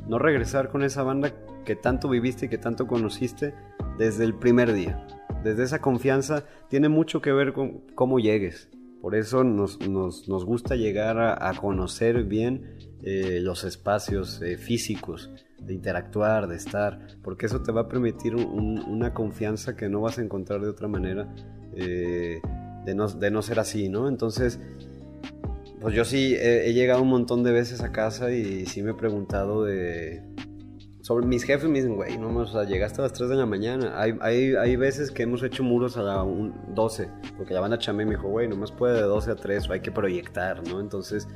no regresar con esa banda que tanto viviste y que tanto conociste desde el primer día. Desde esa confianza tiene mucho que ver con cómo llegues. Por eso nos, nos- nos gusta llegar a, conocer bien eh, los espacios eh, físicos, de interactuar, de estar, porque eso te va a permitir una confianza que no vas a encontrar de otra manera eh, de, no, de, no, ser así, ¿no? Entonces, pues yo sí he, llegado un montón de veces a casa y sí me he preguntado de... Sobre mis jefes me dicen, güey, no, o sea, llegaste a las 3 de la mañana. Hay, hay, hay veces que hemos hecho muros a las 12, porque la banda chamé me dijo, güey, nomás puede de 12 a 3, o hay que proyectar, ¿no? Entonces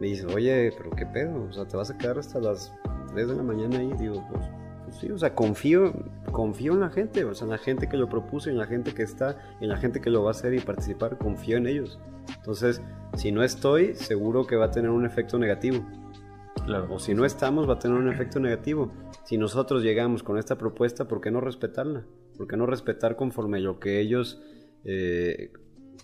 me dice, oye, pero qué pedo, o sea, te vas a quedar hasta las 3 de la mañana ahí. Digo, pues, pues, sí, o sea, confío, confío en la gente, o sea, en la gente que lo propuso, en la gente que está, en la gente que lo va a hacer y participar, confío en ellos. Entonces, si no estoy, seguro que va a tener un efecto negativo. Claro. O si no estamos, va a tener un efecto negativo. Si nosotros llegamos con esta propuesta, ¿por qué no respetarla? ¿Por qué no respetar conforme lo que ellos eh,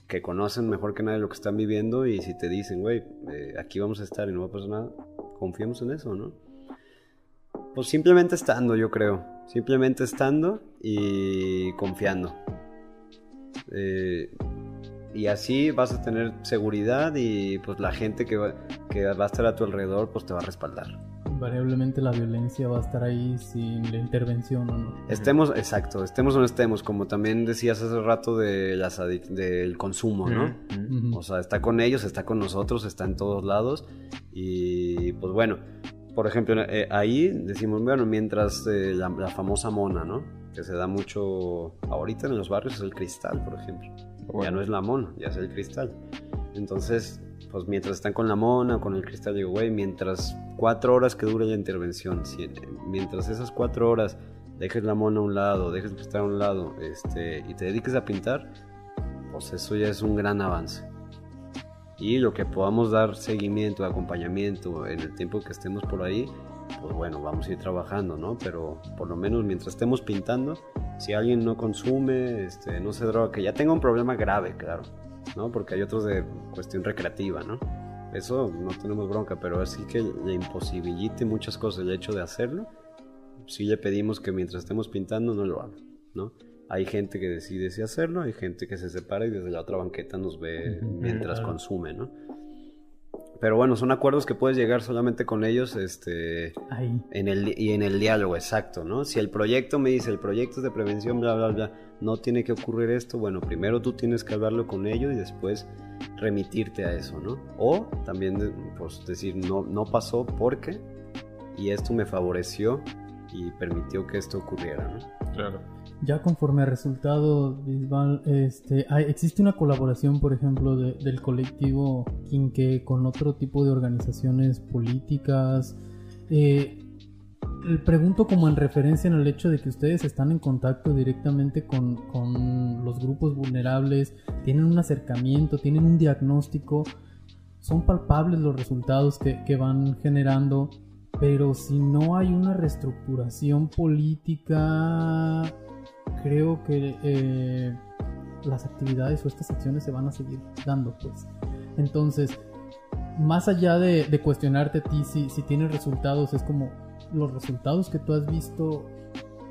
que conocen mejor que nadie lo que están viviendo y si te dicen, güey, eh, aquí vamos a estar y no va a pasar nada, confiemos en eso, ¿no? Pues simplemente estando, yo creo. Simplemente estando y confiando. Eh, y así vas a tener seguridad y pues la gente que va, que va a estar a tu alrededor pues te va a respaldar invariablemente la violencia va a estar ahí sin la intervención o no. Estemos, exacto, estemos o no estemos, como también decías hace rato de las del consumo, ¿no? O sea, está con ellos, está con nosotros, está en todos lados y pues bueno, por ejemplo, eh, ahí decimos, bueno, mientras eh, la, famosa mona, ¿no? Que se da mucho ahorita en los barrios es el cristal, por ejemplo. Ya no es la mona, ya es el cristal. Entonces, pues mientras están con la mona o con el cristal, digo, güey, mientras cuatro horas que dure la intervención, mientras esas cuatro horas dejes la mona a un lado, dejes el cristal a un lado este, y te dediques a pintar, pues eso ya es un gran avance. Y lo que podamos dar seguimiento, acompañamiento en el tiempo que estemos por ahí, pues bueno, vamos a ir trabajando, ¿no? Pero por lo menos mientras estemos pintando, si alguien no consume, este, no se droga, que ya tenga un problema grave, claro ¿no? Porque hay otros de cuestión recreativa, ¿no? Eso no tenemos bronca, pero así que le imposibilite muchas cosas el hecho de hacerlo, sí le pedimos que mientras estemos pintando no lo haga, ¿no? Hay gente que decide si hacerlo, hay gente que se separa y desde la otra banqueta nos ve mientras consume, ¿no? Pero bueno, son acuerdos que puedes llegar solamente con ellos este, En el, y en el diálogo, exacto, ¿no? Si el proyecto me dice, el proyecto es de prevención, bla, bla, bla, no tiene que ocurrir esto, bueno, primero tú tienes que hablarlo con ellos y después remitirte a eso, ¿no? O también, pues decir, no, no pasó porque, y esto me favoreció y permitió que esto ocurriera, ¿no? Claro. Ya conforme a resultado, Bisbal, este, existe una colaboración, por ejemplo, del colectivo Quinque con otro tipo de organizaciones políticas. Eh, pregunto como en referencia en hecho de que ustedes están en contacto directamente con, con los grupos vulnerables, tienen un acercamiento, tienen un diagnóstico, son palpables los resultados que, que van generando pero si no hay una reestructuración política creo que eh, las actividades o estas acciones se van a seguir dando, pues. Entonces, más allá de, cuestionarte a ti si, si tienes resultados, es como los resultados que tú has visto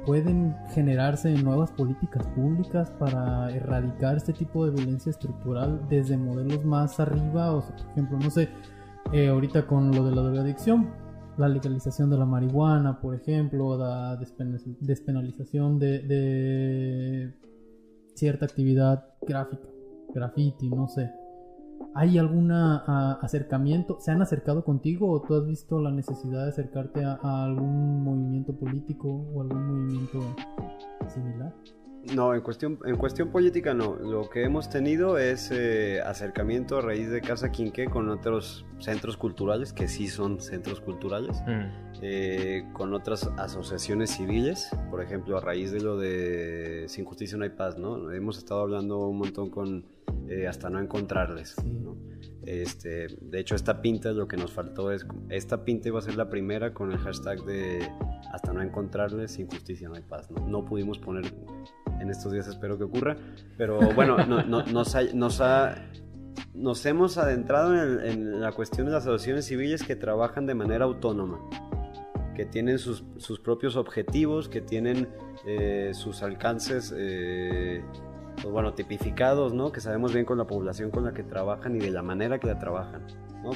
pueden generarse en nuevas políticas públicas para erradicar este tipo de violencia estructural desde modelos más arriba, o por ejemplo, no sé, eh, ahorita con lo de la drogadicción, la legalización de la marihuana, por ejemplo, la despenalización de, cierta actividad gráfica, graffiti, no sé. ¿Hay algún acercamiento? ¿Se han acercado contigo o tú has visto la necesidad de acercarte a algún movimiento político o algún movimiento similar? No, en cuestión, en cuestión política no. Lo que hemos tenido es eh, acercamiento a raíz de Casa Quinqué con otros centros culturales, que sí son centros culturales, mm. eh, con otras asociaciones civiles, por ejemplo, a raíz de lo de Sin Justicia no hay paz, ¿no? Hemos estado hablando un montón con eh, hasta no encontrarles, ¿no? Este, de hecho, esta pinta lo que nos faltó es, esta pinta iba a ser la primera con el hashtag de hasta no encontrarles, sin justicia no hay paz. No, no pudimos poner en estos días, espero que ocurra, pero bueno, no, nos, nos, ha, nos hemos adentrado en, la cuestión de las asociaciones civiles que trabajan de manera autónoma, que tienen sus, sus propios objetivos, que tienen eh, sus alcances. Eh, pues bueno, tipificados, ¿no? Que sabemos bien con la población con la que trabajan y de la manera que la trabajan. ¿No?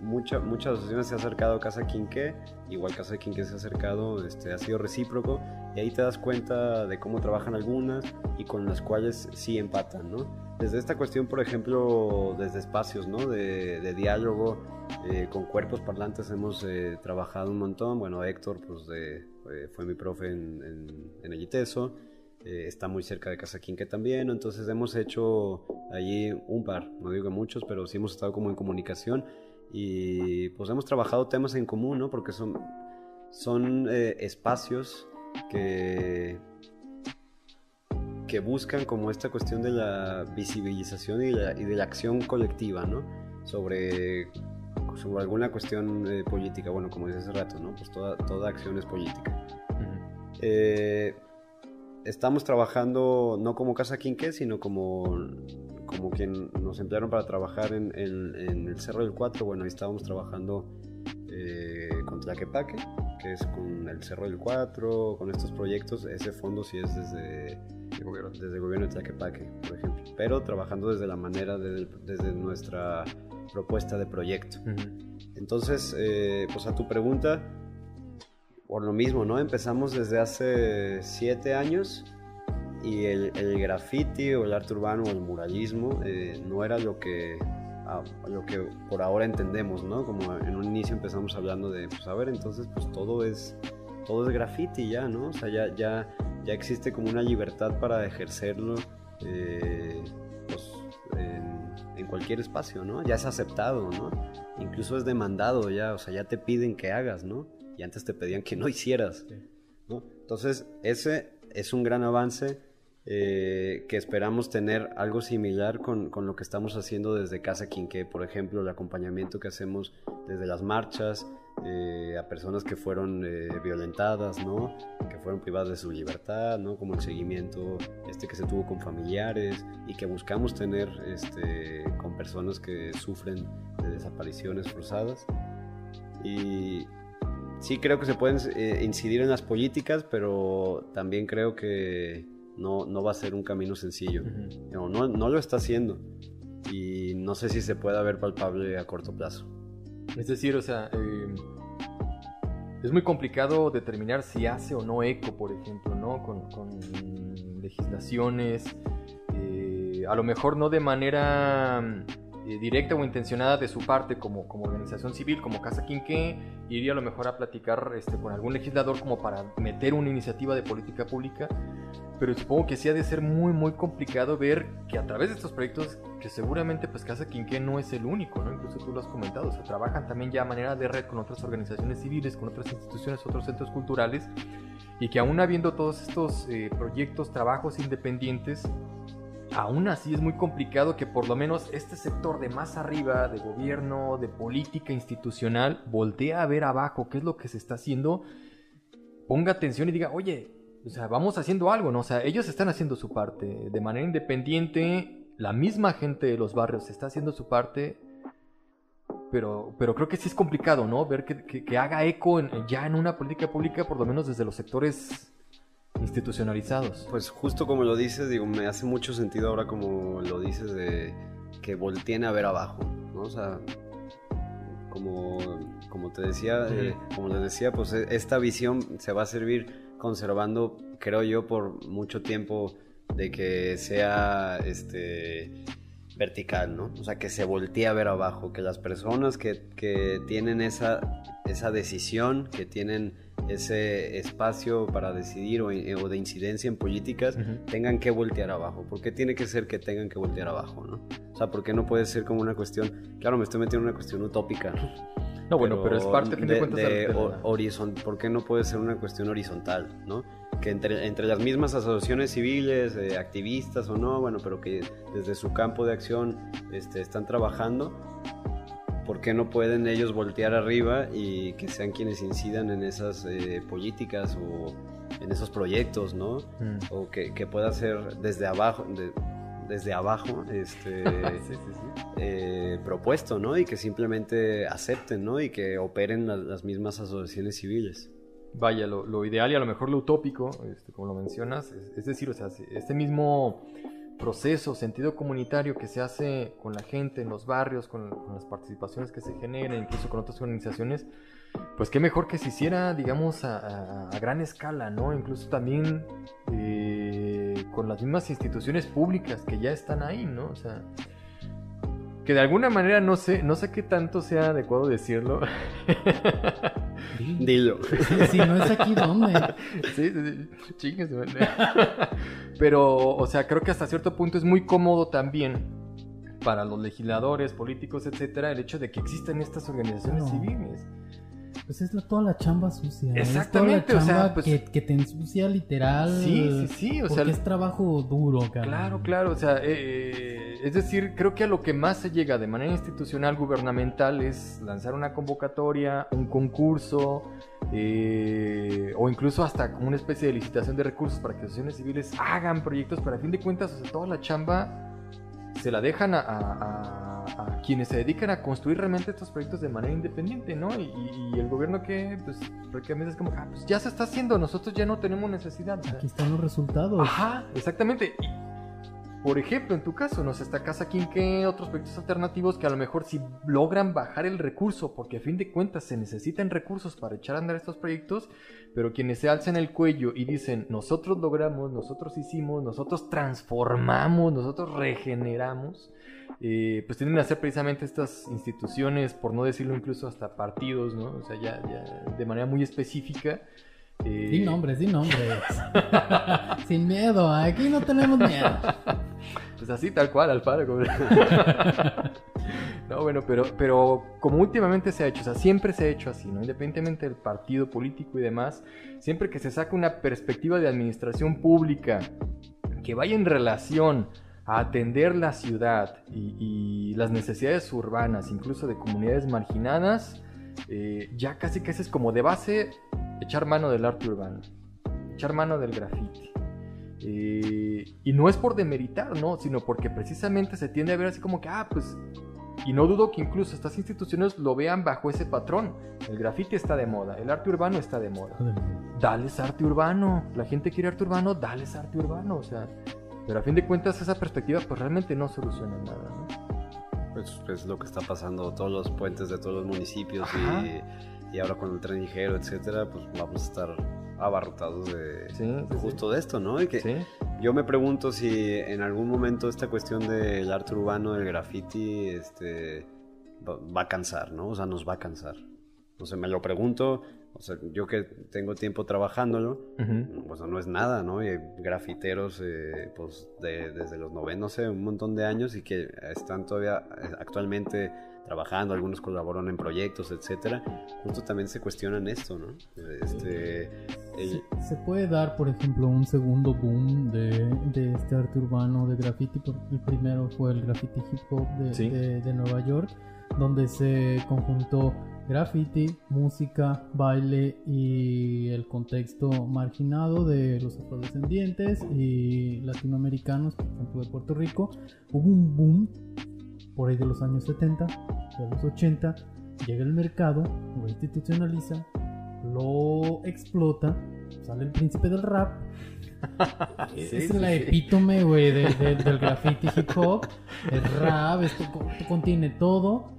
mucha, muchas asociaciones se ha acercado a Casa Quinqué, igual Casa Quinqué se ha acercado, este, ha sido recíproco, y ahí te das cuenta de cómo trabajan algunas y con las cuales sí empatan, ¿no? Desde esta cuestión, por ejemplo, desde espacios, ¿no? De, diálogo, eh, con cuerpos parlantes hemos eh, trabajado un montón, bueno, Héctor, pues de, fue mi profe en, en, en el ITESO, eh, está muy cerca de Casa Quinque también, entonces hemos hecho allí un par, no digo muchos, pero sí hemos estado como en comunicación y pues hemos trabajado temas en común, ¿no? Porque son, son eh, espacios que, que buscan como esta cuestión de la visibilización y, de la acción colectiva, ¿no? Sobre, sobre alguna cuestión eh, política, bueno, como dice hace rato, ¿no? Pues toda, toda acción es política estamos trabajando no como Casa Quinqué, sino como, como quien nos emplearon para trabajar en, el Cerro del Cuatro. Bueno, ahí estábamos trabajando eh, con Tlaquepaque, que es con el Cerro del Cuatro, con estos proyectos. Ese fondo sí es desde el gobierno, desde el gobierno de Tlaquepaque, por ejemplo. Pero trabajando desde la manera, desde, nuestra propuesta de proyecto. Entonces, eh, pues a tu pregunta, por lo mismo, ¿no? Empezamos desde hace siete años y el, el graffiti o el arte urbano o el muralismo eh, no era lo que, lo que por ahora entendemos, ¿no? Como en un inicio empezamos hablando de, pues a ver, entonces pues todo es, todo es graffiti ya, ¿no? O sea, ya, ya, ya existe como una libertad para ejercerlo eh, pues, en, en cualquier espacio, ¿no? Ya es aceptado, ¿no? Incluso es demandado ya, o sea, ya te piden que hagas, ¿no? Y antes te pedían que no hicieras. ¿no? Entonces, ese es un gran avance eh, que esperamos tener algo similar con, con, lo que estamos haciendo desde Casa Quinqué, por ejemplo, el acompañamiento que hacemos desde las marchas eh, a personas que fueron eh, violentadas, ¿no? que fueron privadas de su libertad, ¿no? como el seguimiento este que se tuvo con familiares y que buscamos tener este, con personas que sufren de desapariciones forzadas. Y, sí creo que se pueden eh, incidir en las políticas, pero también creo que no, no va a ser un camino sencillo. no, no, lo está haciendo. Y no sé si se pueda ver palpable a corto plazo. Es decir, o sea, eh, es muy complicado determinar si hace o no eco, por ejemplo, ¿no? Con, con legislaciones, eh, a lo mejor no de manera eh, directa o intencionada de su parte como, como organización civil, como Casa Quinqué, iría a lo mejor a platicar este, con algún legislador como para meter una iniciativa de política pública, pero supongo que sí ha de ser muy muy complicado ver que a través de estos proyectos, que seguramente pues Casa Quinqué no es el único, ¿no? incluso tú lo has comentado, se trabajan también ya a manera de red con otras organizaciones civiles, con otras instituciones, otros centros culturales, y que aún habiendo todos estos eh, proyectos, trabajos independientes, aún así es muy complicado que por lo menos este sector de más arriba, de gobierno, de política institucional, voltee a ver abajo qué es lo que se está haciendo, ponga atención y diga, oye, o sea, vamos haciendo algo, ¿no? O sea, ellos están haciendo su parte de manera independiente, la misma gente de los barrios está haciendo su parte, pero, pero creo que sí es complicado, ¿no? Ver que, haga eco ya en una política pública, por lo menos desde los sectores institucionalizados. Pues justo como lo dices, digo, me hace mucho sentido ahora como lo dices de que volteen a ver abajo, ¿no? O sea, como, como te decía, eh, como les decía, pues e, esta visión se va a servir conservando, creo yo, por mucho tiempo de que sea este vertical, ¿no? O sea, que se voltee a ver abajo, que las personas que, que tienen esa, esa decisión, que tienen ese espacio para decidir o, de incidencia en políticas tengan que voltear abajo. ¿Por qué tiene que ser que tengan que voltear abajo? ¿no? O sea, ¿por qué no puede ser como una cuestión, claro, me estoy metiendo en una cuestión utópica, no, bueno, pero, es parte de, de, de. ¿Por qué no puede ser una cuestión horizontal, no? Que entre, entre las mismas asociaciones civiles, eh, activistas o no, bueno, pero que desde su campo de acción este, están trabajando ¿por qué no pueden ellos voltear arriba y que sean quienes incidan en esas eh, políticas o en esos proyectos, ¿no? Mm. O que, que, pueda ser desde abajo, desde abajo, este, eh, propuesto, ¿no? Y que simplemente acepten, ¿no? Y que operen las mismas asociaciones civiles. Vaya, lo, ideal y a lo mejor lo utópico, este, como lo mencionas, es, decir, o sea, este mismo proceso, sentido comunitario que se hace con la gente en los barrios, con, las participaciones que se generan, incluso con otras organizaciones, pues qué mejor que se hiciera, digamos, a, gran escala, ¿no? Incluso también eh, con las mismas instituciones públicas que ya están ahí, ¿no? Que de alguna manera no sé, no sé qué tanto sea adecuado decirlo. Dilo. Si no es aquí, ¿dónde? Sí, sí, sí. Chingue su madre. Pero, o sea, creo que hasta cierto punto es muy cómodo también para los legisladores, políticos, etcétera, el hecho de que existan estas organizaciones No. civiles. Pues es la- toda la chamba sucia. Exactamente, o es toda la sea, chamba pues- que, que te ensucia literal. Sí, sí, sí, o porque sea, es trabajo duro, cara. Claro, claro, o sea, eh, es decir, creo que a lo que más se llega de manera institucional gubernamental es lanzar una convocatoria, un concurso, eh, o incluso hasta como una especie de licitación de recursos para que asociaciones civiles hagan proyectos, pero a fin de cuentas, o sea, toda la chamba se la dejan a, a- a- a quienes se dedican a construir realmente estos proyectos de manera independiente, ¿no? Y, y- y el gobierno que, pues, prácticamente es como, ah, pues ya se está haciendo, nosotros ya no tenemos necesidad. Aquí están los resultados. Ajá, exactamente. Y, por ejemplo, en tu caso, no sé, está Casa Quinqué, otros proyectos alternativos que a lo mejor si logran bajar el recurso, porque a fin de cuentas se necesitan recursos para echar a andar estos proyectos, pero quienes se alzan el cuello y dicen, nosotros logramos, nosotros hicimos, nosotros transformamos, nosotros regeneramos, eh, pues tienden a ser precisamente estas instituciones, por no decirlo incluso hasta partidos, ¿no? O sea, ya, ya de manera muy específica. eh, Di nombres, di nombres. Sin miedo, aquí no tenemos miedo. Pues así, tal cual, Alfaro. no, bueno, pero, pero como últimamente se ha hecho, o sea, siempre se ha hecho así, ¿no? Independientemente del partido político y demás, siempre que se saca una perspectiva de administración pública que vaya en relación a atender la ciudad y, las necesidades urbanas, incluso de comunidades marginadas, eh, ya casi que es como de base echar mano del arte urbano, echar mano del graffiti. Eh, y no es por demeritar, ¿no? Sino porque precisamente se tiende a ver así como que, ah, pues... Y no dudo que incluso estas instituciones lo vean bajo ese patrón. El graffiti está de moda, el arte urbano está de moda. Dales arte urbano. La gente quiere arte urbano, dales arte urbano. O sea, pero a fin de cuentas esa perspectiva pues realmente no soluciona nada, ¿no? Pues es lo que está pasando, todos los puentes de todos los municipios y, y ahora con el tren ligero, etcétera, pues vamos a estar abarrotados de, Sí, de sí, justo de esto, ¿no? Y que yo me pregunto si en algún momento esta cuestión del arte urbano, del graffiti, este, va, a cansar, ¿no? O sea, nos va a cansar. No sé, me lo pregunto, o sea, yo que tengo tiempo trabajándolo, Ujú. pues no es nada, ¿no? Y hay grafiteros, eh, pues de- desde los 90, no sé, un montón de años y que están todavía eh, actualmente trabajando, algunos colaboran en proyectos, etcétera. Justo también se cuestionan esto, ¿no? Este, el- Se, puede dar, por ejemplo, un segundo boom de, de este arte urbano de graffiti. por- El primero fue el graffiti hip hop de, Sí. de- de Nueva York, donde se conjuntó graffiti, música, baile y el contexto marginado de los afrodescendientes y latinoamericanos, por ejemplo de Puerto Rico. Hubo un boom por ahí de los años 70, de los 80, llega el mercado, lo institucionaliza, lo explota, sale el príncipe del rap. Sí, es sí, la sí. epítome, güey, de- de- del graffiti hip hop. El rap, esto co- contiene todo.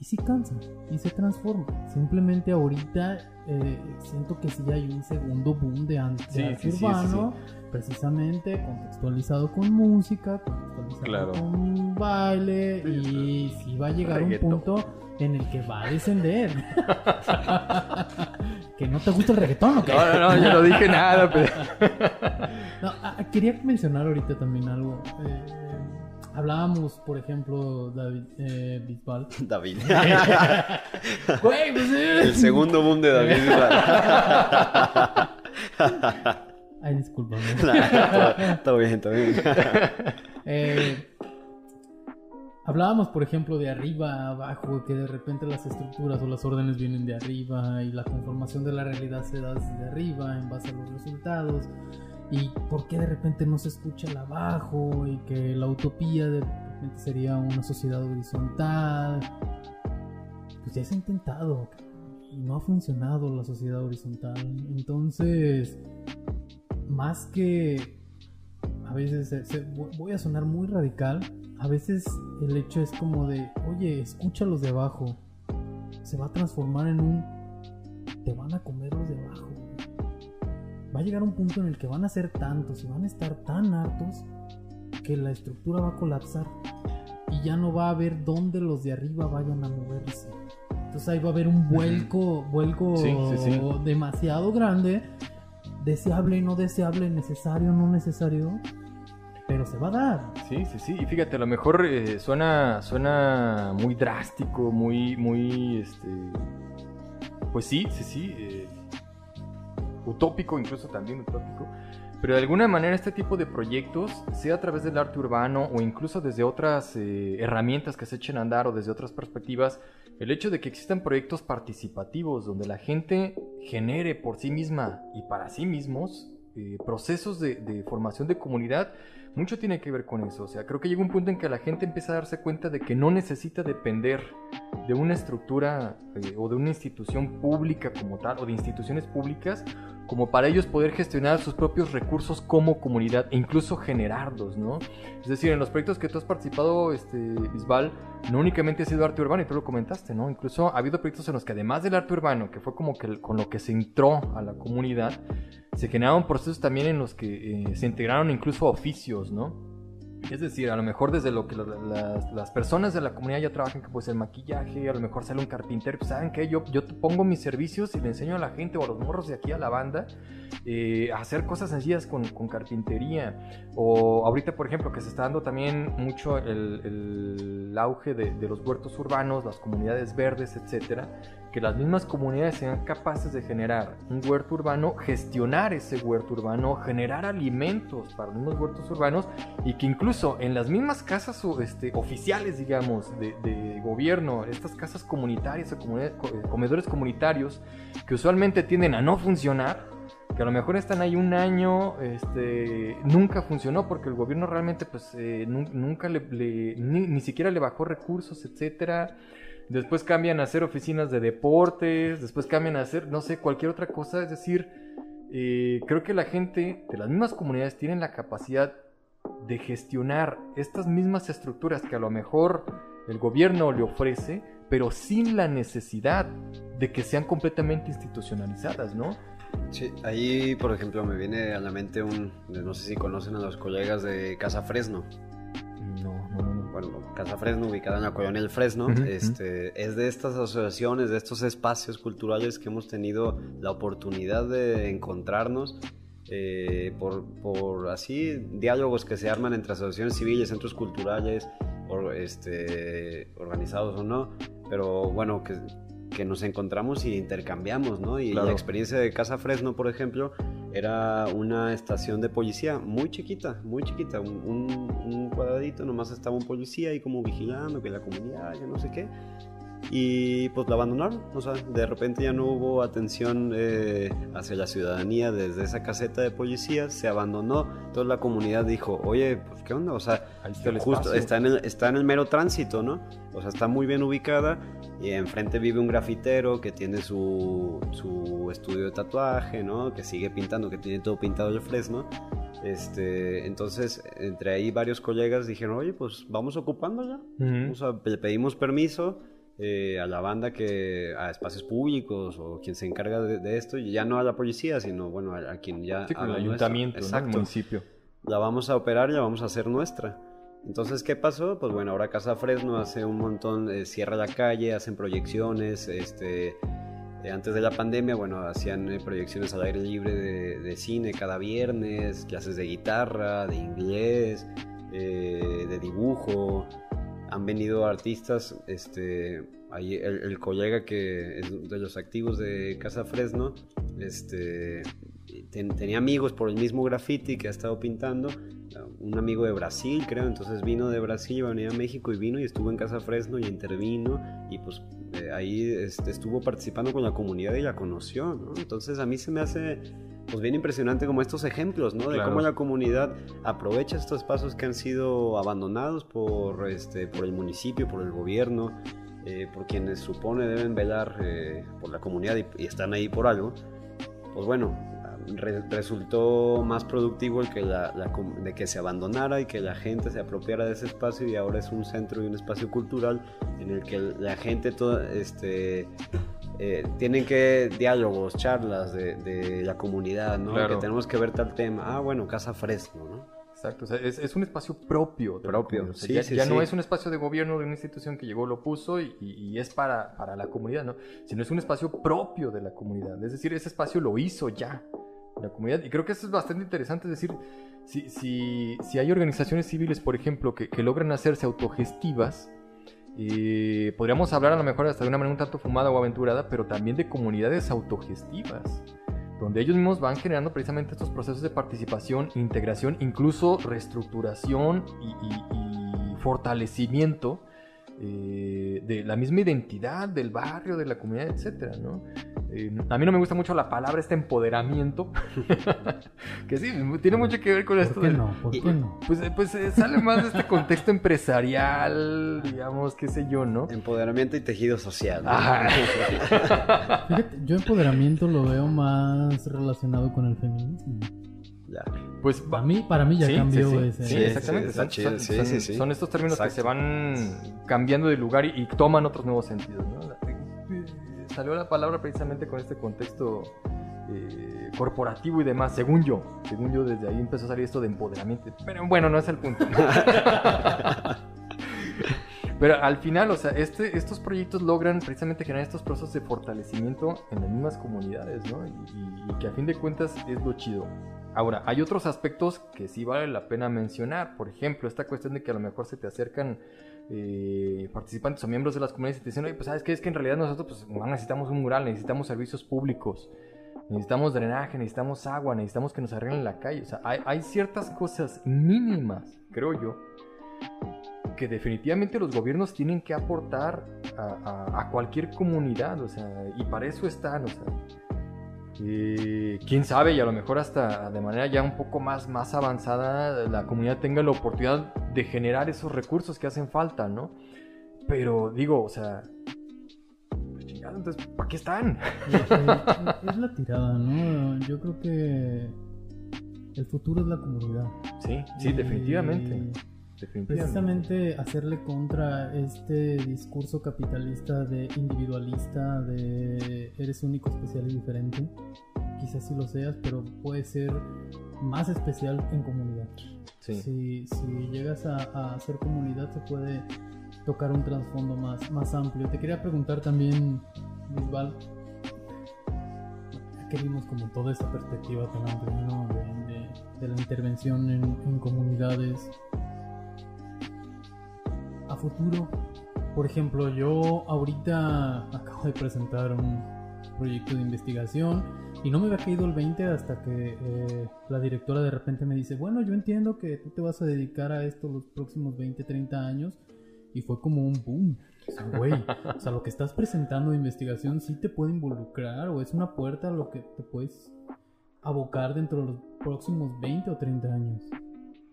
Y sí cansa, y se transforma. Simplemente ahorita eh, siento que sí hay un segundo boom de, Sí, arte sí, sí, sí, urbano, precisamente contextualizado con música, contextualizado Claro. con baile, y sí va a llegar un punto en el que va a descender. que no te gusta el reggaetón, ¿o qué? No, no, no, yo no dije nada, pero... No, ah, quería mencionar ahorita también algo. Eh, hablábamos, por ejemplo, David eh, Bisbal. David. Güey, pues eh. el segundo boom de David. Ay, discúlpame. Nah, todo, bien, todo bien. Eh, hablábamos, por ejemplo, de arriba a abajo, que de repente las estructuras o las órdenes vienen de arriba y la conformación de la realidad se da desde arriba en base a los resultados. Y por qué de repente no se escucha el abajo y que la utopía de repente sería una sociedad horizontal. Pues ya se ha intentado y no ha funcionado la sociedad horizontal. Entonces, más que a veces voy a sonar muy radical, a veces el hecho es como de, oye, escucha los de abajo, se va a transformar en un, te van a comer los de abajo. Va a llegar un punto en el que van a ser tantos y van a estar tan hartos que la estructura va a colapsar y ya no va a haber dónde los de arriba vayan a moverse. Entonces ahí va a haber un vuelco, vuelco demasiado grande, deseable, no deseable, necesario, no necesario, pero se va a dar. Sí, sí, sí. Y fíjate, a lo mejor eh, suena, suena muy drástico, muy, muy, este, pues sí, sí, sí, eh, utópico, incluso también utópico. Pero de alguna manera este tipo de proyectos, sea a través del arte urbano o incluso desde otras eh, herramientas que se echen a andar o desde otras perspectivas, el hecho de que existan proyectos participativos donde la gente genere por sí misma y para sí mismos eh, procesos de, formación de comunidad, mucho tiene que ver con eso. O sea, creo que llega un punto en que la gente empieza a darse cuenta de que no necesita depender de una estructura eh, o de una institución pública como tal, o de instituciones públicas, como para ellos poder gestionar sus propios recursos como comunidad e incluso generarlos, ¿no? Es decir, en los proyectos que tú has participado, este, Bisbal, no únicamente ha sido arte urbano, y tú lo comentaste, ¿no? Incluso ha habido proyectos en los que además del arte urbano, que fue como que con lo que se entró a la comunidad, se generaron procesos también en los que eh, se integraron incluso oficios, ¿no? Es decir, a lo mejor desde lo que las, personas de la comunidad ya trabajan, que puede ser maquillaje, a lo mejor sale un carpintero, pues saben que yo, yo pongo mis servicios y le enseño a la gente o a los morros de aquí a la banda eh, a hacer cosas sencillas con, carpintería. O ahorita, por ejemplo, que se está dando también mucho el, auge de, de, los huertos urbanos, las comunidades verdes, etcétera, que las mismas comunidades sean capaces de generar un huerto urbano, gestionar ese huerto urbano, generar alimentos para los huertos urbanos y que incluso en las mismas casas este, oficiales, digamos, de, gobierno, estas casas comunitarias o eh, comedores comunitarios que usualmente tienden a no funcionar, que a lo mejor están ahí un año, este, nunca funcionó porque el gobierno realmente pues eh, nunca le, ni, siquiera le bajó recursos, etcétera después cambian a hacer oficinas de deportes, después cambian a hacer, no sé, cualquier otra cosa. Es decir, eh, creo que la gente de las mismas comunidades tienen la capacidad de gestionar estas mismas estructuras que a lo mejor el gobierno le ofrece, pero sin la necesidad de que sean completamente institucionalizadas, ¿no? Sí, ahí por ejemplo me viene a la mente un, no sé si conocen a los colegas de Casa Fresno. No, no, no. Bueno, Casa Fresno, ubicada en la colonia El Fresno, este, es de estas asociaciones, de estos espacios culturales que hemos tenido la oportunidad de encontrarnos eh, por, por, así diálogos que se arman entre asociaciones civiles, centros culturales, este, organizados o no, pero bueno, que, que nos encontramos y intercambiamos, ¿no? Y la experiencia de Casa Fresno, por ejemplo, era una estación de policía muy chiquita, muy chiquita, un, un, cuadradito, nomás estaba un policía ahí como vigilando que la comunidad, ya no sé qué. Y pues la abandonaron, o sea, de repente ya no hubo atención eh, hacia la ciudadanía desde esa caseta de policía, se abandonó, toda la comunidad dijo, oye, pues qué onda, o sea, justo está en, el, está en el mero tránsito, ¿no? O sea, está muy bien ubicada y enfrente vive un grafitero que tiene su, su estudio de tatuaje, ¿no? Que sigue pintando, que tiene todo pintado el fresno. Este, entonces, entre ahí varios colegas dijeron, oye, pues vamos ocupándola. O sea, le pedimos permiso eh, a la banda que, a espacios públicos o quien se encarga de, esto, y ya no a la policía, sino bueno, a, quien ya... Sí, el ayuntamiento, el municipio. La vamos a operar y la vamos a hacer nuestra. Entonces, ¿qué pasó? Pues bueno, ahora Casa Fresno hace un montón, eh, cierra la calle, hacen proyecciones, este, eh, antes de la pandemia, bueno, hacían eh, proyecciones al aire libre de, cine cada viernes, clases de guitarra, de inglés, de dibujo. Han venido artistas, este, ahí el, colega que es de los activos de Casa Fresno, este, tenía amigos por el mismo graffiti que ha estado pintando un amigo de Brasil, creo, entonces vino de Brasil, iba a venir a México y vino y estuvo en Casa Fresno y intervino y pues eh, ahí este, estuvo participando con la comunidad y la conoció, ¿no? Entonces a mí se me hace pues bien impresionante como estos ejemplos, ¿no? De cómo la comunidad aprovecha estos espacios que han sido abandonados por, este, por el municipio, por el gobierno, eh, por quienes supone deben velar eh, por la comunidad y, y están ahí por algo. Pues bueno, resultó más productivo el que la, de que se abandonara y que la gente se apropiara de ese espacio y ahora es un centro y un espacio cultural en el que la gente toda, este, eh, tienen que diálogos, charlas de, la comunidad, ¿no? Que tenemos que ver tal tema. Ah, bueno, Casa Fresno, ¿no? Exacto, o sea, es, un espacio propio. propio, ya, no es un espacio de gobierno de una institución que llegó, lo puso y, es para, para, la comunidad, ¿no? Sino es un espacio propio de la comunidad. Es decir, ese espacio lo hizo ya la comunidad. Y creo que eso es bastante interesante, es decir, si, si, si hay organizaciones civiles, por ejemplo, que, logran hacerse autogestivas, eh, podríamos hablar a lo mejor hasta de una manera un tanto fumada o aventurada, pero también de comunidades autogestivas donde ellos mismos van generando precisamente estos procesos de participación, integración, incluso reestructuración y, fortalecimiento eh, de la misma identidad del barrio, de la comunidad, etcétera, ¿no? Eh, a mí no me gusta mucho la palabra este empoderamiento, que sí, tiene mucho que ver con esto. ¿Por qué no? ¿Por qué no? Pues, pues eh, sale más de este contexto empresarial, digamos, qué sé yo, ¿no? Empoderamiento y tejido social. Fíjate, yo empoderamiento lo veo más relacionado con el feminismo. Ya. Pues para mí, para mí ya cambió ese. Sí, exactamente. son, estos términos que se van cambiando de lugar y, toman otros nuevos sentidos. ¿no? Salió la palabra precisamente con este contexto eh, corporativo y demás, según yo. Según yo, desde ahí empezó a salir esto de empoderamiento. Pero bueno, no es el punto. Pero al final, o sea, este, estos proyectos logran precisamente generar estos procesos de fortalecimiento en las mismas comunidades, ¿no? y que a fin de cuentas es lo chido. Ahora, hay otros aspectos que sí vale la pena mencionar. Por ejemplo, esta cuestión de que a lo mejor se te acercan eh, participantes o miembros de las comunidades y te dicen, oye, pues sabes qué, es que en realidad nosotros pues, necesitamos un mural, necesitamos servicios públicos, necesitamos drenaje, necesitamos agua, necesitamos que nos arreglen la calle. O sea, hay, ciertas cosas mínimas, creo yo, que definitivamente los gobiernos tienen que aportar a, a cualquier comunidad, o sea, y para eso están, o sea quién sabe, y a lo mejor hasta de manera ya un poco más, más avanzada, la comunidad tenga la oportunidad de generar esos recursos que hacen falta, ¿no? Pero digo, o sea, pues chingado, entonces, ¿para qué están? Es, la tirada, ¿no? Yo creo que el futuro es la comunidad. Sí, sí, definitivamente. Precisamente hacerle contra este discurso capitalista de individualista, de eres único, especial y diferente. Quizás sí lo seas, pero puede ser más especial en comunidad. Si, llegas a, hacer comunidad se puede tocar un trasfondo más, más amplio. Te quería preguntar también, Bisbal, que vimos como toda esta perspectiva tan amplia de, la intervención en, en comunidades a futuro. Por ejemplo, yo ahorita acabo de presentar un proyecto de investigación y no me había caído el 20 hasta que eh, la directora de repente me dice, bueno, yo entiendo que tú te vas a dedicar a esto los próximos 20, 30 años y fue como un boom. O sea, güey, o sea, lo que estás presentando de investigación sí te puede involucrar o es una puerta a lo que te puedes abocar dentro de los próximos 20 o 30 años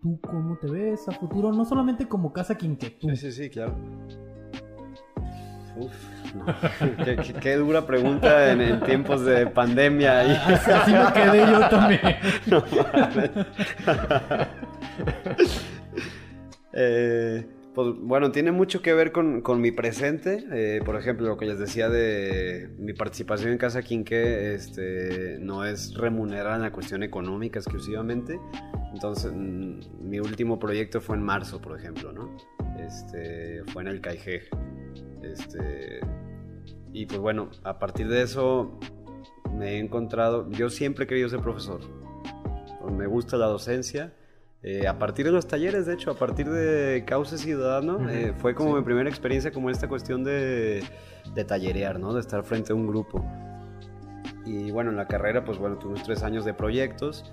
tú cómo te ves a futuro, no solamente como casa tú. Sí, sí, sí, claro. Uf, qué, dura pregunta en, tiempos de pandemia. Así, me quedé yo también. eh, pues bueno, tiene mucho que ver con, mi presente. Eh, por ejemplo, lo que les decía de mi participación en Casa Quinqué este, no es remunerada en la cuestión económica exclusivamente. Entonces, mm, mi último proyecto fue en marzo, por ejemplo, ¿no? Este, fue en el CAIGEG. Este, y pues bueno, a partir de eso me he encontrado, yo siempre he querido ser profesor. Me gusta la docencia eh, a partir de los talleres, de hecho, a partir de Cauce Ciudadano, eh, fue como mi primera experiencia como esta cuestión de, de tallerear, ¿no? De estar frente a un grupo. Y bueno, en la carrera, pues bueno, tuve tres años de proyectos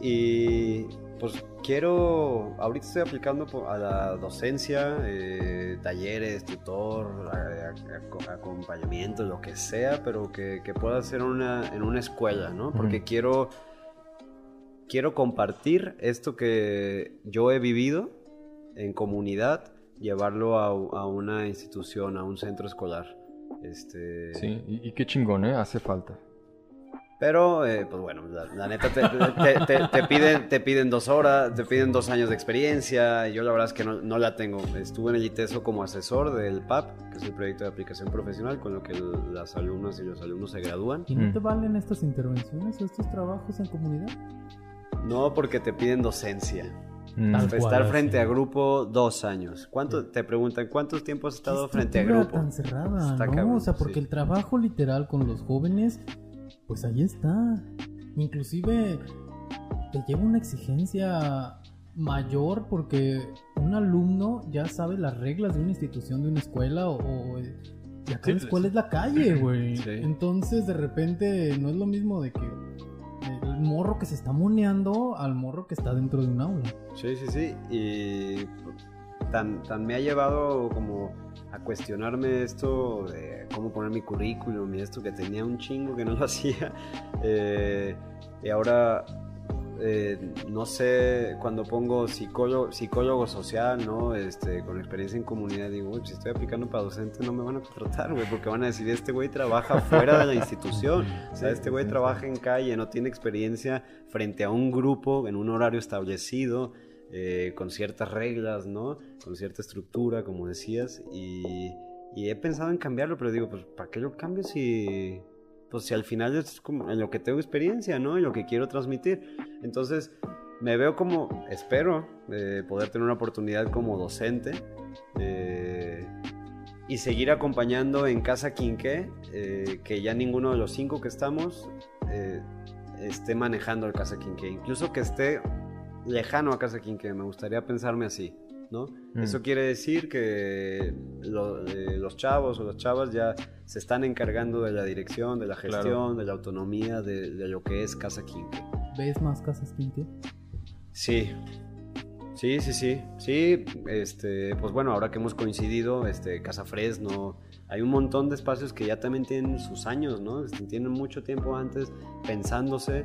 y pues quiero, ahorita estoy aplicando a la docencia, eh, talleres, tutor, acompañamiento, lo que sea, pero que, que pueda ser una, en una escuela, ¿no? Porque quiero quiero compartir esto que yo he vivido en comunidad, llevarlo a, una institución, a un centro escolar. Este... Sí, y, qué chingón, ¿eh? Hace falta. Pero, eh, pues bueno, la, neta te, piden, te piden dos horas, te piden dos años de experiencia. Yo la verdad es que no, no, la tengo. Estuve en el ITESO como asesor del PAP, que es el proyecto de aplicación profesional, con lo que las alumnas y los alumnos se gradúan. ¿Y no te valen estas intervenciones o estos trabajos en comunidad? No, porque te piden docencia. Mm. estar frente a grupo dos años. ¿Cuánto, te preguntan, ¿cuántos tiempos has estado frente a grupo? tan cerrada, ¿no? o sea, porque el trabajo literal con los jóvenes pues ahí está. Inclusive te lleva una exigencia mayor porque un alumno ya sabe las reglas de una institución, de una escuela o... y acá la escuela es la calle, güey. Entonces de repente no es lo mismo de que el morro que se está moneando al morro que está dentro de un aula. Sí, sí, sí. Y tan, tan me ha llevado como a cuestionarme esto de cómo poner mi currículum y esto que tenía un chingo que no lo hacía. Eh, y ahora, eh, no sé, cuando pongo psicólogo, psicólogo social, ¿no? Este, con experiencia en comunidad, digo, si estoy aplicando para docente no me van a contratar, güey, porque van a decir, este güey trabaja fuera de la institución, o sea, este güey trabaja en calle, no tiene experiencia frente a un grupo en un horario establecido. Eh, con ciertas reglas, ¿no? Con cierta estructura, como decías, y, he pensado en cambiarlo, pero digo, pues, ¿para qué lo cambio si, pues, si al final es como en lo que tengo experiencia, ¿no? En lo que quiero transmitir. Entonces, me veo como, espero, eh, poder tener una oportunidad como docente eh, y seguir acompañando en Casa Quinqué, que ya ninguno de los cinco que estamos esté manejando el Casa Quinqué, incluso que esté lejano a Casa Quinque, me gustaría pensarme así, ¿no? Mm. Eso quiere decir que eh, los chavos o las chavas ya se están encargando de la dirección, de la gestión, de la autonomía de, lo que es Casa Quinque. ¿Ves más Casas Quinque? Sí, Sí, sí, sí. Sí, este, pues bueno, ahora que hemos coincidido, este, Casa Fresno, hay un montón de espacios que ya también tienen sus años, ¿no? Este, tienen mucho tiempo antes pensándose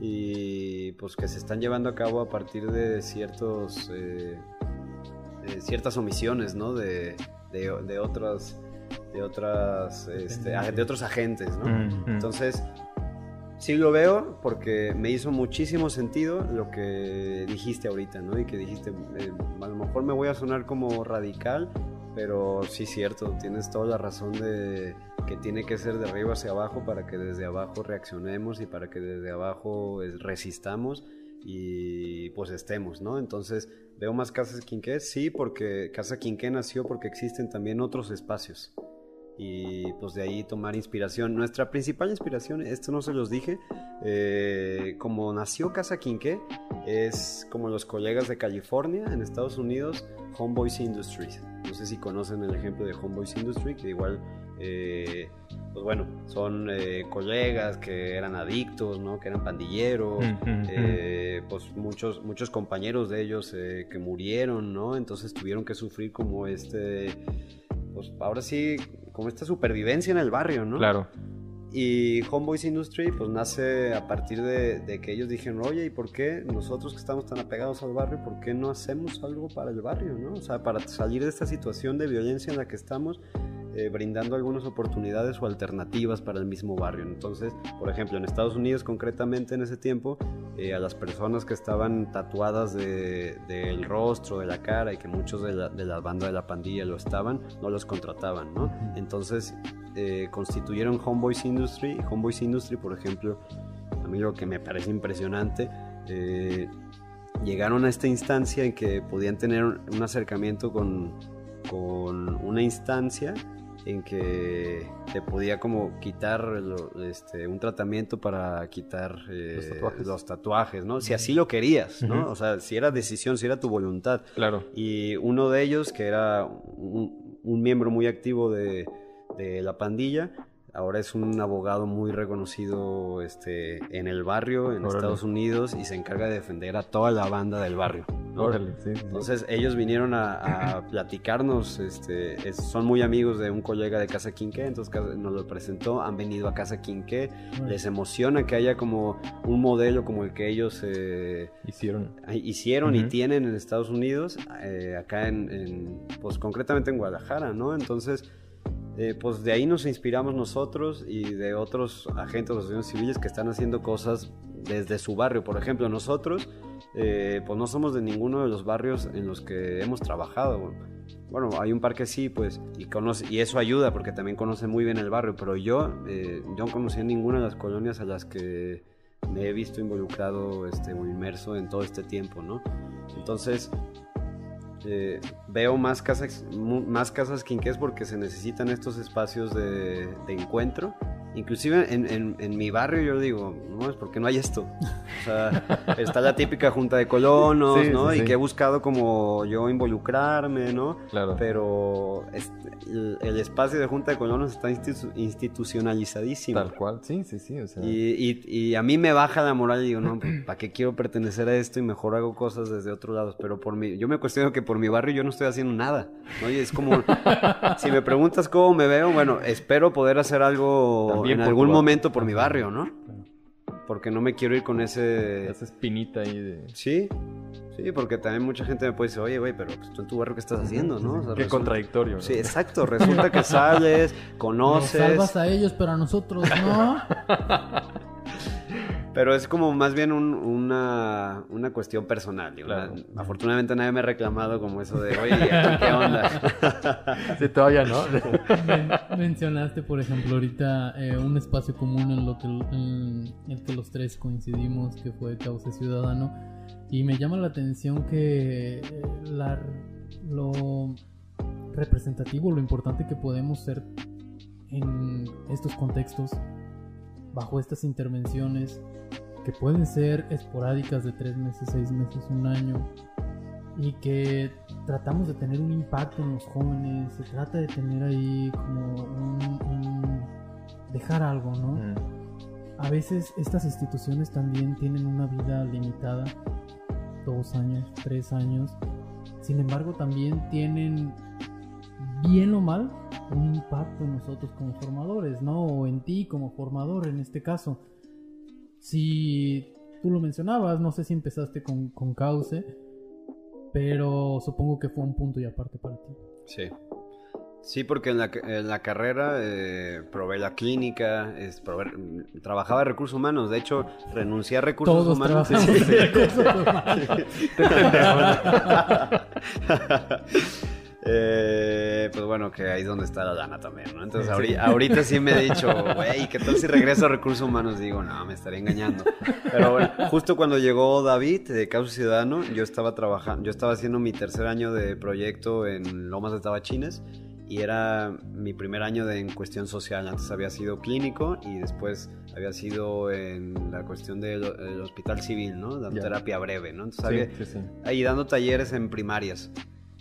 y pues que se están llevando a cabo a partir de ciertos eh, ciertas omisiones ¿no? de, de, otras de otras este, de otros agentes ¿no? entonces sí lo veo porque me hizo muchísimo sentido lo que dijiste ahorita no y que dijiste eh, a lo mejor me voy a sonar como radical pero sí cierto tienes toda la razón de que tiene que ser de arriba hacia abajo para que desde abajo reaccionemos y para que desde abajo eh, resistamos y pues estemos, ¿no? Entonces, veo más Casas Quinqué, sí, porque Casa Quinqué nació porque existen también otros espacios y pues de ahí tomar inspiración. Nuestra principal inspiración, esto no se los dije, eh, como nació Casa Quinqué, es como los colegas de California en Estados Unidos, Homeboys Industries. No sé si conocen el ejemplo de Homeboys Industry, que igual eh, pues bueno, son eh, colegas que eran adictos, ¿no? Que eran pandilleros, eh, pues muchos, muchos compañeros de ellos que murieron, ¿no? Entonces tuvieron que sufrir como este, pues ahora sí, como esta supervivencia en el barrio, ¿no? Claro. Y Homeboys Industry pues nace a partir de, de, que ellos dijeron, oye, ¿y por qué nosotros que estamos tan apegados al barrio, por qué no hacemos algo para el barrio, ¿no? O sea, para salir de esta situación de violencia en la que estamos eh, brindando algunas oportunidades o alternativas para el mismo barrio. Entonces, por ejemplo, en Estados Unidos concretamente en ese tiempo, eh, a las personas que estaban tatuadas del rostro, de la cara y que muchos de la, de la, banda de la pandilla lo estaban, no los contrataban, ¿no? Entonces, eh, constituyeron Homeboys Industry. Homeboys Industry, por ejemplo, a mí lo que me parece impresionante, llegaron a esta instancia en que podían tener un acercamiento con, con una instancia en que te podía como quitar este, un tratamiento para quitar eh, los, tatuajes. ¿no? Si así lo querías, ¿no? O sea, si era decisión, si era tu voluntad. Claro. Y uno de ellos, que era un, miembro muy activo de, de la pandilla, ahora es un abogado muy reconocido este, en el barrio, en Estados Unidos, y se encarga de defender a toda la banda del barrio. Órale, sí, Entonces ellos vinieron a, platicarnos, este, son muy amigos de un colega de Casa Quinque, entonces nos lo presentó, han venido a Casa Quinque, les emociona que haya como un modelo como el que ellos eh, hicieron, hicieron y tienen en Estados Unidos, eh, acá en, pues concretamente en Guadalajara, ¿no? Entonces eh, pues de ahí nos inspiramos nosotros y de otros agentes de asociaciones civiles que están haciendo cosas desde su barrio. Por ejemplo, nosotros, eh, pues no somos de ninguno de los barrios en los que hemos trabajado. Bueno, hay un par que sí, pues, y, conoce, y eso ayuda porque también conoce muy bien el barrio, pero yo, eh, yo no conocí ninguna de las colonias a las que me he visto involucrado este, o inmerso en todo este tiempo, ¿no? Entonces, eh, veo más casas, más casas quinqués porque se necesitan estos espacios de, de encuentro Inclusive en, en, mi barrio yo digo, no, es porque no hay esto. O sea, está la típica junta de colonos, ¿no? y que he buscado como yo involucrarme, ¿no? Claro. Pero el, espacio de junta de colonos está institucionalizadísimo. Tal cual, sí, sí, sí. y, y, a mí me baja la moral y digo, no, pues, ¿para qué quiero pertenecer a esto y mejor hago cosas desde otros lados? Pero por mí, yo me cuestiono que por mi barrio yo no estoy haciendo nada, ¿no? Y es como, si me preguntas cómo me veo, bueno, espero poder hacer algo en algún momento por mi barrio, ¿no? Porque no me quiero ir con ese... Esa espinita ahí de... Sí, sí, porque también mucha gente me puede decir, oye, güey, pero pues, tú en tu barrio, ¿qué estás haciendo, no? Qué contradictorio. ¿no? Sí, exacto. Resulta que sales, conoces... Nos salvas a ellos, pero a nosotros no. Pero es como más bien una, una, cuestión personal. afortunadamente nadie me ha reclamado como eso de, oye, ¿qué onda? sí, todavía no. mencionaste, por ejemplo, ahorita eh, un espacio común en, lo que, en el que los tres coincidimos, que fue Cauce Ciudadano. Y me llama la atención que eh, la, lo representativo, lo importante que podemos ser en estos contextos, bajo estas intervenciones, que pueden ser esporádicas de tres meses, seis meses, un año, y que tratamos de tener un impacto en los jóvenes, se trata de tener ahí como un, dejar algo, ¿no? Mm. A veces estas instituciones también tienen una vida limitada, dos años, tres años, sin embargo también tienen, bien o mal, un impacto en nosotros como formadores, ¿no? O en ti como formador en este caso si tú lo mencionabas, no sé si empezaste con, con Cauce, pero supongo que fue un punto y aparte para ti. Sí. Sí, porque en la, en la carrera eh, probé la clínica, es, probé, trabajaba recursos humanos. De hecho, renuncié a recursos Todos humanos. Sí, sí, recursos humanos. Eh, pues bueno, que ahí es donde está la lana también, ¿no? Entonces ahorita, sí me he dicho, güey, ¿qué tal si regreso a recursos humanos? Digo, no, me estaría engañando. Pero bueno, justo cuando llegó David de Causa Ciudadano, yo estaba trabajando, yo estaba haciendo mi tercer año de proyecto en Lomas de Tabachines y era mi primer año de, en cuestión social. Antes había sido clínico y después había sido en la cuestión del hospital civil, ¿no? Dando terapia breve, ¿no? Entonces ahí dando talleres en primarias.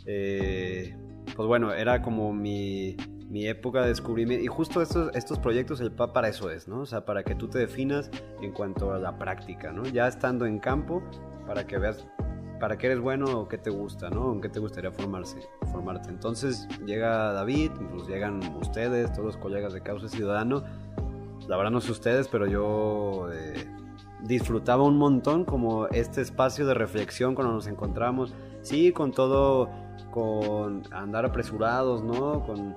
Eh, pues bueno, era como mi, mi, época de descubrimiento. Y justo estos, estos proyectos, el PAP para eso es, ¿no? O sea, para que tú te definas en cuanto a la práctica, ¿no? Ya estando en campo, para que veas para qué eres bueno o qué te gusta, ¿no? ¿En qué te gustaría formarse, formarte? Entonces llega David, pues llegan ustedes, todos los colegas de Causa Ciudadano. La verdad no sé ustedes, pero yo eh, disfrutaba un montón como este espacio de reflexión cuando nos encontramos. Sí, con todo con andar apresurados, ¿no? Con,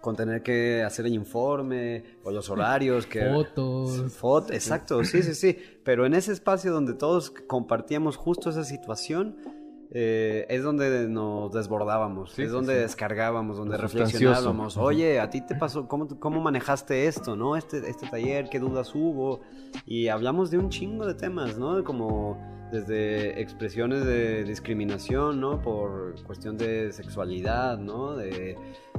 con, tener que hacer el informe o los horarios. Que, Fotos. Fotos, exacto, sí, sí, sí. Pero en ese espacio donde todos compartíamos justo esa situación, eh, es donde nos desbordábamos, es donde descargábamos, donde reflexionábamos. Oye, ¿a ti te pasó? ¿Cómo, cómo manejaste esto, no? Este, este taller, ¿qué dudas hubo? Y hablamos de un chingo de temas, ¿no? Como desde expresiones de discriminación, ¿no? Por cuestión de sexualidad, ¿no? De,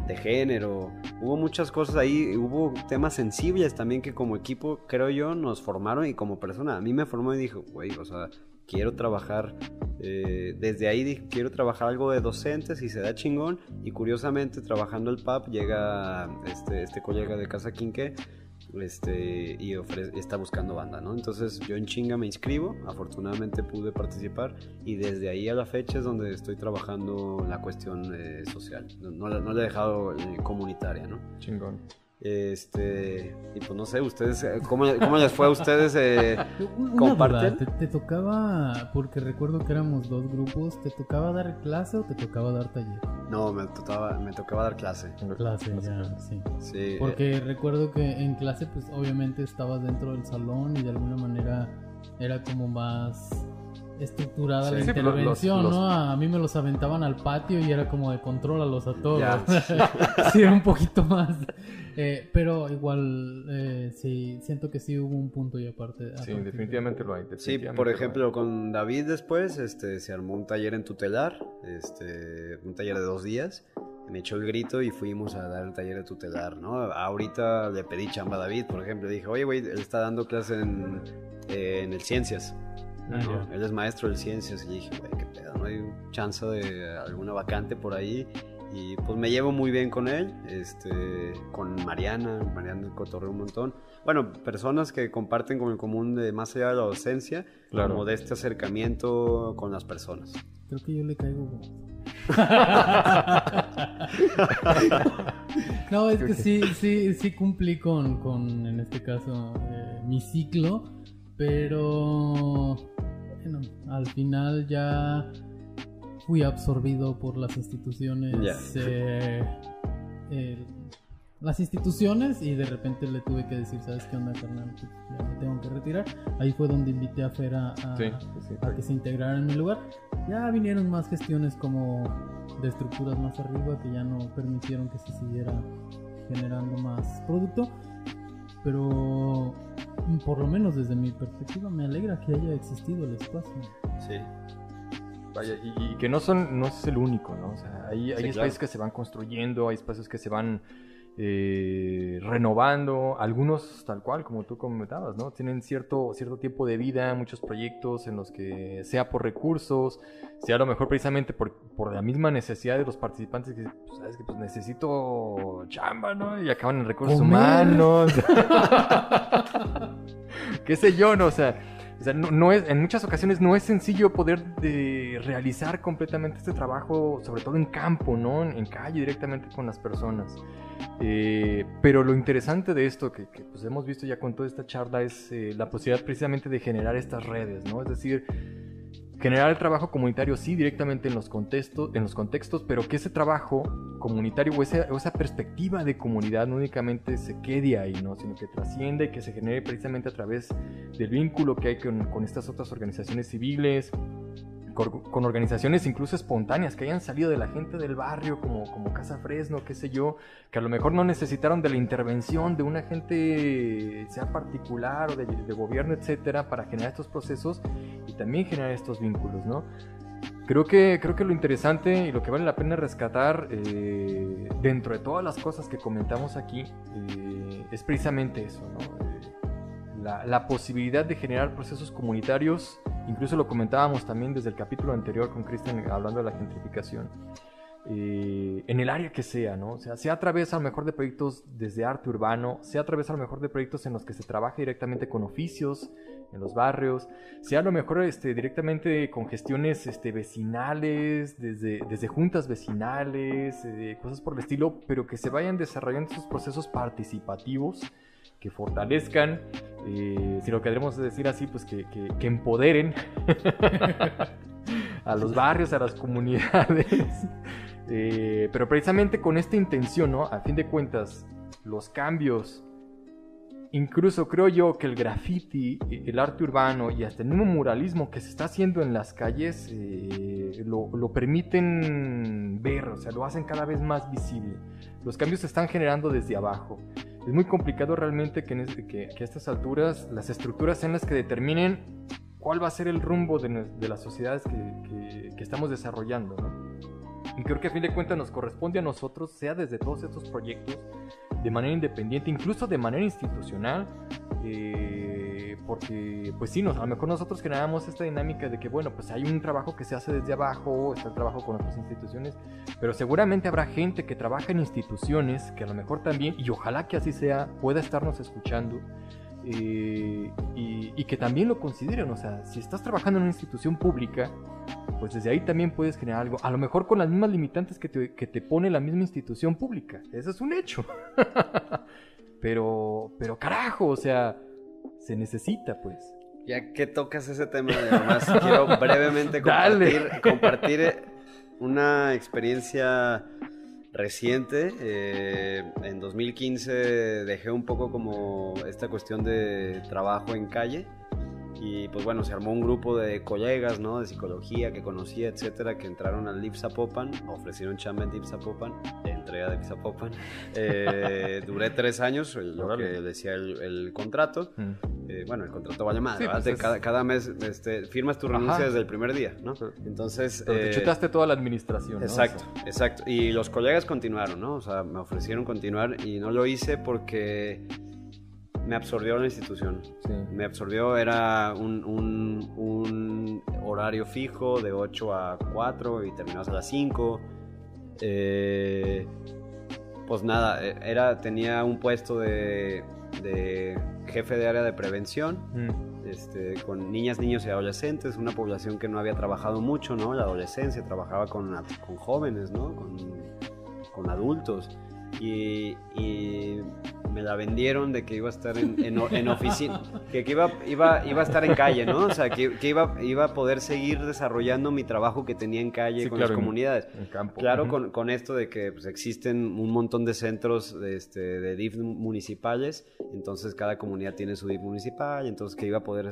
de, género. Hubo muchas cosas ahí, hubo temas sensibles también que como equipo, creo yo, nos formaron y como persona. A mí me formó y dijo, güey, o sea, quiero trabajar, eh, desde ahí dije, quiero trabajar algo de docentes y se da chingón. Y curiosamente, trabajando el PAP, llega este, este colega de Casa Quinque este, y está buscando banda, ¿no? Entonces yo en chinga me inscribo, afortunadamente pude participar y desde ahí a la fecha es donde estoy trabajando la cuestión eh, social, no, no, la he dejado eh, comunitaria, ¿no? Chingón. Este, y pues no sé, ustedes, eh, ¿cómo, cómo les fue a ustedes eh, duda, ¿te, te tocaba, porque recuerdo que éramos dos grupos, ¿te tocaba dar clase o te tocaba dar taller? No, me tocaba, me tocaba dar clase. Clase, ya, sí. Sí, eh, Porque recuerdo que en clase, pues obviamente estabas dentro del salón y de alguna manera era como más estructurada Sí, la sí, los- intervención, los- ¿no? A mí me los aventaban al patio y era como de controlalos a todos. Ya. sí, era un poquito más. Eh, pero igual, eh, sí, siento que sí hubo un punto y aparte. a Sí, definitivamente lo hay. Sí, definitivamente por lo hay. ejemplo, con David después este, se armó un taller en tutelar, este, un taller de dos días. Me echó el grito y fuimos a dar el taller de tutelar, ¿no? Ahorita le pedí chamba a David, por ejemplo. Le dije, oye, güey, él está dando clase en, eh, en el Ciencias. Ah. Él es maestro del Ciencias. Y dije, güey, qué pedo, ¿no? Hay chance de alguna vacante por ahí. Y pues me llevo muy bien con él, este, con Mariana, Mariana cotorreo un montón. Bueno, personas que comparten con el común de más allá de la docencia, Claro. como de este acercamiento con las personas. Creo que yo le caigo. no, es que sí, sí, sí cumplí con, con en este caso, eh, mi ciclo, pero bueno, al final ya fui absorbido por las instituciones. Eh, el- las instituciones y de repente le tuve que decir, ¿sabes qué onda, carnal? Pues ya me tengo que retirar. Ahí fue donde invité a Fer a, a- Sí, sí, sí. a que se integrara en mi lugar. Ya vinieron más gestiones como de estructuras más arriba que ya no permitieron que se siguiera generando más producto. Pero por lo menos desde mi perspectiva me alegra que haya existido el espacio. Sí. Vaya, y, y que no son, no es el único, ¿no? O sea, hay, hay Sí, espacios claro. que se van construyendo, hay espacios que se van eh, renovando, algunos tal cual, como tú comentabas, ¿no? Tienen cierto, cierto tiempo de vida, muchos proyectos en los que, sea por recursos, sea a lo mejor precisamente por, por la misma necesidad de los participantes, que, pues, sabes que pues necesito chamba, ¿no? Y acaban en recursos Comer. humanos. qué sé yo, ¿no? O sea, o sea, no, es, en muchas ocasiones no es sencillo poder de realizar completamente este trabajo, sobre todo en campo, ¿no? En, calle, directamente con las personas. Eh, pero lo interesante de esto, que, que, pues hemos visto ya con toda esta charla, es eh, la posibilidad precisamente de generar estas redes, ¿no? Es decir, generar el trabajo comunitario sí directamente en los contextos, en los contextos pero que ese trabajo comunitario o, esa perspectiva de comunidad no únicamente se quede ahí, ¿no? sino que trasciende y que se genere precisamente a través del vínculo que hay con estas otras organizaciones civiles, con, organizaciones incluso espontáneas que hayan salido de la gente del barrio, como, como Casa Fresno, qué sé yo, que a lo mejor no necesitaron de la intervención de una gente, sea particular o de, de gobierno, etcétera, para generar estos procesos y también generar estos vínculos, ¿no? Creo que, creo que lo interesante y lo que vale la pena rescatar eh, dentro de todas las cosas que comentamos aquí eh, es precisamente eso, ¿no? La, posibilidad de generar procesos comunitarios, incluso lo comentábamos también desde el capítulo anterior con Cristian hablando de la gentrificación, eh, en el área que sea, ¿no? O sea, sea a través a lo mejor de proyectos desde arte urbano, sea a través a lo mejor de proyectos en los que se trabaja directamente con oficios en los barrios, sea a lo mejor este, directamente con gestiones este, vecinales, desde, desde juntas vecinales, eh, cosas por el estilo, pero que se vayan desarrollando esos procesos participativos que fortalezcan, eh, si lo queremos decir así, pues que, que- empoderen a los barrios, a las comunidades. Eh, pero precisamente con esta intención, ¿no? A fin de cuentas, los cambios, incluso creo yo que el graffiti, el arte urbano y hasta el mismo muralismo que se está haciendo en las calles eh, lo, lo permiten ver, o sea, lo hacen cada vez más visible. Los cambios se están generando desde abajo. Es muy complicado realmente que, en es- que- que a estas alturas las estructuras sean las que determinen cuál va a ser el rumbo de, de las sociedades que- que estamos desarrollando. ¿no? Y creo que a fin de cuentas nos corresponde a nosotros, sea desde todos estos proyectos, de manera independiente, incluso de manera institucional, eh, porque pues sí, nos, a lo mejor nosotros generamos esta dinámica de que, bueno, pues hay un trabajo que se hace desde abajo, está el trabajo con otras instituciones, pero seguramente habrá gente que trabaja en instituciones que a lo mejor también, y ojalá que así sea, pueda estarnos escuchando. eh, y, y que también lo consideren, o sea, si estás trabajando en una institución pública, pues desde ahí también puedes generar algo, a lo mejor con las mismas limitantes que te, que te pone la misma institución pública, eso es un hecho. pero, pero carajo, o sea, se necesita, pues. Ya que tocas ese tema, además quiero brevemente compartir, compartir eh, una experiencia reciente. Eh, en 2015 dejé un poco como esta cuestión de trabajo en calle y pues bueno, se armó un grupo de colegas, ¿no? De psicología que conocía, etcétera, que entraron al Lip Zapopan, ofrecieron chamba en Lip Zapopan, entrega de Lip Zapopan. Eh, duré tres años, lo que decía el, contrato. Mm. Eh, bueno, el contrato vale más, pues cada, mes este, firmas tu renuncia desde el primer día, ¿no? Entonces... te eh, chutaste toda la administración, ¿no? Exacto, exacto. Y los colegas continuaron, ¿no? O sea, me ofrecieron continuar y no lo hice porque me absorbió la institución. Me absorbió, era un, un, horario fijo de 8 a 4 y terminabas a las 5. Eh, pues nada, e, era, tenía un puesto de, de jefe de área de prevención. Mm. Este, con niñas, niños y adolescentes, una población que no había trabajado mucho, ¿no? La adolescencia, trabajaba con, con jóvenes, ¿no? Con, con adultos y, me la vendieron de que iba a estar en, oficina, que, iba, iba, iba, a estar en calle, ¿no? O sea, que, iba, iba a poder seguir desarrollando mi trabajo que tenía en calle con las comunidades. campo. Claro, con, con, esto de que pues, existen un montón de centros de, este, de DIF municipales, entonces cada comunidad tiene su DIF municipal, entonces que iba a poder,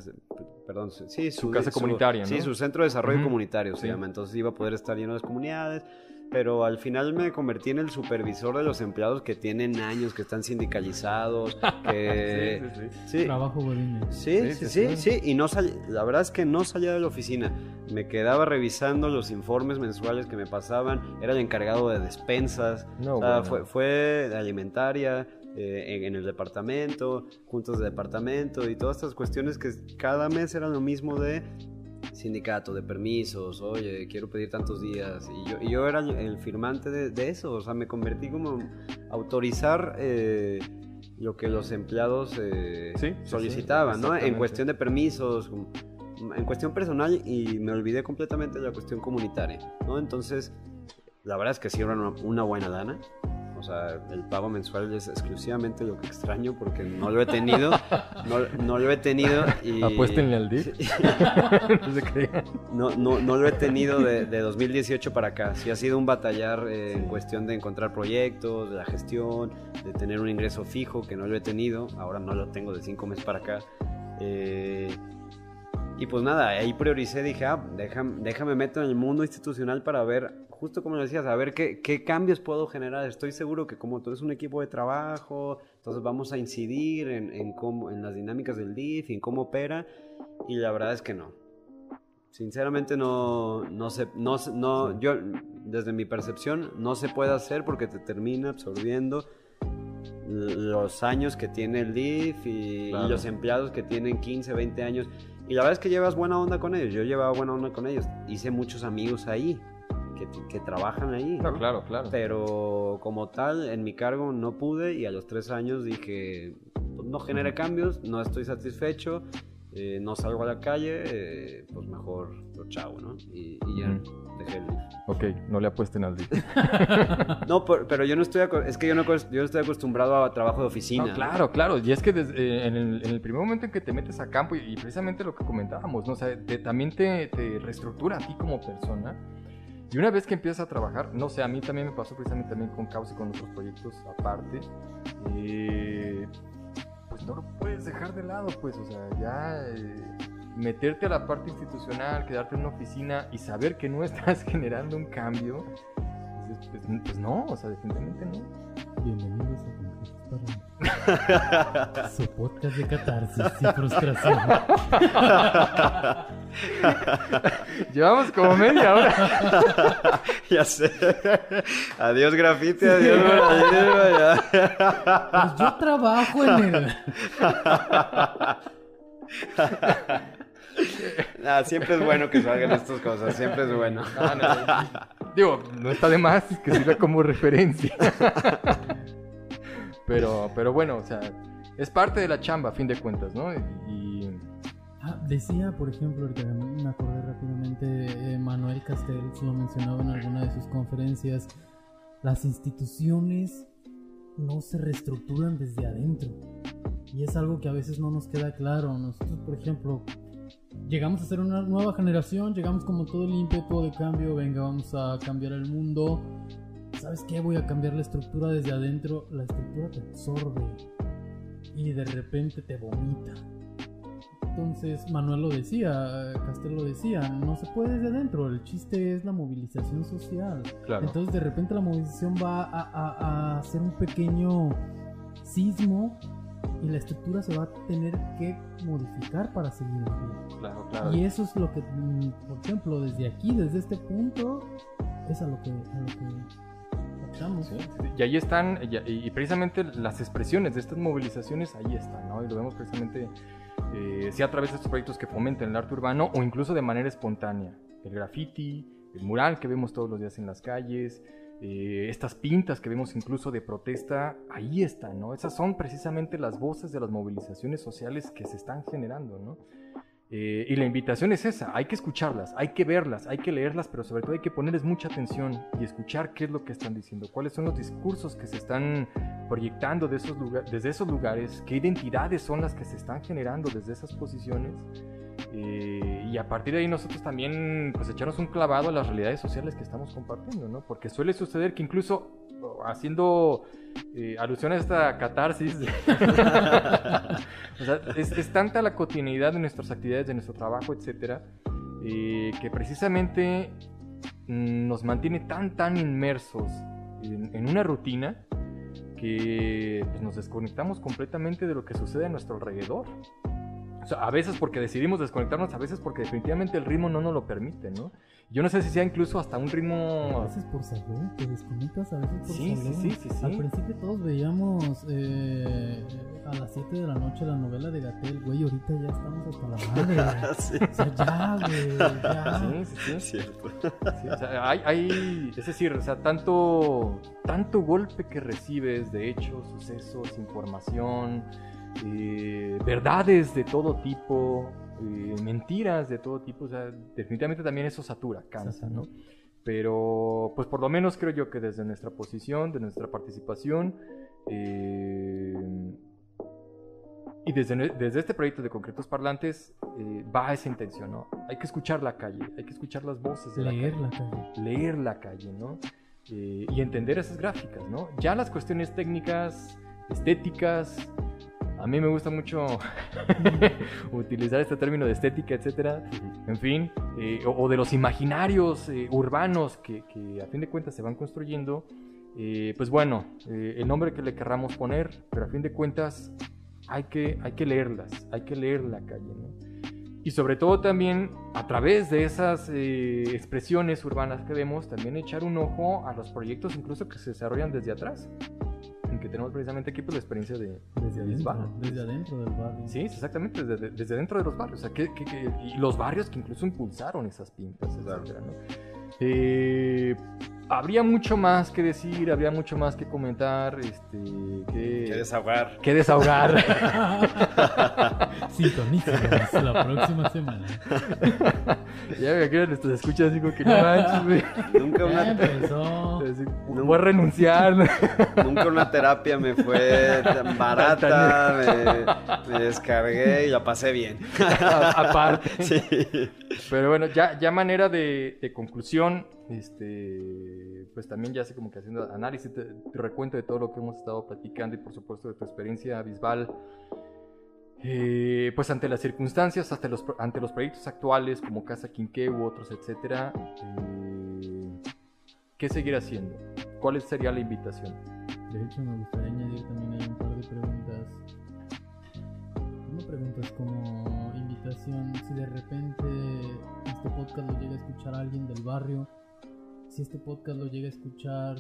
perdón, sí, su, casa comunitaria, ¿no? Sí, su centro de desarrollo comunitario se llama, entonces iba a poder estar lleno de las comunidades pero al final me convertí en el supervisor de los empleados que tienen años, que están sindicalizados, que... sí, sí, sí. Trabajo Sí, sí, sí, sí, y no la verdad es que no salía de la oficina, me quedaba revisando los informes mensuales que me pasaban, era el encargado de despensas, o sea, fue, fue de alimentaria, eh, en, el departamento, juntos de departamento y todas estas cuestiones que cada mes eran lo mismo de sindicato de permisos, oye, quiero pedir tantos días. Y yo, yo era el firmante de, eso, o sea, me convertí como autorizar eh, lo que los empleados eh, solicitaban, ¿no? En cuestión de permisos, en cuestión personal y me olvidé completamente de la cuestión comunitaria, ¿no? Entonces, la verdad es que sí era una, buena lana. O sea, el pago mensual es exclusivamente lo que extraño porque no lo he tenido. No, lo he tenido y... Apuéstenle al DIF. no, no, no, lo he tenido de, 2018 para acá. Sí ha sido un batallar eh, en cuestión de encontrar proyectos, de la gestión, de tener un ingreso fijo que no lo he tenido. Ahora no lo tengo de cinco meses para acá. Eh, y pues nada, ahí prioricé, dije, ah, déjame, déjame meter en el mundo institucional para ver justo como decías, a ver qué, qué, cambios puedo generar. Estoy seguro que como tú eres un equipo de trabajo, entonces vamos a incidir en, en, cómo, en las dinámicas del DIF y en cómo opera. Y la verdad es que no. Sinceramente no, no sé, no, no, yo desde mi percepción no se puede hacer porque te termina absorbiendo los años que tiene el DIF y, los empleados que tienen 15, 20 años. Y la verdad es que llevas buena onda con ellos. Yo llevaba buena onda con ellos. Hice muchos amigos ahí que, trabajan ahí. claro, claro. Pero como tal, en mi cargo no pude y a los tres años dije, no genere cambios, no estoy satisfecho, eh, no salgo a la calle, eh, pues mejor lo chavo, ¿no? Y, ya dejé el Ok, no le apuesten al DIF. no, pero yo no estoy, es que yo no, yo estoy acostumbrado a trabajo de oficina. claro, claro, y es que eh, en, el, primer momento en que te metes a campo, y, precisamente lo que comentábamos, ¿no? O sea, también te, te reestructura a ti como persona y una vez que empiezas a trabajar, no sé, a mí también me pasó precisamente también con Caos y con otros proyectos aparte, eh, pues no lo puedes dejar de lado, pues, o sea, ya eh, meterte a la parte institucional, quedarte en una oficina y saber que no estás generando un cambio, pues, pues, no, o sea, definitivamente no. Bienvenidos a su podcast de catarsis y frustración. Llevamos como media hora. ya sé. Adiós grafite, adiós. Pues yo trabajo en el. siempre es bueno que salgan estas cosas, siempre es bueno. digo, no está de más que sirva como referencia. Pero, pero bueno, o sea, es parte de la chamba, a fin de cuentas, ¿no? Y... Ah, decía, por ejemplo, me acordé rápidamente, eh, Manuel Castells lo mencionaba en alguna de sus conferencias, las instituciones no se reestructuran desde adentro. Y es algo que a veces no nos queda claro. Nosotros, por ejemplo, llegamos a ser una nueva generación, llegamos como todo el ímpetu de cambio, venga, vamos a cambiar el mundo. ¿Sabes qué? Voy a cambiar la estructura desde adentro. La estructura te absorbe y de repente te vomita. Entonces Manuel lo decía, Castel lo decía, no se puede desde adentro, el chiste es la movilización social. Claro. Entonces de repente la movilización va a, a, a hacer un pequeño sismo y la estructura se va a tener que modificar para seguir. Claro, claro. Y eso es lo que, mm, por ejemplo, desde aquí, desde este punto, es a lo que, a lo que Y ahí están, y precisamente las expresiones de estas movilizaciones, ahí están, ¿no? Y lo vemos precisamente, eh, sea a través de estos proyectos que fomenten el arte urbano o incluso de manera espontánea. El graffiti, el mural que vemos todos los días en las calles, eh, estas pintas que vemos incluso de protesta, ahí están, ¿no? Esas son precisamente las voces de las movilizaciones sociales que se están generando, ¿no? Eh, y la invitación es esa, hay que escucharlas, hay que verlas, hay que leerlas, pero sobre todo hay que ponerles mucha atención y escuchar qué es lo que están diciendo, cuáles son los discursos que se están proyectando de esos lugar, desde esos lugares, qué identidades son las que se están generando desde esas posiciones. Eh, y a partir de ahí nosotros también pues echarnos un clavado a las realidades sociales que estamos compartiendo, ¿no? Porque suele suceder que incluso haciendo eh, alusión a esta catarsis, o sea, es, es, tanta la cotidianidad de nuestras actividades, de nuestro trabajo, etcétera, eh, que precisamente nos mantiene tan, tan inmersos en, en una rutina que pues, nos desconectamos completamente de lo que sucede a nuestro alrededor. O sea, a veces porque decidimos desconectarnos, a veces porque definitivamente el ritmo no nos lo permite, ¿no? Yo no sé si sea incluso hasta un ritmo... A veces por salud, te desconectas a veces por sí, salud. Sí, sí, sí, sí. Al principio todos veíamos eh, a las 7 de la noche la novela de Gatel, güey, ahorita ya estamos hasta la madre. sí. O sea, ya, güey, ya. Sí, sí, sí. Cierto. Sí, o sea, hay, hay, es decir, o sea, tanto, tanto golpe que recibes de hechos, sucesos, información, eh, verdades de todo tipo, eh, mentiras de todo tipo, o sea, definitivamente también eso satura, cansa, ¿no? Pero, pues por lo menos creo yo que desde nuestra posición, de nuestra participación, eh, y desde, desde, este proyecto de Concretos Parlantes eh, va esa intención, ¿no? Hay que escuchar la calle, hay que escuchar las voces de leer la calle. la calle. Leer la calle, ¿no? Eh, y entender esas gráficas, ¿no? Ya las cuestiones técnicas, estéticas, a mí me gusta mucho utilizar este término de estética, etcétera. En fin, eh, o, o, de los imaginarios eh, urbanos que, que, a fin de cuentas se van construyendo. Eh, pues bueno, eh, el nombre que le querramos poner, pero a fin de cuentas hay que, hay que leerlas, hay que leer la calle, ¿no? Y sobre todo también a través de esas eh, expresiones urbanas que vemos, también echar un ojo a los proyectos incluso que se desarrollan desde atrás que tenemos precisamente aquí pues, la experiencia de desde adentro, desde adentro del barrio. Sí, exactamente, desde, desde dentro de los barrios. O sea, que, que, que, y los barrios que incluso impulsaron esas pintas, etcétera, ¿no? eh, habría mucho más que decir, habría mucho más que comentar, este, que, que desahogar. Que desahogar. Sintonícenos la próxima semana. ya me quedan estos escuchas digo que no manches, güey. Nunca una empezó. Así, Voy a renunciar. Nunca una terapia me fue tan barata, me, me descargué y la pasé bien. Aparte. Sí. Pero bueno, ya, ya manera de, de conclusión, este, pues también ya sé como que haciendo análisis, te, recuento de todo lo que hemos estado platicando y por supuesto de tu experiencia Bisbal, eh, pues ante las circunstancias, hasta los, ante los proyectos actuales como Casa Quinqué u otros, etcétera, eh, ¿qué seguir haciendo? ¿Cuál sería la invitación? De hecho, me gustaría añadir también hay un par de preguntas. No preguntas como invitación, si de repente este podcast lo llega a escuchar alguien del barrio, si este podcast lo llega a escuchar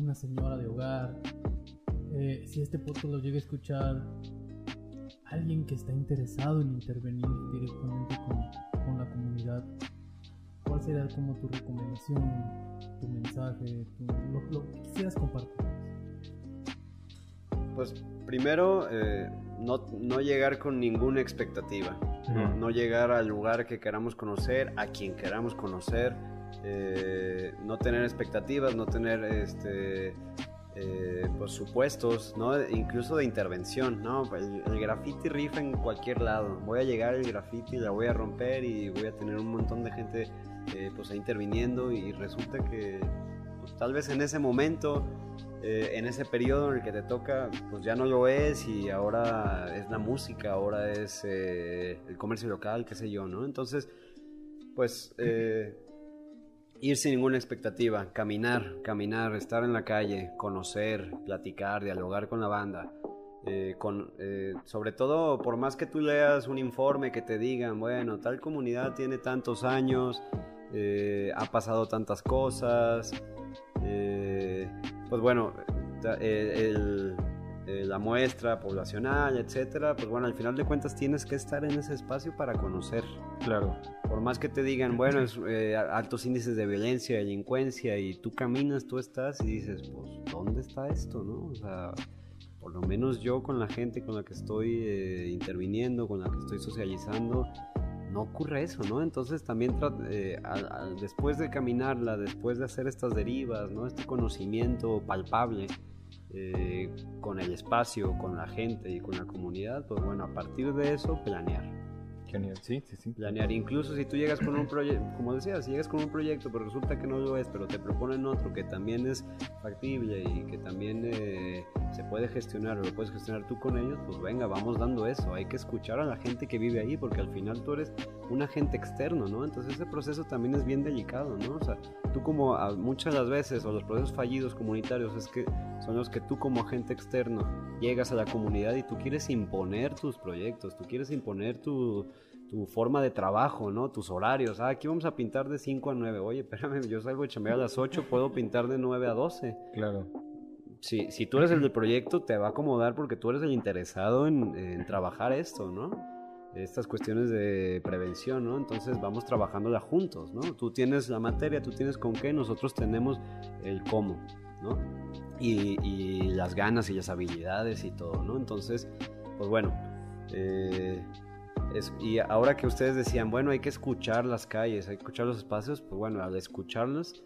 una señora de hogar, eh, si este podcast lo llega a escuchar alguien que está interesado en intervenir directamente con, con la comunidad, ¿cuál sería como tu recomendación, tu mensaje, tu, lo, lo, que quisieras compartir? Pues primero, eh, no, no, llegar con ninguna expectativa, no, no, llegar al lugar que queramos conocer, a quien queramos conocer, eh, no tener expectativas, no tener este, eh, pues supuestos, ¿no? Incluso de intervención, ¿no? El, el graffiti rifa en cualquier lado. Voy a llegar el graffiti, la voy a romper y voy a tener un montón de gente eh, pues interviniendo y resulta que pues, tal vez en ese momento, eh, en ese periodo en el que te toca, pues ya no lo es y ahora es la música, ahora es eh, el comercio local, qué sé yo, ¿no? Entonces, pues ir sin ninguna expectativa, caminar, caminar, estar en la calle, conocer, platicar, dialogar con la banda. Eh, con, eh, sobre todo, por más que tú leas un informe que te digan, bueno, tal comunidad tiene tantos años, eh, ha pasado tantas cosas, pues bueno, el- eh, la muestra poblacional, etcétera, pues bueno, al final de cuentas tienes que estar en ese espacio para conocer. Claro. Por más que te digan, bueno, es eh, altos índices de violencia, delincuencia, y tú caminas, tú estás y dices, pues, ¿dónde está esto, no? O sea, por lo menos yo con la gente con la que estoy eh, interviniendo, con la que estoy socializando, no ocurre eso, ¿no? Entonces también eh, al- al- después de caminarla, después de hacer estas derivas, ¿no? Este conocimiento palpable eh, con el espacio, con la gente y con la comunidad, pues bueno, a partir de eso planear Genial. Sí, sí, sí. planear. Incluso si tú llegas con un proyecto, como decías, si llegas con un proyecto, pero resulta que no lo es, pero te proponen otro que también es factible y que también eh, se puede gestionar o lo puedes gestionar tú con ellos, pues venga, vamos dando eso. Hay que escuchar a la gente que vive ahí porque al final tú eres un agente externo, ¿no? Entonces ese proceso también es bien delicado, ¿no? O sea, tú como muchas de las veces, o los procesos fallidos comunitarios, es que son los que tú como agente externo llegas a la comunidad y tú quieres imponer tus proyectos, tú quieres imponer tu, tu forma de trabajo, ¿no? Tus horarios. Ah, aquí vamos a pintar de 5 a 9. Oye, espérame, yo salgo de chambear a las 8, puedo pintar de 9 a 12. Claro. Si, si tú eres el del proyecto, te va a acomodar porque tú eres el interesado en, en trabajar esto, ¿no? Estas cuestiones de prevención, ¿no? Entonces vamos trabajándola juntos, ¿no? Tú tienes la materia, tú tienes con qué, nosotros tenemos el cómo, ¿no? Y, y las ganas y las habilidades y todo, ¿no? Entonces, pues bueno, eh, es- y ahora que ustedes decían, bueno, hay que escuchar las calles, hay que escuchar los espacios, pues bueno, al escucharlos,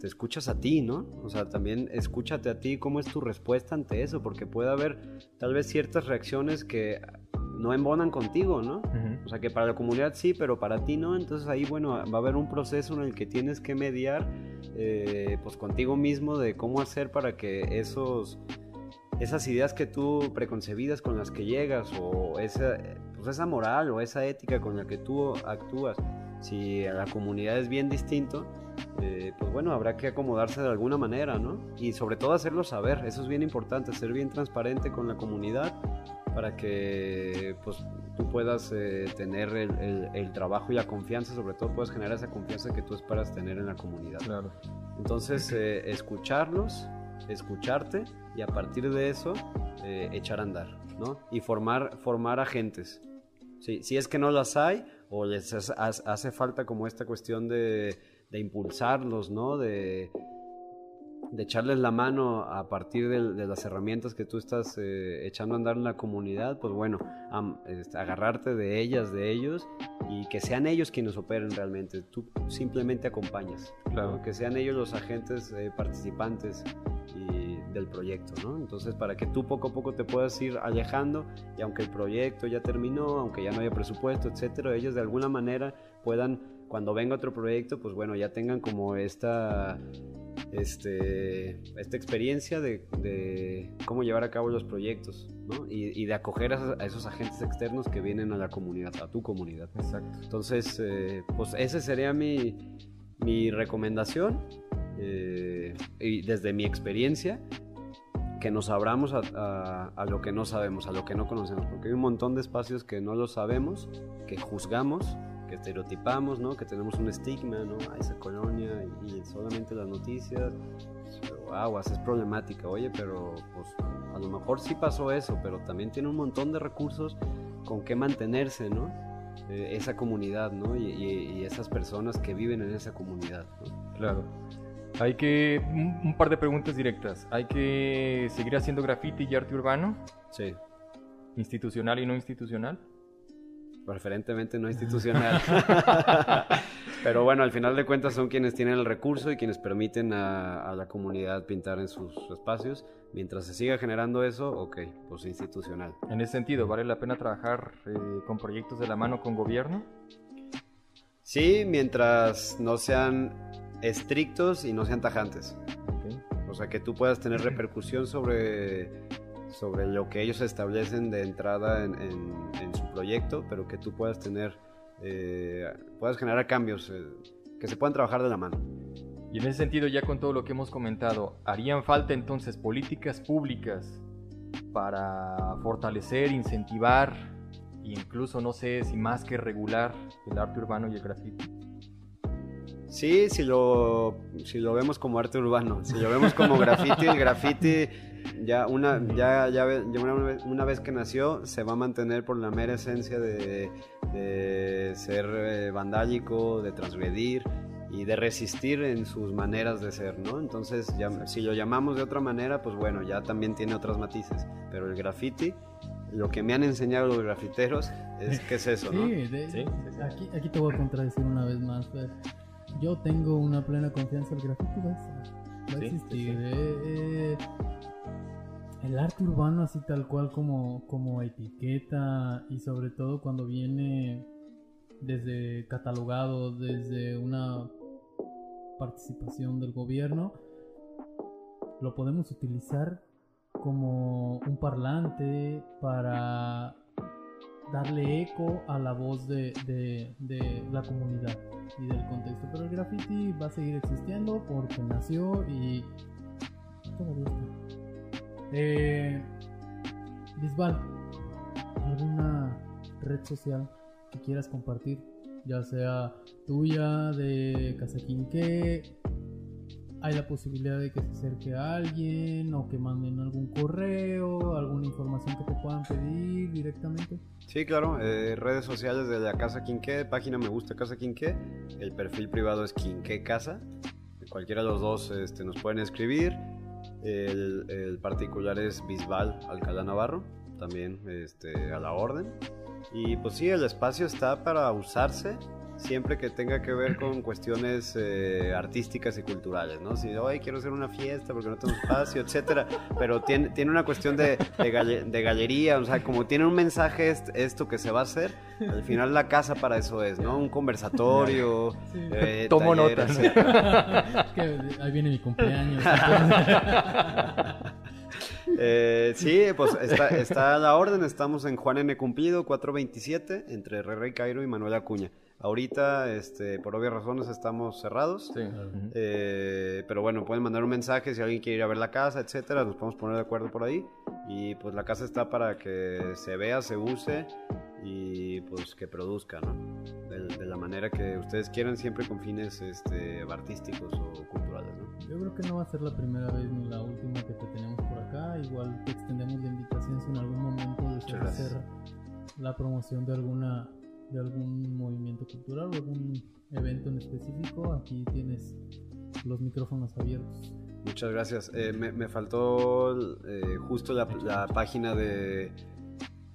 te escuchas a ti, ¿no? O sea, también escúchate a ti, cómo es tu respuesta ante eso, porque puede haber tal vez ciertas reacciones que no embonan contigo, ¿no? O sea, que para la comunidad sí, pero para ti no. Entonces ahí, bueno, va a haber un proceso en el que tienes que mediar, eh, pues contigo mismo de cómo hacer para que esos, esas ideas que tú preconcebidas con las que llegas o esa, pues esa moral o esa ética con la que tú actúas, si a la comunidad es bien distinto, eh, pues bueno, habrá que acomodarse de alguna manera, ¿no? Y sobre todo hacerlo saber, eso es bien importante, ser bien transparente con la comunidad para que pues tú puedas eh, tener el, el- el trabajo y la confianza, sobre todo puedas generar esa confianza que tú esperas tener en la comunidad. Claro. Entonces, eh, escucharlos, escucharte y a partir de eso eh, echar a andar, ¿no? Y formar, formar agentes. Sí, si es que no las hay o les hace- falta como esta cuestión de, de impulsarlos, ¿no? De, de echarles la mano a partir de, de las herramientas que tú estás eh, echando a andar en la comunidad, pues bueno, am- este, agarrarte de ellas, de ellos y que sean ellos quienes operen realmente. Tú simplemente acompañas, Claro. ¿no? que sean ellos los agentes eh, participantes y del proyecto, ¿no? Entonces, para que tú poco a poco te puedas ir alejando y aunque el proyecto ya terminó, aunque ya no haya presupuesto, etcétera, ellos de alguna manera puedan, cuando venga otro proyecto, pues bueno, ya tengan como esta este, esta experiencia de, de cómo llevar a cabo los proyectos ¿no? y, y de acoger a esos, a esos agentes externos que vienen a la comunidad, a tu comunidad. Exacto. Entonces, eh, pues esa sería mi, mi recomendación eh, y desde mi experiencia, que nos abramos a, a- a lo que no sabemos, a lo que no conocemos, porque hay un montón de espacios que no lo sabemos, que juzgamos, que estereotipamos, ¿no? que tenemos un estigma, ¿no? a esa colonia y, y solamente las noticias, pero aguas, es problemática, oye, pero pues a lo mejor sí pasó eso, pero también tiene un montón de recursos con que mantenerse, ¿no? Eh, esa comunidad, ¿no? Y, y- y esas personas que viven en esa comunidad, ¿no? Claro. Hay que. Un, un par de preguntas directas. ¿Hay que seguir haciendo graffiti y arte urbano? Sí. ¿Institucional y no institucional? preferentemente no institucional. Pero bueno, al final de cuentas son quienes tienen el recurso y quienes permiten a, la comunidad pintar en sus espacios. Mientras se siga generando eso, ok, pues institucional. En ese sentido, ¿vale la pena trabajar eh, con proyectos de la mano con gobierno? Sí, mientras no sean estrictos y no sean tajantes. O sea, que tú puedas tener repercusión sobre, sobre lo que ellos establecen de entrada en, en su proyecto, pero que tú puedas tener eh, puedas generar cambios eh, que se puedan trabajar de la mano. Y en ese sentido, ya con todo lo que hemos comentado, ¿harían falta entonces políticas públicas para fortalecer, incentivar, e incluso no sé si más que regular el arte urbano y el graffiti? Sí, si lo, si lo vemos como arte urbano, si lo vemos como graffiti, el graffiti ya una, ya, ya, una, vez que nació se va a mantener por la mera esencia de, ser eh, vandálico, de transgredir y de resistir en sus maneras de ser, ¿no? Entonces, ya, si lo llamamos de otra manera, pues bueno, ya también tiene otros matices. Pero el graffiti, lo que me han enseñado los grafiteros es que es eso, ¿no? Sí, Aquí, aquí te voy a contradecir una vez más, Yo tengo una plena confianza en el va a existir. Eh, eh, el arte urbano así tal cual como, como etiqueta y sobre todo cuando viene desde catalogado, desde una participación del gobierno, lo podemos utilizar como un parlante para darle eco a la voz de, de, la comunidad y del contexto. Pero el graffiti va a seguir existiendo porque nació y está. Eh, ¿alguna red social que quieras compartir? Ya sea tuya, de Casaquinque, hay la posibilidad de que se acerque a alguien o que manden algún correo, alguna información que te puedan pedir directamente. Sí, claro, eh, redes sociales de la Casa Quinqué, página me gusta Casa Quinqué, el perfil privado es Quinqué Casa, cualquiera de los dos este, nos pueden escribir el, particular es Bisbal Alcalá Navarro, también este, a la orden. Y pues sí, el espacio está para usarse siempre que tenga que ver con cuestiones eh, artísticas y culturales, ¿no? Si hoy quiero hacer una fiesta porque no tengo espacio, etcétera, pero tiene, tiene una cuestión de, de, galería, o sea, como tiene un mensaje esto que se va a hacer, al final la casa para eso es, ¿no? Un conversatorio. Eh, Tomo notas. ahí viene mi cumpleaños. Eh, sí, pues está, está a la orden. Estamos en Juan N. Cumplido, 427, entre Rey Cairo y Manuel Acuña. Ahorita, este, por obvias razones, estamos cerrados. Eh, pero bueno, pueden mandar un mensaje si alguien quiere ir a ver la casa, etcétera. Nos podemos poner de acuerdo por ahí. Y pues la casa está para que se vea, se use y pues que produzca, ¿no? De, la manera que ustedes quieran, siempre con fines este, artísticos o culturales, ¿no? Yo creo que no va a ser la primera vez ni la última que te tenemos por acá. Igual te extendemos la invitación si en algún momento deseas hacer la promoción de alguna de algún movimiento cultural o algún evento en específico, aquí tienes los micrófonos abiertos. Muchas gracias. Eh, me, faltó eh, justo la, la, página de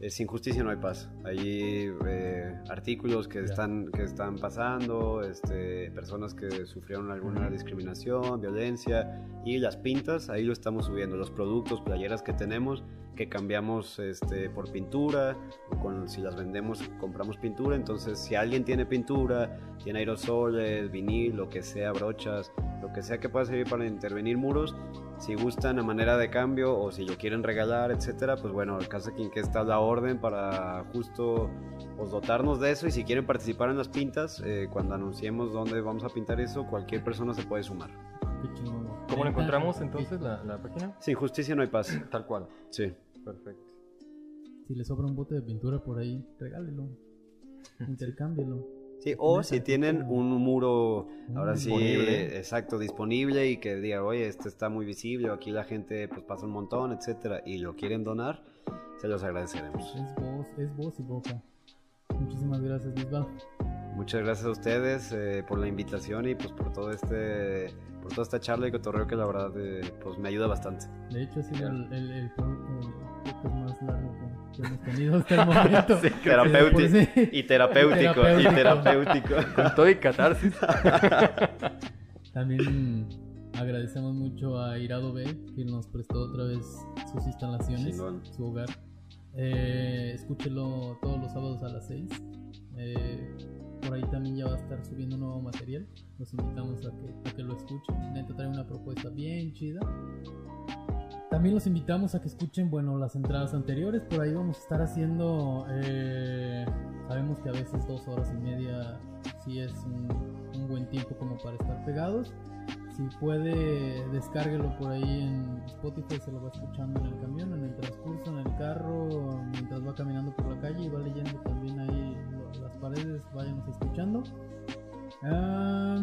Sin Justicia No hay Paz. Allí eh, artículos que están, que están pasando, este, personas que sufrieron alguna discriminación, violencia y las pintas, ahí lo estamos subiendo. Los productos, playeras que tenemos que cambiamos este, por pintura, o con, si las vendemos compramos pintura, entonces si alguien tiene pintura, tiene aerosoles, vinil, lo que sea, brochas, lo que sea que pueda servir para intervenir muros, si gustan a manera de cambio o si lo quieren regalar, etcétera, pues bueno, el caso aquí que está la orden para justo pues, dotarnos de eso y si quieren participar en las pintas, eh, cuando anunciemos dónde vamos a pintar eso, cualquier persona se puede sumar. ¿Cómo lo encontramos entonces la, la página? Sin justicia no hay paz. Tal cual. Sí. Perfecto. Si le sobra un bote de pintura por ahí, regálelo. Intercámbielo. Sí, o si tienen un muro, ahora sí, exacto, disponible y que diga, oye, este está muy visible, aquí la gente pues pasa un montón, etcétera, y lo quieren donar, se los agradeceremos. Es voz, es voz y boca. Muchísimas gracias, Bisbal. Muchas gracias a ustedes eh, por la invitación y pues por todo este por toda esta charla y cotorreo que la verdad eh, pues me ayuda bastante. De hecho ha sido el, el, el, el, más largo que hemos tenido hasta el momento. Sí, terapéutico. Por sí. Y terapéutico, y terapéutico. Con todo y catarsis. También agradecemos mucho a Irado B, que nos prestó otra vez sus instalaciones, Chingón. su hogar. Eh, escúchelo todos los sábados a las 6. Eh, por ahí también ya va a estar subiendo nuevo material. Los invitamos a que, a que lo escuchen. Neta trae una propuesta bien chida. También los invitamos a que escuchen, bueno, las entradas anteriores. Por ahí vamos a estar haciendo. eh, sabemos que a veces dos horas y media sí es un, un buen tiempo como para estar pegados. Si puede, descárguelo por ahí en Spotify, se lo va escuchando en el camión, en el transcurso, en el carro, mientras va caminando por la calle y va leyendo también ahí paredes, váyanos escuchando. Ah,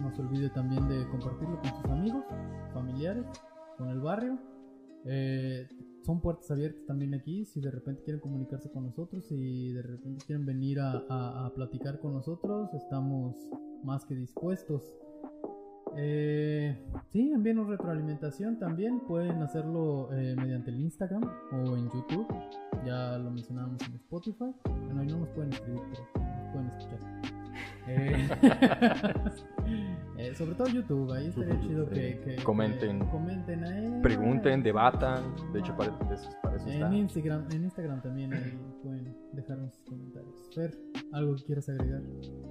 no se olvide también de compartirlo con sus amigos, familiares, con el barrio. Eh, son puertas abiertas también aquí. Si de repente quieren comunicarse con nosotros, si de repente quieren venir a, platicar con nosotros, estamos más que dispuestos. Eh, sí, envíenos retroalimentación también. Pueden hacerlo eh, mediante el Instagram o en YouTube. Ya lo mencionábamos en Spotify. Bueno, ahí no nos pueden escribir, pero nos pueden escuchar. Eh, eh, sobre todo YouTube, ahí estaría chido que, que- Comenten. que comenten ahí. Pregunten, debatan. De hecho, para, de eso, para eso está. En Instagram, en Instagram también ahí pueden dejarnos sus comentarios. Fer, ¿algo que quieras agregar?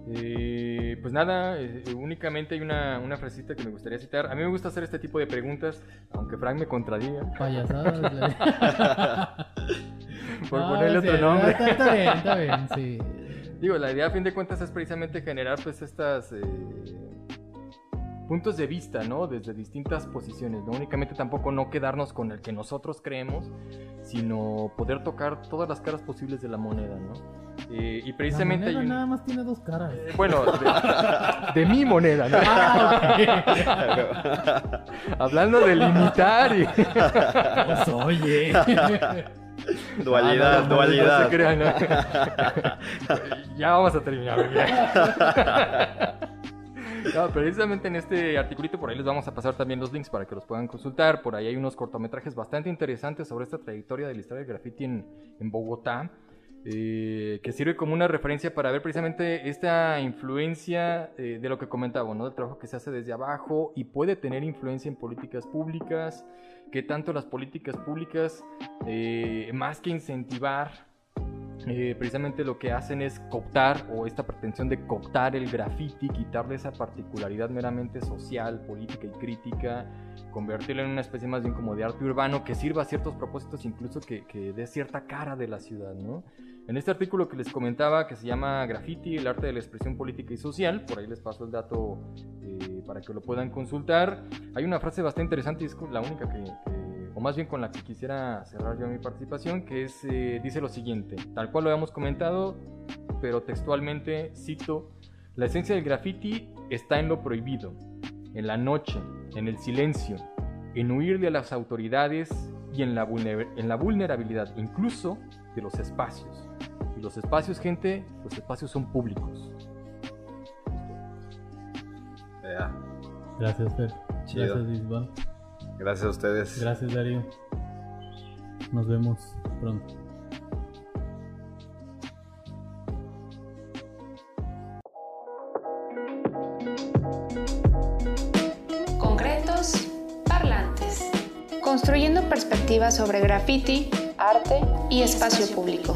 Eh, pues nada, eh, únicamente hay una, una frasecita que me gustaría citar. A mí me gusta hacer este tipo de preguntas, aunque Frank me contradiga, Payasadas. por No, ponerle sí, otro nombre. Está, está bien, está bien, sí. Digo, la idea a fin de cuentas es precisamente generar pues estas eh, puntos de vista, ¿no? Desde distintas posiciones, no únicamente tampoco no quedarnos con el que nosotros creemos, sino poder tocar todas las caras posibles de la moneda, ¿no? Eh, y precisamente la moneda hay un... nada más tiene dos caras. eh, Bueno, de, de mi moneda, ¿no? Ah, Hablando de limitar y... Pues oye. Dualidad, Ah, no, no, no, dualidad. no se crean, ¿no? ya vamos a terminar. Precisamente en este articulito por ahí les vamos a pasar también los links para que los puedan consultar. Por ahí hay unos cortometrajes bastante interesantes sobre esta trayectoria de la historia del graffiti en, en Bogotá. eh, que sirve como una referencia para ver precisamente esta influencia eh, de lo que comentaba, ¿no? Del trabajo que se hace desde abajo y puede tener influencia en políticas públicas, que tanto las políticas públicas, eh, más que incentivar, eh, precisamente lo que hacen es cooptar o esta pretensión de cooptar el graffiti, quitarle esa particularidad meramente social, política y crítica, convertirlo en una especie más bien como de arte urbano que sirva a ciertos propósitos, incluso que, que dé cierta cara de la ciudad, ¿no? En este artículo que les comentaba, que se llama Graffiti, el arte de la expresión política y social, por ahí les paso el dato eh, para que lo puedan consultar, hay una frase bastante interesante y es la única que, que- o más bien con la que quisiera cerrar yo mi participación, que es, eh, dice lo siguiente, tal cual lo habíamos comentado, pero textualmente cito, la esencia del graffiti está en lo prohibido, en la noche, en el silencio, en huir de las autoridades y en la, vulner- en la vulnerabilidad, incluso de los espacios. Y los espacios, gente, los espacios son públicos. Gracias, Fer. Chido. Gracias, Bisbal. Gracias a ustedes. Gracias, Darío. Nos vemos pronto. Concretos, parlantes. Construyendo perspectivas sobre graffiti, arte y espacio público.